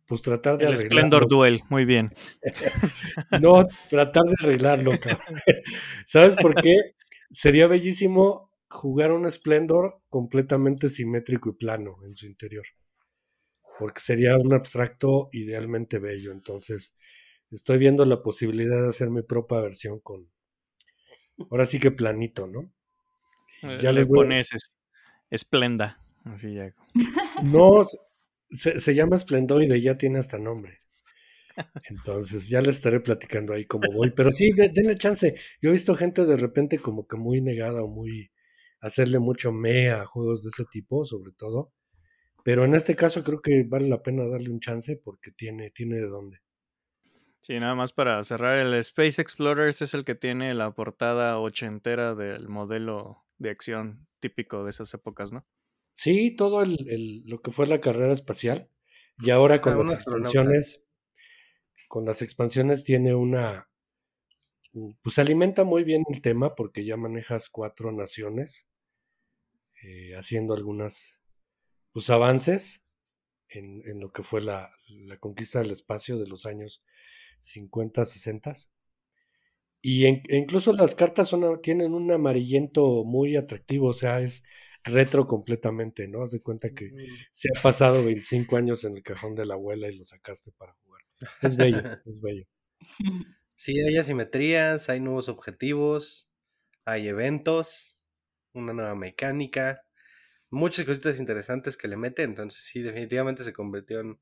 Speaker 3: pues tratar de
Speaker 1: El Splendor Duel, muy bien.
Speaker 3: no, tratar de arreglarlo, ¿Sabes por qué? Sería bellísimo jugar un Splendor completamente simétrico y plano en su interior porque sería un abstracto idealmente bello. Entonces, estoy viendo la posibilidad de hacer mi propia versión con, ahora sí que planito, ¿no?
Speaker 1: Eh, ya les pones esplenda, así ya.
Speaker 3: No, se, se llama esplendoide, ya tiene hasta nombre. Entonces, ya les estaré platicando ahí cómo voy. Pero sí, denle chance. Yo he visto gente de repente como que muy negada o muy hacerle mucho me a juegos de ese tipo, sobre todo. Pero en este caso creo que vale la pena darle un chance porque tiene, tiene de dónde.
Speaker 1: Sí, nada más para cerrar, el Space Explorers es el que tiene la portada ochentera del modelo de acción típico de esas épocas, ¿no?
Speaker 3: Sí, todo el, lo que fue la carrera espacial. Y ahora con las expansiones, con las expansiones tiene una, pues alimenta muy bien el tema porque ya manejas cuatro naciones eh, haciendo algunas pues, avances en, en, lo que fue la, la, conquista del espacio de los años 50, 60. Y e incluso las cartas son, tienen un amarillento muy atractivo, o sea, es retro completamente, ¿no? Haz de cuenta que se ha pasado 25 años en el cajón de la abuela y lo sacaste para jugar. Es bello, es bello.
Speaker 2: Sí, hay asimetrías, hay nuevos objetivos, hay eventos, una nueva mecánica, muchas cositas interesantes que le mete, entonces sí, definitivamente se convirtió en,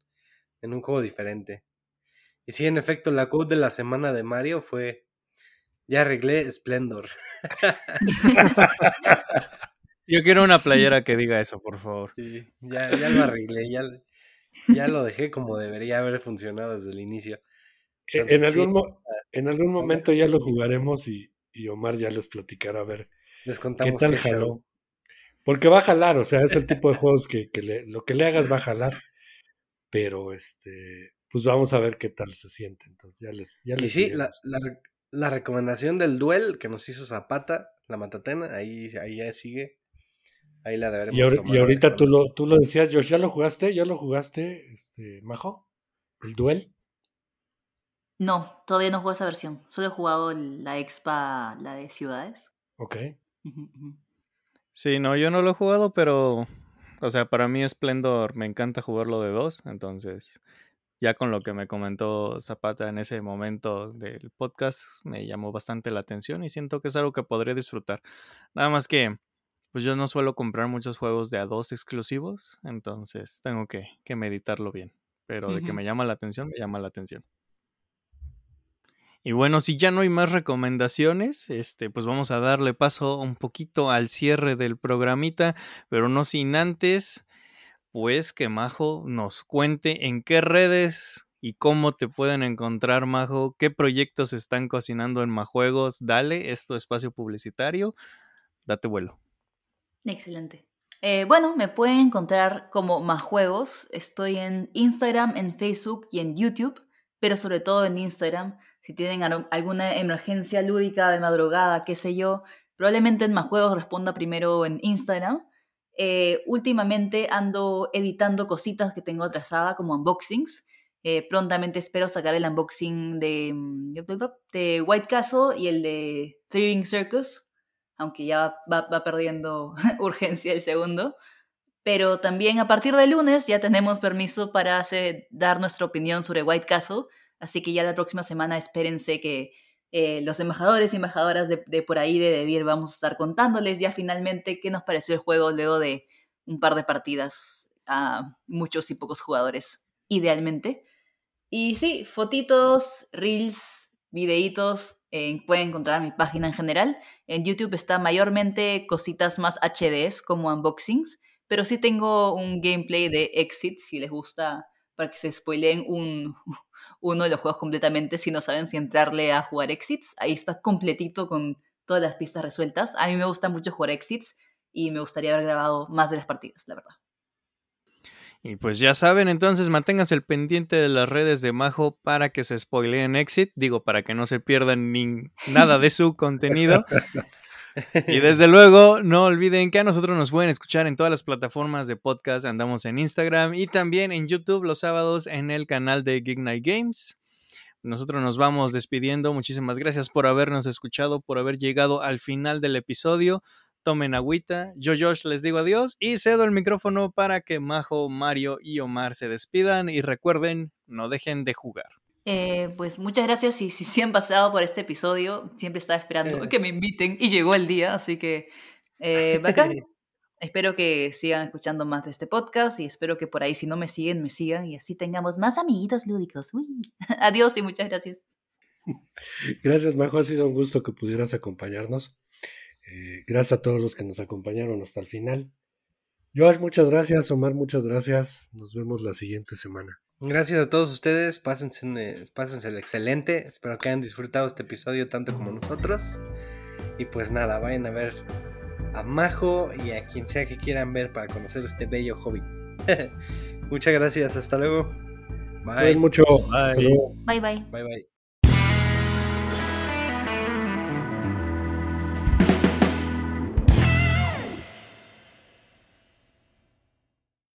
Speaker 2: en un juego diferente. Y sí, en efecto, la quote de la semana de Mario fue, ya arreglé Splendor.
Speaker 1: Yo quiero una playera que diga eso, por favor.
Speaker 2: Sí, ya, ya lo arreglé, ya, ya lo dejé como debería haber funcionado desde el inicio.
Speaker 3: E, en, algún, en algún momento ya lo jugaremos y, Omar ya les platicará a ver
Speaker 2: les contamos
Speaker 3: qué tal jaló. Porque va a jalar, o sea, es el tipo de juegos que, lo que le hagas va a jalar. Pero este, pues vamos a ver qué tal se siente. Entonces ya les. Ya
Speaker 2: y sí, la, la, recomendación del duel que nos hizo Zapata, la Matatena, ahí, ahí ya sigue. Ahí la deberemos
Speaker 3: y, y ahorita tú lo, tú lo decías, Josh, ¿ya lo jugaste? ¿Ya lo jugaste, este, Majo? ¿El duel?
Speaker 4: No, todavía no juego esa versión. Solo he jugado la expa, la de ciudades.
Speaker 3: Ok.
Speaker 1: Sí, no, yo no lo he jugado, pero, o sea, para mí Splendor me encanta jugarlo de dos, entonces ya con lo que me comentó Zapata en ese momento del podcast me llamó bastante la atención y siento que es algo que podría disfrutar. Nada más que, pues yo no suelo comprar muchos juegos de a dos exclusivos, entonces tengo que, meditarlo bien. Pero de que me llama la atención, me llama la atención. Y bueno, si ya no hay más recomendaciones, este, pues vamos a darle paso un poquito al cierre del programita, pero no sin antes, pues que Majo nos cuente en qué redes y cómo te pueden encontrar, Majo, qué proyectos están cocinando en Majuegos. Dale, esto espacio publicitario, date vuelo.
Speaker 4: Excelente. Eh, bueno, me pueden encontrar como Majuegos. Estoy en Instagram, en Facebook y en YouTube, pero sobre todo en Instagram si tienen alguna emergencia lúdica de madrugada, qué sé yo, probablemente en más juegos responda primero en Instagram. Eh, últimamente ando editando cositas que tengo atrasada como unboxings. Eh, prontamente espero sacar el unboxing de, mm, de White Castle y el de Three Circus, aunque ya va, perdiendo urgencia el segundo. Pero también a partir de lunes ya tenemos permiso para hacer, dar nuestra opinión sobre White Castle Así que ya la próxima semana espérense que eh, los embajadores y embajadoras de, por ahí de Debir vamos a estar contándoles ya finalmente qué nos pareció el juego luego de un par de partidas a muchos y pocos jugadores, idealmente. Y sí, fotitos, reels, videitos, eh, pueden encontrar mi página en general. En YouTube está mayormente cositas más HDs como unboxings, pero sí tengo un gameplay de Exit si les gusta para que se spoileen un, uno de los juegos completamente si no saben si entrarle a jugar exits. Ahí está completito con todas las pistas resueltas. A mí me gusta mucho jugar exits y me gustaría haber grabado más de las partidas, la verdad.
Speaker 1: Y pues ya saben, entonces manténganse el pendiente de las redes de Majo para que se spoileen Exit, digo, para que no se pierdan ni nada de su contenido. Y desde luego, no olviden que a nosotros nos pueden escuchar en todas las plataformas de podcast. Andamos en Instagram y también en YouTube los sábados en el canal de Geek Night Games. Nosotros nos vamos despidiendo. Muchísimas gracias por habernos escuchado, por haber llegado al final del episodio. Tomen agüita. Yo, Josh, les digo adiós y cedo el micrófono para que Majo, Mario y Omar se despidan. Y recuerden, no dejen de jugar.
Speaker 4: Eh, pues muchas gracias y si, si han pasado por este episodio, siempre estaba esperando eh. que me inviten y llegó el día, así que eh, bacán. espero que sigan escuchando más de este podcast y espero que por ahí si no me siguen, me sigan y así tengamos más amiguitos lúdicos. Adiós y muchas gracias.
Speaker 3: Gracias, Majo. Ha sido un gusto que pudieras acompañarnos. Gracias a todos los que nos acompañaron hasta el final. Josh, muchas gracias. Omar, muchas gracias. Nos vemos la siguiente semana.
Speaker 2: Gracias a todos ustedes, pásense, pásense el excelente, espero que hayan disfrutado este episodio tanto como nosotros. Y pues nada, vayan a ver a Majo y a quien sea que quieran ver para conocer este bello hobby. Muchas gracias, hasta luego.
Speaker 3: Bye. mucho.
Speaker 4: Bye. Bye bye.
Speaker 2: Bye bye.